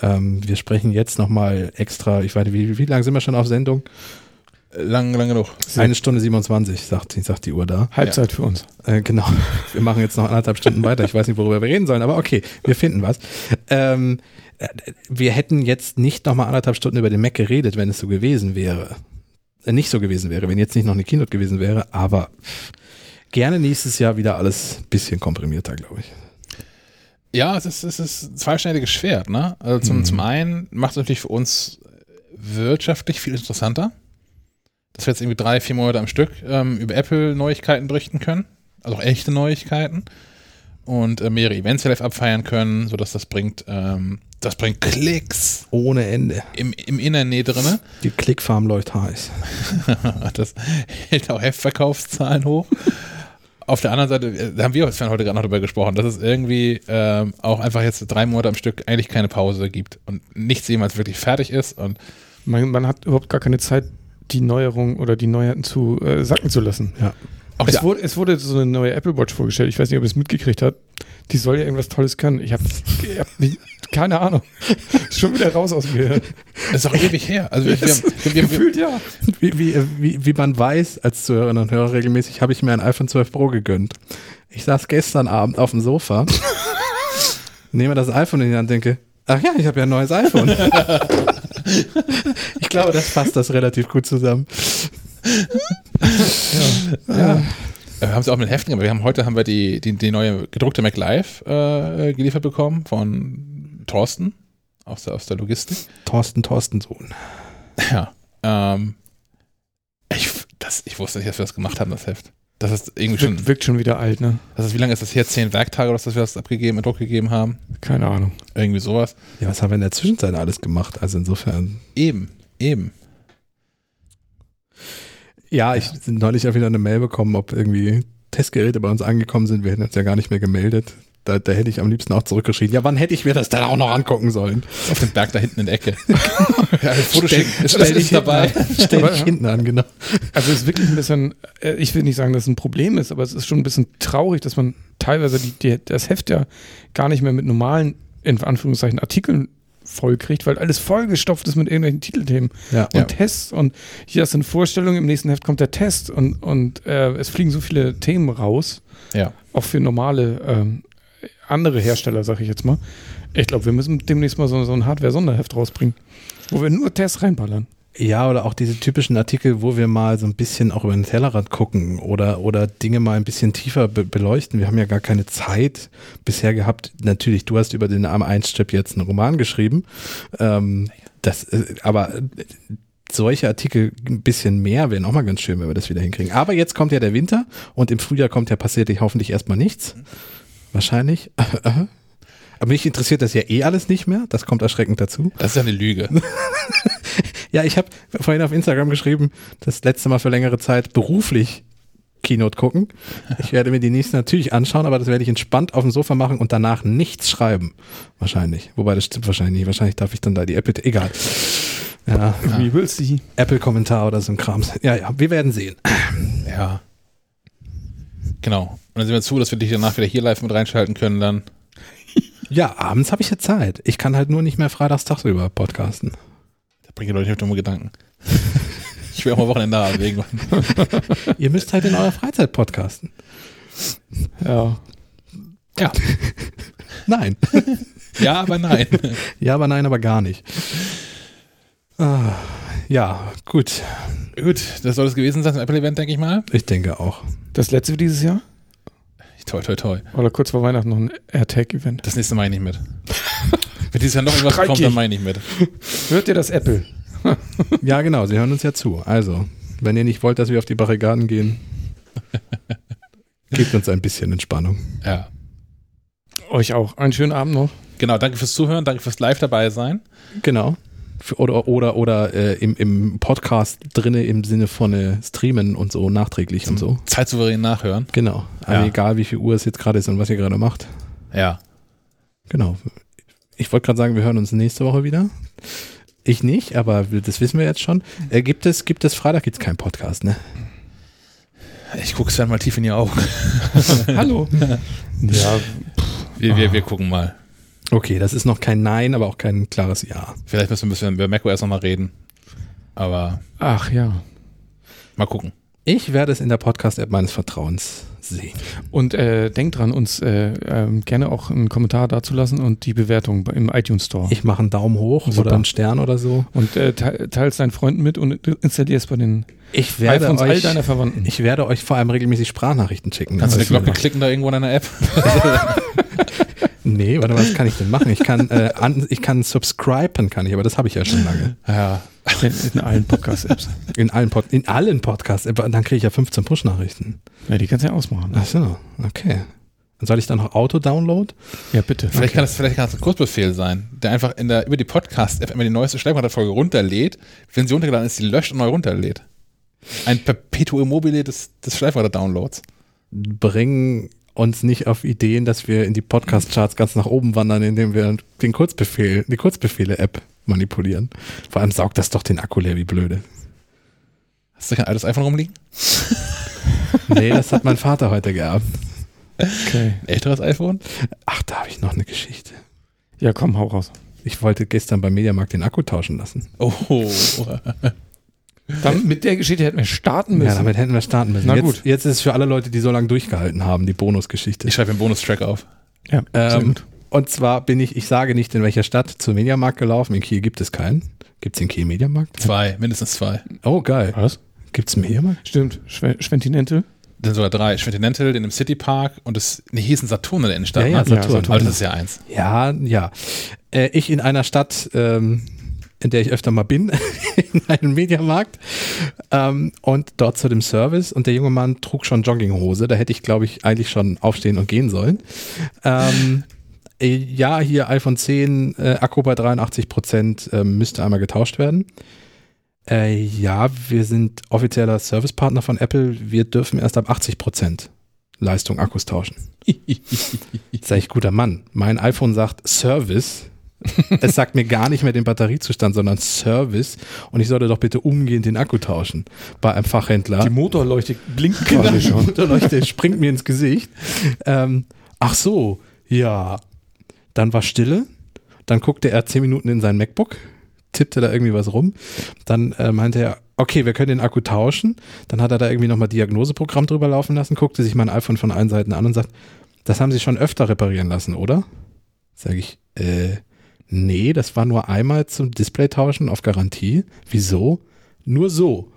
Speaker 2: Ähm, wir sprechen jetzt nochmal extra, ich weiß wie, wie lange sind wir schon auf Sendung?
Speaker 1: Lang, lang genug.
Speaker 2: Eine Stunde 27, sagt, sagt die Uhr da.
Speaker 3: Halbzeit ja. für uns.
Speaker 2: Äh, genau. Wir machen jetzt noch anderthalb Stunden weiter. Ich weiß nicht, worüber wir reden sollen, aber okay, wir finden was. Ähm, äh, wir hätten jetzt nicht nochmal anderthalb Stunden über den Mac geredet, wenn es so gewesen wäre. Nicht so gewesen wäre, wenn jetzt nicht noch eine Keynote gewesen wäre, aber gerne nächstes Jahr wieder alles bisschen komprimierter, glaube ich.
Speaker 1: Ja, es ist, es ist ein zweischneidiges Schwert, ne? Also zum, hm. zum einen macht es natürlich für uns wirtschaftlich viel interessanter dass wir jetzt irgendwie drei, vier Monate am Stück ähm, über Apple-Neuigkeiten berichten können. Also auch echte Neuigkeiten. Und äh, mehrere Events live abfeiern können, sodass das bringt, ähm, das bringt Klicks.
Speaker 2: Ohne Ende.
Speaker 1: Im, im Innernähe drin.
Speaker 2: Die Klickfarm läuft heiß. [laughs]
Speaker 1: das hält auch Heftverkaufszahlen hoch. Auf der anderen Seite, äh, da haben wir heute gerade noch darüber gesprochen, dass es irgendwie ähm, auch einfach jetzt drei Monate am Stück eigentlich keine Pause gibt und nichts jemals wirklich fertig ist. Und
Speaker 3: man, man hat überhaupt gar keine Zeit, die Neuerung oder die Neuheiten zu äh, sacken zu lassen.
Speaker 2: Ja.
Speaker 3: Auch es, wurde, es wurde so eine neue Apple Watch vorgestellt. Ich weiß nicht, ob ihr es mitgekriegt habt. Die soll ja irgendwas Tolles können. Ich habe hab keine Ahnung. [laughs] Schon wieder raus aus dem Gehirn.
Speaker 1: Das ist auch ewig her. Also wir, wir,
Speaker 2: wir, wir gefühlt ja. Wie, wie, wie, wie man weiß als Zuhörerinnen und Hörer regelmäßig, habe ich mir ein iPhone 12 Pro gegönnt. Ich saß gestern Abend auf dem Sofa, [laughs] nehme das iPhone in die Hand und denke, ach ja, ich habe ja ein neues iPhone. [laughs] ich glaube, das fasst das relativ gut zusammen.
Speaker 1: Ja. ja. Wir haben es auch mit Heften, aber wir haben heute haben wir die, die, die neue gedruckte Mac Live äh, geliefert bekommen von Thorsten aus der, aus der Logistik.
Speaker 2: Thorsten Thorstensohn.
Speaker 1: Ja. Ähm, ich, das, ich wusste nicht, dass wir das gemacht haben, das Heft. Das ist irgendwie
Speaker 3: wirkt,
Speaker 1: schon.
Speaker 3: Wirkt schon wieder alt, ne?
Speaker 1: Das ist, wie lange ist das her? Zehn Werktage oder dass wir das abgegeben, in Druck gegeben haben?
Speaker 3: Keine Ahnung.
Speaker 1: Irgendwie sowas.
Speaker 2: Ja, was haben wir in der Zwischenzeit alles gemacht? Also insofern.
Speaker 1: Eben, eben.
Speaker 2: Ja, ich ja. neulich auch wieder eine Mail bekommen, ob irgendwie Testgeräte bei uns angekommen sind. Wir hätten uns ja gar nicht mehr gemeldet. Da, da hätte ich am liebsten auch zurückgeschrieben. Ja, wann hätte ich mir das dann auch noch angucken sollen?
Speaker 1: Auf dem Berg da hinten in der Ecke. [laughs]
Speaker 2: ja, Foto stell, ist, stell dich dabei. Stell dich hinten an, genau.
Speaker 3: Also es ist wirklich ein bisschen, äh, ich will nicht sagen, dass es ein Problem ist, aber es ist schon ein bisschen traurig, dass man teilweise die, die, das Heft ja gar nicht mehr mit normalen, in Anführungszeichen, Artikeln vollkriegt, weil alles vollgestopft ist mit irgendwelchen Titelthemen
Speaker 2: ja,
Speaker 3: und ja. Tests und hier hast du eine Vorstellung, im nächsten Heft kommt der Test und, und äh, es fliegen so viele Themen raus,
Speaker 1: ja.
Speaker 3: auch für normale ähm, andere Hersteller, sag ich jetzt mal. Ich glaube, wir müssen demnächst mal so, so ein Hardware-Sonderheft rausbringen, wo wir nur Tests reinballern.
Speaker 2: Ja, oder auch diese typischen Artikel, wo wir mal so ein bisschen auch über den Tellerrand gucken oder, oder Dinge mal ein bisschen tiefer be beleuchten. Wir haben ja gar keine Zeit bisher gehabt. Natürlich, du hast über den Arm 1 Strip jetzt einen Roman geschrieben. Ähm, das, äh, aber solche Artikel ein bisschen mehr wären auch mal ganz schön, wenn wir das wieder hinkriegen. Aber jetzt kommt ja der Winter und im Frühjahr kommt ja passiert hoffentlich erstmal nichts. Wahrscheinlich. [laughs] Aber mich interessiert das ja eh alles nicht mehr. Das kommt erschreckend dazu.
Speaker 1: Das ist ja eine Lüge. [laughs]
Speaker 2: ja, ich habe vorhin auf Instagram geschrieben, das letzte Mal für längere Zeit beruflich Keynote gucken. Ich werde mir die nächsten natürlich anschauen, aber das werde ich entspannt auf dem Sofa machen und danach nichts schreiben. Wahrscheinlich. Wobei das stimmt wahrscheinlich nicht. Wahrscheinlich darf ich dann da die Apple, egal.
Speaker 3: Ja. Wie willst du?
Speaker 2: Apple-Kommentar oder so ein Kram. Ja, ja, wir werden sehen.
Speaker 1: Ja. Genau. Und dann sehen wir zu, dass wir dich danach wieder hier live mit reinschalten können dann.
Speaker 2: Ja, abends habe ich ja Zeit. Ich kann halt nur nicht mehr freitags tagsüber podcasten.
Speaker 1: Bringt ihr Leute nicht auf dumme Gedanken. [laughs] ich will auch mal Wochenende haben wegen. [laughs]
Speaker 2: Ihr müsst halt in eurer Freizeit podcasten.
Speaker 3: Ja.
Speaker 1: Ja.
Speaker 2: Nein. [laughs]
Speaker 1: Ja, aber nein.
Speaker 2: Ja, aber nein, aber gar nicht. Ah, ja, gut.
Speaker 1: Gut, das soll es gewesen sein, das Apple-Event, denke ich mal.
Speaker 2: Ich denke auch.
Speaker 3: Das letzte für dieses Jahr?
Speaker 1: Toi, toi, toi.
Speaker 3: Oder kurz vor Weihnachten noch ein AirTag-Event?
Speaker 1: Das nächste Mal ich nicht mit. Wenn dieses Jahr noch irgendwas
Speaker 3: Streik
Speaker 1: kommt,
Speaker 3: ich.
Speaker 1: dann meine ich mit.
Speaker 3: Hört ihr das Apple? [laughs]
Speaker 2: Ja, genau, Sie hören uns ja zu. Also, wenn ihr nicht wollt, dass wir auf die Barrikaden gehen, [laughs] gebt uns ein bisschen Entspannung.
Speaker 1: Ja.
Speaker 3: Euch auch. Einen schönen Abend noch.
Speaker 1: Genau, danke fürs Zuhören, danke fürs Live dabei sein.
Speaker 2: Genau. Oder, oder, oder äh, im, im Podcast drinne im Sinne von äh, Streamen und so nachträglich und so.
Speaker 1: Zeitsouverän nachhören.
Speaker 2: Genau. Also
Speaker 1: Ja.
Speaker 2: egal, wie viel Uhr es jetzt gerade ist und was ihr gerade macht.
Speaker 1: Ja.
Speaker 2: Genau. Ich wollte gerade sagen, wir hören uns nächste Woche wieder. Ich nicht, aber das wissen wir jetzt schon. Äh, gibt es, gibt es Freitag gibt's keinen Podcast, ne?
Speaker 1: Ich gucke Sven mal tief in die Augen. [laughs]
Speaker 3: Hallo. ja,
Speaker 1: Wir, wir, wir gucken mal.
Speaker 2: Okay, das ist noch kein Nein, aber auch kein klares Ja.
Speaker 1: Vielleicht müssen wir ein bisschen über macOS nochmal reden. Aber
Speaker 3: ach ja.
Speaker 1: mal gucken.
Speaker 2: Ich werde es in der Podcast-App meines Vertrauens sehen.
Speaker 3: Und äh, denkt dran, uns äh, ähm, gerne auch einen Kommentar dazulassen und die Bewertung im iTunes Store.
Speaker 2: Ich mache einen Daumen hoch
Speaker 3: Super.
Speaker 2: oder einen Stern oder so.
Speaker 3: und äh, te teilst deinen Freunden mit und installier es bei den
Speaker 2: Ich werde,
Speaker 3: iPhones all
Speaker 2: euch,
Speaker 3: deiner Verwandten.
Speaker 2: ich werde euch vor allem regelmäßig Sprachnachrichten schicken.
Speaker 1: Kannst du eine Glocke klicken da irgendwo in deiner App? [laughs] [laughs]
Speaker 2: Nee, warte mal, was kann ich denn machen? Ich kann, äh, an, ich kann subscriben, kann ich, aber das habe ich ja schon lange.
Speaker 1: Ja.
Speaker 3: in, in allen Podcast-Apps.
Speaker 2: In allen, Pod in allen Podcasts. Aber Dann kriege ich ja 15 Push-Nachrichten.
Speaker 3: Ja, die kannst du ja ausmachen. Ne?
Speaker 2: Ach so, okay. Und soll ich dann noch Auto-Download?
Speaker 3: Ja, bitte.
Speaker 1: Vielleicht kann das vielleicht kann das ein Kurzbefehl sein, der einfach in der, über die Podcast-App immer die neueste Schleifmann-Folge runterlädt. Wenn sie runtergeladen ist, die löscht und neu runterlädt. Ein Perpetuum mobile des, des Schleifmann-Downloads.
Speaker 2: Bringen uns nicht auf Ideen, dass wir in die Podcast-Charts ganz nach oben wandern, indem wir den Kurzbefehl, die Kurzbefehle-App manipulieren. Vor allem saugt das doch den Akku leer, wie blöde.
Speaker 1: Hast du kein altes iPhone rumliegen? [laughs]
Speaker 2: Nee, das hat mein Vater heute gehabt.
Speaker 3: Okay.
Speaker 1: Ein älteres iPhone?
Speaker 2: Ach, da habe ich noch eine Geschichte.
Speaker 3: Ja, komm, hau raus.
Speaker 2: Ich wollte gestern beim Mediamarkt den Akku tauschen lassen.
Speaker 1: Oh. [laughs]
Speaker 3: Dann, mit der Geschichte hätten wir starten müssen.
Speaker 2: Ja, damit hätten wir starten müssen.
Speaker 3: Na
Speaker 2: jetzt,
Speaker 3: gut.
Speaker 2: jetzt ist es für alle Leute, die so lange durchgehalten haben, die Bonusgeschichte.
Speaker 1: Ich schreibe einen Bonustrack auf.
Speaker 3: ja,
Speaker 2: Ähm, und zwar bin ich, ich sage nicht in welcher Stadt, zum Mediamarkt gelaufen. In Kiel gibt es keinen. Gibt es in Kiel Mediamarkt?
Speaker 1: Zwei, mindestens zwei.
Speaker 2: Oh, geil.
Speaker 3: Was?
Speaker 2: Gibt es einen Mediamarkt?
Speaker 3: Stimmt. Schwe Schwentinental.
Speaker 1: Dann sogar drei. Schwentinental, den im City Park und das, nee, hier ist ein Saturn in der Innenstadt.
Speaker 2: Ja, ja,
Speaker 1: ne?
Speaker 2: Saturn.
Speaker 1: Aber das ist ja eins.
Speaker 2: Ja, ja. Äh, ich in einer Stadt, ähm, in der ich öfter mal bin, [laughs] in einem Mediamarkt ähm, und dort zu dem Service und der junge Mann trug schon Jogginghose. Da hätte ich, glaube ich, eigentlich schon aufstehen und gehen sollen. Ähm, äh, ja, hier iPhone 10, äh, Akku bei 83 Prozent, ähm, müsste einmal getauscht werden. Äh, ja, wir sind offizieller Servicepartner von Apple. Wir dürfen erst ab 80 Prozent Leistung Akkus tauschen. [laughs] Sag ich, guter Mann. Mein iPhone sagt Service. Es sagt mir gar nicht mehr den Batteriezustand, sondern Service. Und ich sollte doch bitte umgehend den Akku tauschen bei einem Fachhändler.
Speaker 3: Die Motorleuchte blinkt
Speaker 2: Genau,
Speaker 3: quasi
Speaker 2: die
Speaker 3: schon. [laughs]
Speaker 2: Motorleuchte springt mir ins Gesicht. Ähm, ach so, ja. Dann war Stille. Dann guckte er zehn Minuten in sein MacBook, tippte da irgendwie was rum. Dann äh, meinte er, okay, wir können den Akku tauschen. Dann hat er da irgendwie nochmal Diagnoseprogramm drüber laufen lassen, guckte sich mein iPhone von allen Seiten an und sagt, das haben Sie schon öfter reparieren lassen, oder? Sag ich, äh, nee, das war nur einmal zum Display tauschen auf Garantie. Wieso? Nur so.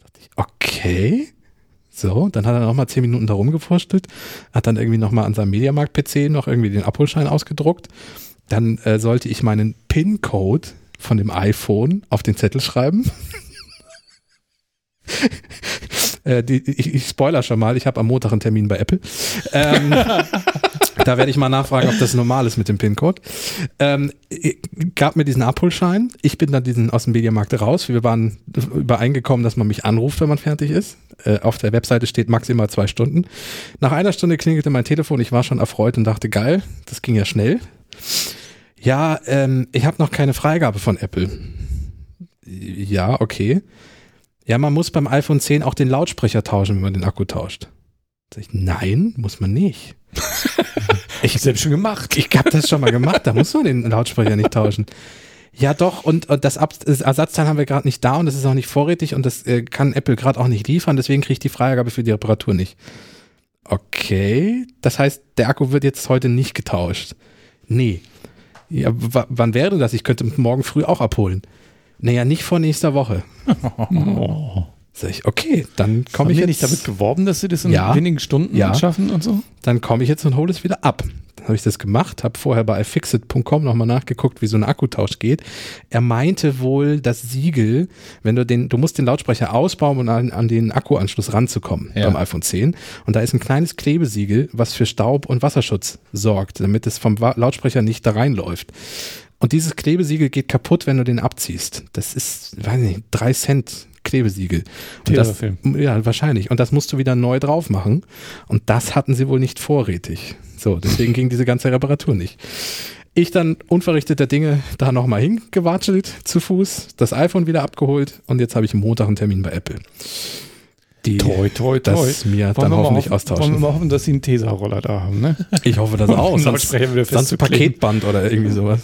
Speaker 2: Dachte ich, okay. So, dann hat er nochmal zehn Minuten da rumgefurstelt, hat dann irgendwie nochmal an seinem Mediamarkt-PC noch irgendwie den Abholschein ausgedruckt. Dann äh, sollte ich meinen PIN-Code von dem iPhone auf den Zettel schreiben. [laughs] äh, die, ich, ich spoiler schon mal, ich habe am Montag einen Termin bei Apple. Ähm, [laughs] da werde ich mal nachfragen, ob das normal ist mit dem PIN-Code. Ähm, gab mir diesen Abholschein. Ich bin dann diesen aus dem Mediamarkt raus. Wir waren übereingekommen, dass man mich anruft, wenn man fertig ist. Äh, auf der Webseite steht maximal zwei Stunden. Nach einer Stunde klingelte mein Telefon. Ich war schon erfreut und dachte, geil, das ging ja schnell. Ja, ähm, ich habe noch keine Freigabe von Apple. Ja, okay. Ja, man muss beim iPhone 10 auch den Lautsprecher tauschen, wenn man den Akku tauscht. Sag ich, nein, muss man nicht. [laughs]
Speaker 3: ich habe selbst schon gemacht.
Speaker 2: Ich habe das schon mal gemacht, da muss man den Lautsprecher nicht tauschen. Ja, doch, und, und das, Ab das Ersatzteil haben wir gerade nicht da und das ist auch nicht vorrätig und das äh, kann Apple gerade auch nicht liefern, deswegen kriege ich die Freigabe für die Reparatur nicht. Okay, das heißt, der Akku wird jetzt heute nicht getauscht. Nee. Ja, wann wäre das? Ich könnte morgen früh auch abholen. Naja, nicht vor nächster Woche. [laughs] Oh. Sag ich, okay, dann komme ich jetzt.
Speaker 3: nicht damit geworben, dass sie das in ja, wenigen Stunden ja. schaffen und so?
Speaker 2: Dann komme ich jetzt und hole es wieder ab. Dann habe ich das gemacht, habe vorher bei ifixit.com nochmal nachgeguckt, wie so ein Akkutausch geht. Er meinte wohl, das Siegel, wenn du den, du musst den Lautsprecher ausbauen, um an, an den Akkuanschluss ranzukommen ja. beim iPhone 10. Und da ist ein kleines Klebesiegel, was für Staub und Wasserschutz sorgt, damit es vom Lautsprecher nicht da reinläuft. Und dieses Klebesiegel geht kaputt, wenn du den abziehst. Das ist, weiß nicht, drei Cent Klebesiegel. Und das, ja, wahrscheinlich. Und das musst du wieder neu drauf machen. Und das hatten sie wohl nicht vorrätig. So, deswegen ging diese ganze Reparatur nicht. Ich dann unverrichteter Dinge da nochmal hingewatschelt zu Fuß, das iPhone wieder abgeholt und jetzt habe ich Montag einen Termin bei Apple.
Speaker 3: Die toi, toi, toi.
Speaker 2: das mir wollen dann hoffentlich hoffen, austauschen. Wollen
Speaker 3: wir mal hoffen, dass sie einen Tesa-Roller da haben, ne?
Speaker 2: Ich hoffe das [laughs] auch. sonst, sonst ein Paketband oder irgendwie sowas.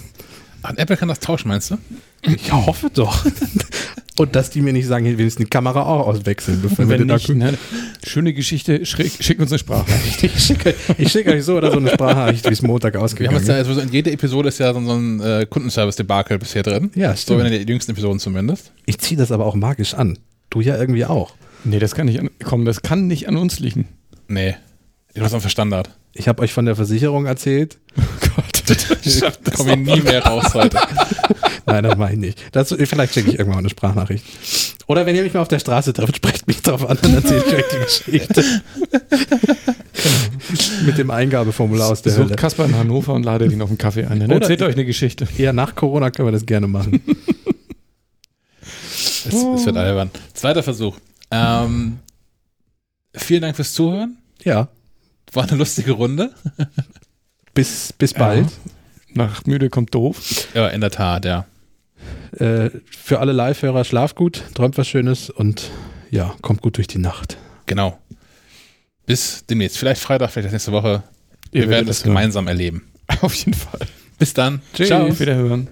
Speaker 1: Ach, Apple kann das tauschen, meinst du?
Speaker 2: Ich hoffe doch. [laughs] Und dass die mir nicht sagen, wir müssen die Kamera auch auswechseln, bevor
Speaker 3: wir den nicht, ne? Schöne Geschichte, schick, schick uns eine Sprachnachricht. [laughs]
Speaker 2: ich schicke ich schick euch so oder so eine Sprachnachricht, wie es Montag ausgegangen ist.
Speaker 1: Ja, also in jeder Episode ist ja so ein äh, Kundenservice-Debakel bisher drin.
Speaker 2: Ja,
Speaker 1: stimmt. So in den jüngsten Episoden zumindest.
Speaker 2: Ich ziehe das aber auch magisch an. Du ja irgendwie auch.
Speaker 3: Nee, das kann nicht an, komm, das kann nicht an uns liegen.
Speaker 1: Nee. Ich was für Standard.
Speaker 2: Ich habe euch von der Versicherung erzählt. [laughs] Oh Gott, [laughs]
Speaker 1: da komme ich nie mehr raus heute. [laughs]
Speaker 2: Nein, das mache ich nicht. Das, vielleicht schicke ich irgendwann eine Sprachnachricht. Oder wenn ihr mich mal auf der Straße trefft, sprecht mich drauf an, dann erzähle ich euch die Geschichte. Mit dem Eingabeformular aus der
Speaker 3: Sucht Hölle. Kasper in Hannover und lade ihn auf einen Kaffee ein. Dann erzählt euch eine Geschichte.
Speaker 2: Ja, nach Corona können wir das gerne machen.
Speaker 1: Es, es wird albern. Zweiter Versuch. Ähm, vielen Dank fürs Zuhören.
Speaker 2: Ja.
Speaker 1: War eine lustige Runde. [laughs]
Speaker 2: bis, bis bald. Ja.
Speaker 3: Nach müde kommt doof.
Speaker 1: Ja, in der Tat, ja.
Speaker 2: Äh, für alle Live-Hörer, schlaf gut, träumt was Schönes und ja, kommt gut durch die Nacht.
Speaker 1: Genau. Bis demnächst. Vielleicht Freitag, vielleicht nächste Woche. Wir Ihr werden es gemeinsam erleben. [laughs]
Speaker 3: Auf jeden Fall.
Speaker 1: Bis dann.
Speaker 3: Tschüss. Ciao. Wiederhören.